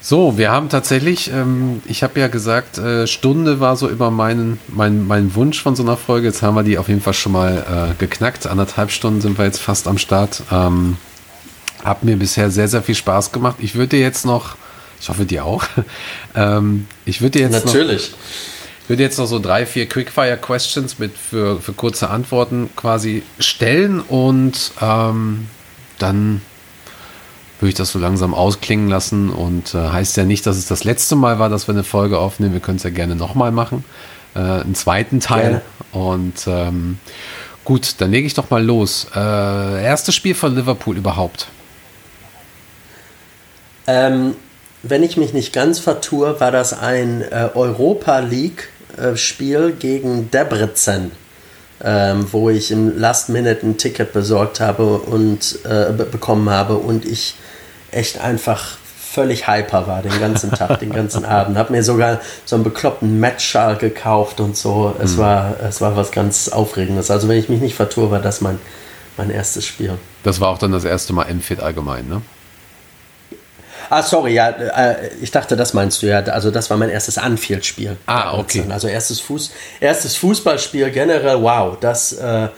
So, wir haben tatsächlich, ähm, ich habe ja gesagt, äh, Stunde war so über meinen, mein, mein Wunsch von so einer Folge. Jetzt haben wir die auf jeden Fall schon mal äh, geknackt. Anderthalb Stunden sind wir jetzt fast am Start. Ähm, hat mir bisher sehr, sehr viel Spaß gemacht. Ich würde jetzt noch, ich hoffe dir auch, ähm, ich würde jetzt Natürlich. noch... Ich würde jetzt noch so drei, vier Quickfire-Questions mit für, für kurze Antworten quasi stellen und ähm, dann würde ich das so langsam ausklingen lassen und äh, heißt ja nicht, dass es das letzte Mal war, dass wir eine Folge aufnehmen. Wir können es ja gerne nochmal machen. Äh, einen zweiten Teil. Gerne. Und ähm, gut, dann lege ich doch mal los. Äh, erstes Spiel von Liverpool überhaupt. Ähm, wenn ich mich nicht ganz vertue, war das ein äh, Europa League äh, Spiel gegen Debrecen ähm, wo ich im Last Minute ein Ticket besorgt habe und äh, bekommen habe und ich echt einfach völlig hyper war den ganzen Tag, den ganzen Abend. Hab mir sogar so einen bekloppten Matchschal gekauft und so. Es mhm. war es war was ganz Aufregendes. Also wenn ich mich nicht vertue, war das mein mein erstes Spiel. Das war auch dann das erste Mal MFit allgemein, ne? Ah, sorry, ja, äh, ich dachte, das meinst du ja. Also das war mein erstes Anfield-Spiel. Ah, okay. Also erstes, Fuß, erstes Fußballspiel generell, wow, das äh,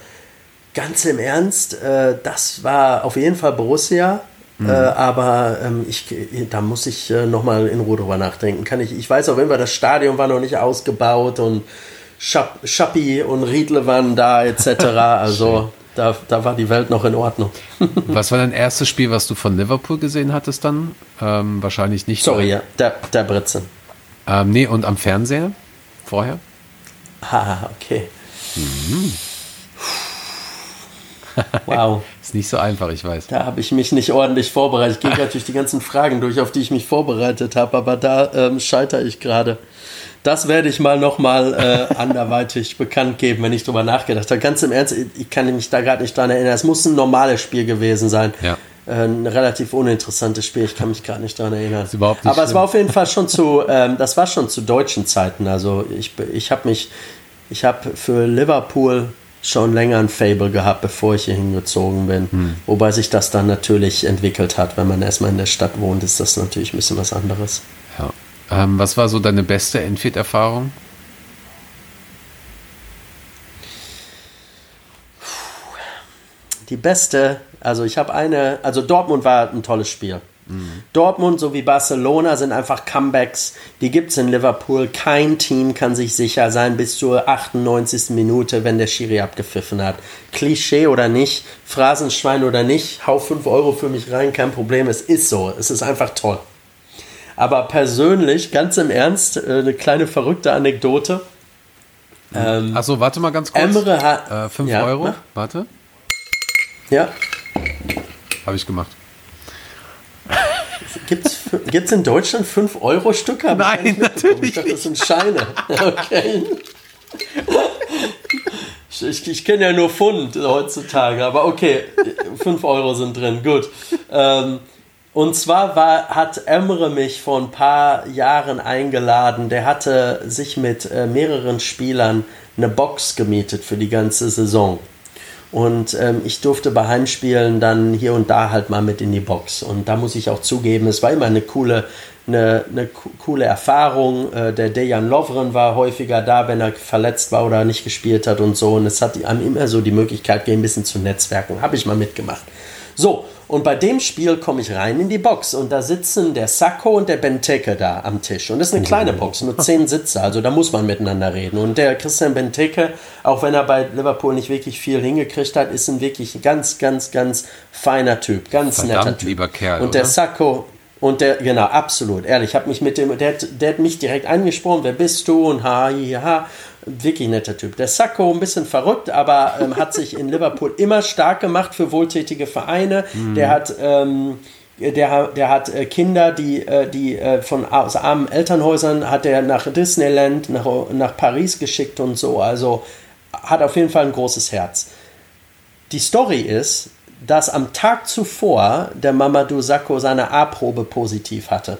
ganz im Ernst, äh, das war auf jeden Fall Borussia. Mhm. Äh, aber ähm, ich, da muss ich äh, nochmal in Ruhe drüber nachdenken. Kann ich, ich weiß auf jeden Fall, das Stadion war noch nicht ausgebaut und Schappi und Riedle waren da etc. Also da, da war die Welt noch in Ordnung. was war dein erstes Spiel, was du von Liverpool gesehen hattest dann? Ähm, wahrscheinlich nicht. Sorry, ja, der, der Britzen. Ähm, nee, und am Fernseher vorher? Ah, okay. Mhm. Wow. Ist nicht so einfach, ich weiß. Da habe ich mich nicht ordentlich vorbereitet. Ich gehe durch die ganzen Fragen durch, auf die ich mich vorbereitet habe, aber da ähm, scheitere ich gerade. Das werde ich mal nochmal äh, anderweitig bekannt geben, wenn ich drüber nachgedacht habe. Ganz im Ernst, ich kann mich da gerade nicht dran erinnern. Es muss ein normales Spiel gewesen sein. Ja. Äh, ein relativ uninteressantes Spiel. Ich kann mich gerade nicht dran erinnern. Nicht Aber schlimm. es war auf jeden Fall schon zu, ähm, das war schon zu deutschen Zeiten. Also ich, ich habe mich, ich habe für Liverpool schon länger ein Fable gehabt, bevor ich hier hingezogen bin. Hm. Wobei sich das dann natürlich entwickelt hat. Wenn man erstmal in der Stadt wohnt, ist das natürlich ein bisschen was anderes. Ja. Ähm, was war so deine beste Enfit-Erfahrung? Die beste, also ich habe eine, also Dortmund war ein tolles Spiel. Mhm. Dortmund sowie Barcelona sind einfach Comebacks, die gibt es in Liverpool. Kein Team kann sich sicher sein bis zur 98. Minute, wenn der Schiri abgepfiffen hat. Klischee oder nicht, Phrasenschwein oder nicht, hau 5 Euro für mich rein, kein Problem, es ist so, es ist einfach toll. Aber persönlich, ganz im Ernst, äh, eine kleine verrückte Anekdote. Ähm, Achso, warte mal ganz kurz. Emre hat. 5 äh, ja, Euro, mach. warte. Ja. Habe ich gemacht. Gibt es in Deutschland 5-Euro-Stücke? Nein, natürlich. Ich dachte, das sind Scheine. Okay. Ich, ich kenne ja nur Pfund heutzutage, aber okay, 5 Euro sind drin, gut. Ähm, und zwar war, hat Emre mich vor ein paar Jahren eingeladen. Der hatte sich mit äh, mehreren Spielern eine Box gemietet für die ganze Saison. Und ähm, ich durfte bei Heimspielen dann hier und da halt mal mit in die Box. Und da muss ich auch zugeben, es war immer eine coole, eine, eine coole Erfahrung. Äh, der Dejan Lovren war häufiger da, wenn er verletzt war oder nicht gespielt hat und so. Und es hat einem immer so die Möglichkeit gegeben, ein bisschen zu netzwerken. Habe ich mal mitgemacht. So, und bei dem Spiel komme ich rein in die Box und da sitzen der Sacco und der Benteke da am Tisch. Und das ist eine kleine Box, nur zehn Sitze, also da muss man miteinander reden. Und der Christian Benteke, auch wenn er bei Liverpool nicht wirklich viel hingekriegt hat, ist ein wirklich ganz, ganz, ganz feiner Typ, ganz Verdammt netter Typ. lieber Kerl. Und der oder? Sacco, und der, genau, absolut, ehrlich, ich habe mich mit dem, der, der hat mich direkt angesprochen, wer bist du und ha, hi, ha wirklich netter Typ. Der Sacco, ein bisschen verrückt, aber ähm, hat sich in Liverpool immer stark gemacht für wohltätige Vereine. Mhm. Der hat. Ähm, der, der hat äh, Kinder, die, äh, die äh, von aus armen Elternhäusern hat er nach Disneyland, nach, nach Paris geschickt und so. Also hat auf jeden Fall ein großes Herz. Die Story ist, dass am Tag zuvor der Mamadou Sakho seine A-Probe positiv hatte.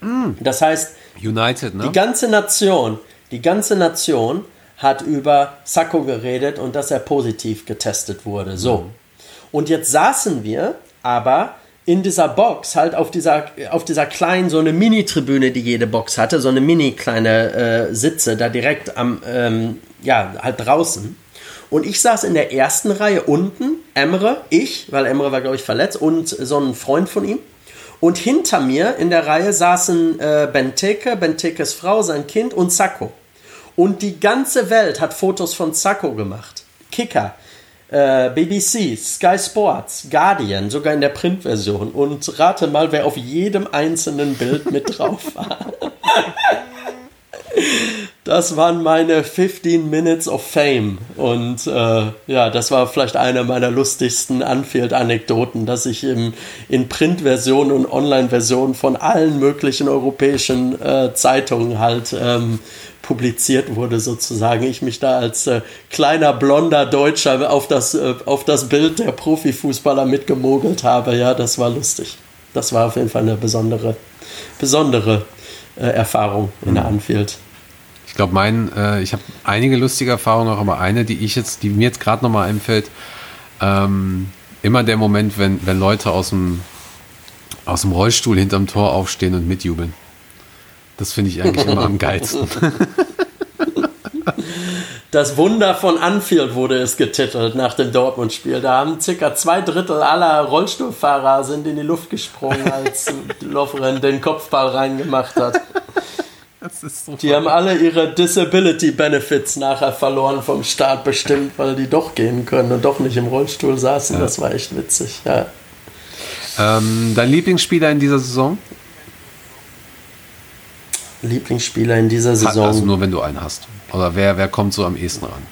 Mm. Das heißt, United, ne? die ganze Nation, die ganze Nation hat über Sacco geredet und dass er positiv getestet wurde. So. Und jetzt saßen wir aber in dieser Box, halt auf dieser, auf dieser kleinen, so eine Mini-Tribüne, die jede Box hatte, so eine mini kleine äh, Sitze, da direkt am, ähm, ja, halt draußen. Und ich saß in der ersten Reihe unten, Emre, ich, weil Emre war, glaube ich, verletzt, und so ein Freund von ihm. Und hinter mir in der Reihe saßen äh, Benteke, Bentekes Frau, sein Kind und Sacco. Und die ganze Welt hat Fotos von Zacco gemacht. Kicker, äh, BBC, Sky Sports, Guardian, sogar in der Printversion. Und rate mal, wer auf jedem einzelnen Bild mit drauf war. Das waren meine 15 Minutes of Fame. Und äh, ja, das war vielleicht eine meiner lustigsten Anfield-Anekdoten, dass ich im, in Printversion und Online-Version von allen möglichen europäischen äh, Zeitungen halt ähm, publiziert wurde, sozusagen. Ich mich da als äh, kleiner blonder Deutscher auf das, äh, auf das Bild der Profifußballer mitgemogelt habe. Ja, das war lustig. Das war auf jeden Fall eine besondere, besondere äh, Erfahrung in der mhm. Anfield. Ich glaube, mein, äh, ich habe einige lustige Erfahrungen, auch aber eine, die ich jetzt, die mir jetzt gerade nochmal einfällt, ähm, immer der Moment, wenn, wenn Leute aus dem, aus dem Rollstuhl hinterm Tor aufstehen und mitjubeln. Das finde ich eigentlich immer am geilsten. Das Wunder von Anfield wurde es getitelt nach dem Dortmund-Spiel. Da haben circa zwei Drittel aller Rollstuhlfahrer sind in die Luft gesprungen, als Lovren den Kopfball reingemacht hat. So die haben alle ihre Disability Benefits nachher verloren vom Staat bestimmt, weil die doch gehen können und doch nicht im Rollstuhl saßen. Ja. Das war echt witzig. Ja. Ähm, dein Lieblingsspieler in dieser Saison? Lieblingsspieler in dieser Saison? Also nur wenn du einen hast. Oder wer, wer kommt so am ehesten ran?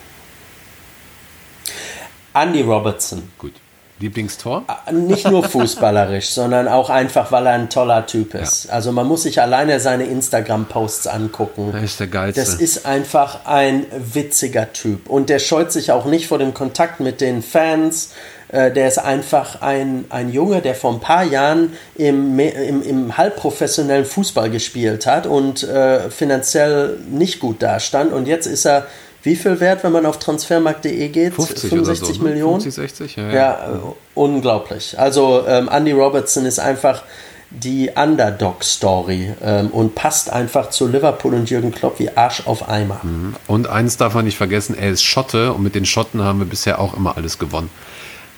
Andy Robertson. Gut. Lieblingstor? Ah, nicht nur fußballerisch, sondern auch einfach, weil er ein toller Typ ist. Ja. Also man muss sich alleine seine Instagram-Posts angucken. Er ist der Geilste. Das ist einfach ein witziger Typ. Und der scheut sich auch nicht vor dem Kontakt mit den Fans. Äh, der ist einfach ein, ein Junge, der vor ein paar Jahren im, im, im halbprofessionellen Fußball gespielt hat und äh, finanziell nicht gut dastand. Und jetzt ist er wie viel wert, wenn man auf transfermarkt.de geht? 50 65 so, ne? Millionen? 50, 60, ja. Ja, ja äh, unglaublich. Also ähm, Andy Robertson ist einfach die Underdog-Story ähm, und passt einfach zu Liverpool und Jürgen Klopp wie Arsch auf Eimer. Mhm. Und eins darf man nicht vergessen, er ist Schotte und mit den Schotten haben wir bisher auch immer alles gewonnen.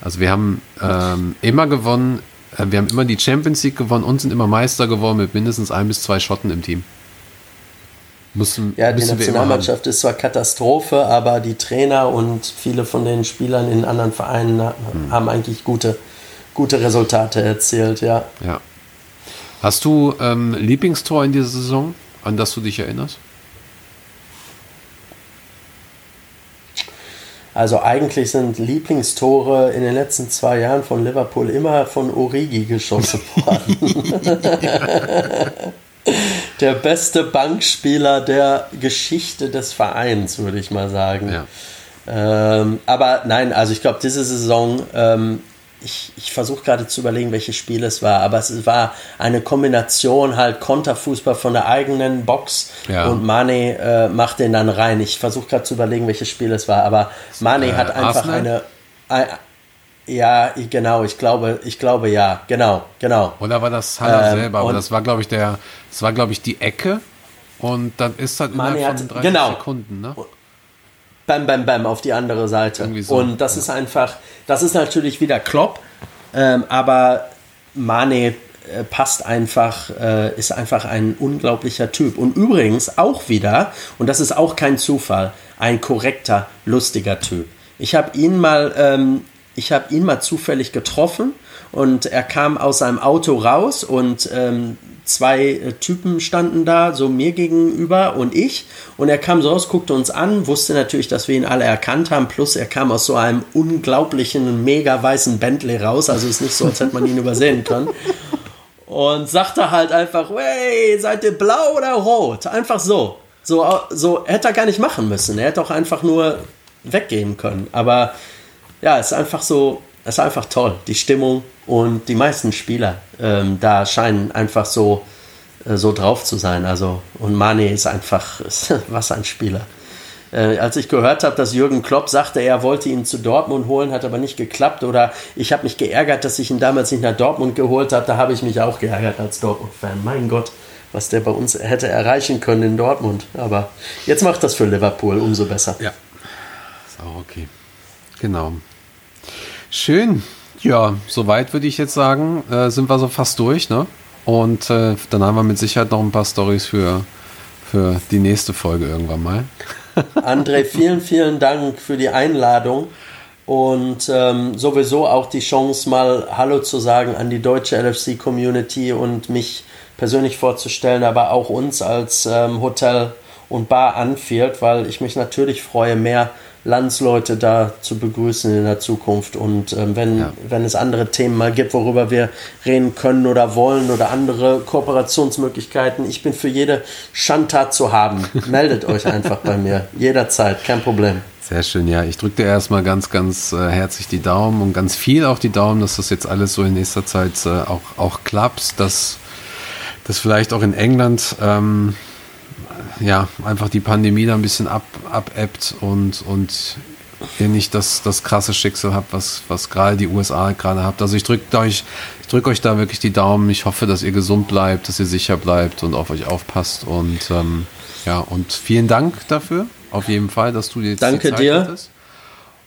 Also wir haben ähm, immer gewonnen, äh, wir haben immer die Champions League gewonnen und sind immer Meister geworden mit mindestens ein bis zwei Schotten im Team. Müssen, ja, die Nationalmannschaft ist zwar Katastrophe, aber die Trainer und viele von den Spielern in anderen Vereinen hm. haben eigentlich gute, gute Resultate erzielt, ja. Ja. Hast du ähm, Lieblingstor in dieser Saison, an das du dich erinnerst? Also eigentlich sind Lieblingstore in den letzten zwei Jahren von Liverpool immer von Origi geschossen worden. der beste Bankspieler der Geschichte des Vereins, würde ich mal sagen. Ja. Ähm, aber nein, also ich glaube, diese Saison, ähm, ich, ich versuche gerade zu überlegen, welches Spiel es war, aber es war eine Kombination halt Konterfußball von der eigenen Box ja. und Mane äh, macht den dann rein. Ich versuche gerade zu überlegen, welches Spiel es war, aber Mane äh, hat einfach Arsenal? eine, eine ja, genau, ich glaube, ich glaube ja, genau, genau. Oder war das Salah ähm, selber? Aber das war, glaube ich, der, das war, glaube ich, die Ecke und dann ist halt innerhalb hat, von 30 genau. Sekunden, ne? Bam, bam, bam auf die andere Seite. So, und das ja. ist einfach, das ist natürlich wieder Klopp, ähm, aber Mane äh, passt einfach, äh, ist einfach ein unglaublicher Typ. Und übrigens auch wieder, und das ist auch kein Zufall, ein korrekter, lustiger Typ. Ich habe ihn mal ähm, ich habe ihn mal zufällig getroffen und er kam aus seinem Auto raus und ähm, zwei äh, Typen standen da, so mir gegenüber und ich. Und er kam so raus, guckte uns an, wusste natürlich, dass wir ihn alle erkannt haben. Plus er kam aus so einem unglaublichen, mega weißen Bentley raus. Also ist nicht so, als hätte man ihn übersehen können. Und sagte halt einfach, hey, seid ihr blau oder rot? Einfach so. So, so hätte er gar nicht machen müssen. Er hätte auch einfach nur weggehen können. Aber ja, es ist einfach so, es ist einfach toll. Die Stimmung und die meisten Spieler ähm, da scheinen einfach so, äh, so drauf zu sein. Also, und Mane ist einfach, was ein Spieler. Äh, als ich gehört habe, dass Jürgen Klopp sagte, er wollte ihn zu Dortmund holen, hat aber nicht geklappt. Oder ich habe mich geärgert, dass ich ihn damals nicht nach Dortmund geholt habe. Da habe ich mich auch geärgert als Dortmund-Fan. Mein Gott, was der bei uns hätte erreichen können in Dortmund. Aber jetzt macht das für Liverpool umso besser. Ja, ist auch okay. Genau. Schön. Ja, soweit würde ich jetzt sagen, äh, sind wir so fast durch, ne? Und äh, dann haben wir mit Sicherheit noch ein paar Stories für, für die nächste Folge irgendwann mal. André, vielen, vielen Dank für die Einladung und ähm, sowieso auch die Chance, mal Hallo zu sagen an die deutsche LFC-Community und mich persönlich vorzustellen, aber auch uns als ähm, Hotel und Bar Anfield, weil ich mich natürlich freue, mehr Landsleute da zu begrüßen in der Zukunft. Und ähm, wenn, ja. wenn es andere Themen mal gibt, worüber wir reden können oder wollen oder andere Kooperationsmöglichkeiten, ich bin für jede Schandtat zu haben. Meldet euch einfach bei mir. Jederzeit, kein Problem. Sehr schön, ja. Ich drücke dir erstmal ganz, ganz äh, herzlich die Daumen und ganz viel auch die Daumen, dass das jetzt alles so in nächster Zeit äh, auch, auch klappt, dass das vielleicht auch in England ähm, ja einfach die Pandemie da ein bisschen ab, abebbt und, und ihr nicht das, das krasse Schicksal habt, was, was gerade die USA gerade habt. Also ich drücke euch, ich drücke euch da wirklich die Daumen. Ich hoffe, dass ihr gesund bleibt, dass ihr sicher bleibt und auf euch aufpasst. Und ähm, ja, und vielen Dank dafür, auf jeden Fall, dass du jetzt Danke die Zeit dir. Hattest.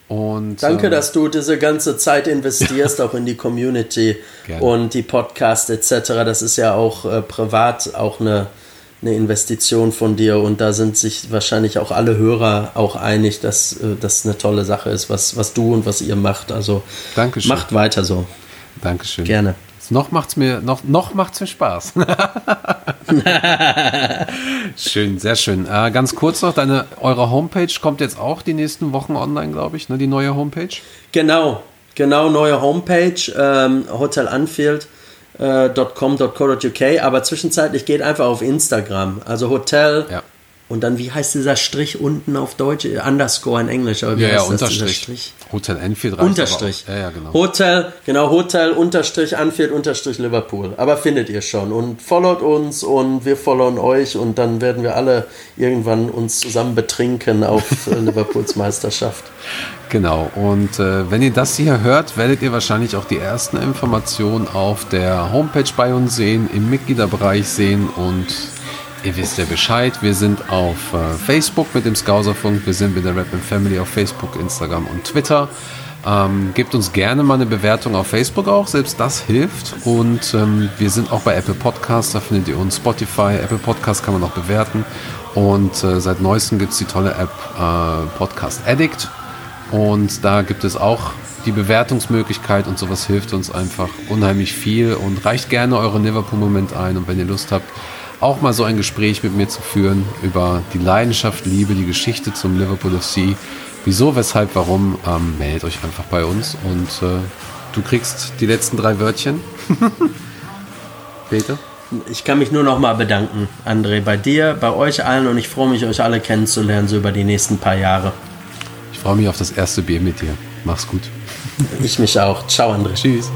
Und, Danke, ähm, dass du diese ganze Zeit investierst, auch in die Community gerne. und die Podcast etc. Das ist ja auch äh, privat auch eine, eine Investition von dir und da sind sich wahrscheinlich auch alle Hörer auch einig, dass äh, das eine tolle Sache ist, was, was du und was ihr macht. Also Dankeschön. macht weiter so. Dankeschön. Gerne. Noch macht's mir, noch, noch macht's mir Spaß. schön, sehr schön. Äh, ganz kurz noch, deine, eure Homepage kommt jetzt auch die nächsten Wochen online, glaube ich, ne, die neue Homepage? Genau, genau, neue Homepage, ähm, hotelanfield.com.co.uk, äh, aber zwischenzeitlich geht einfach auf Instagram, also Hotel ja. Und dann, wie heißt dieser Strich unten auf Deutsch? Underscore in Englisch. Aber wie ja, ja, Unterstrich. Hotel Enfield Unterstrich. Ja, ja, genau. Hotel, genau, Hotel, Unterstrich, Anfield, Unterstrich, Liverpool. Aber findet ihr schon. Und followt uns und wir followen euch und dann werden wir alle irgendwann uns zusammen betrinken auf äh, Liverpools Meisterschaft. Genau. Und äh, wenn ihr das hier hört, werdet ihr wahrscheinlich auch die ersten Informationen auf der Homepage bei uns sehen, im Mitgliederbereich sehen und Ihr wisst ja Bescheid. Wir sind auf äh, Facebook mit dem Scouserfunk. Wir sind mit der Rap Family auf Facebook, Instagram und Twitter. Ähm, gebt uns gerne mal eine Bewertung auf Facebook auch, selbst das hilft. Und ähm, wir sind auch bei Apple Podcasts, da findet ihr uns Spotify. Apple Podcasts kann man auch bewerten. Und äh, seit neuestem gibt es die tolle App äh, Podcast Addict. Und da gibt es auch die Bewertungsmöglichkeit und sowas hilft uns einfach unheimlich viel. Und reicht gerne eure Liverpool-Moment ein. Und wenn ihr Lust habt, auch mal so ein Gespräch mit mir zu führen über die Leidenschaft, Liebe, die Geschichte zum Liverpool FC. Wieso, weshalb, warum, ähm, meldet euch einfach bei uns und äh, du kriegst die letzten drei Wörtchen. Peter? Ich kann mich nur noch mal bedanken, André, bei dir, bei euch allen und ich freue mich, euch alle kennenzulernen, so über die nächsten paar Jahre. Ich freue mich auf das erste Bier mit dir. Mach's gut. Ich mich auch. Ciao, André. Tschüss.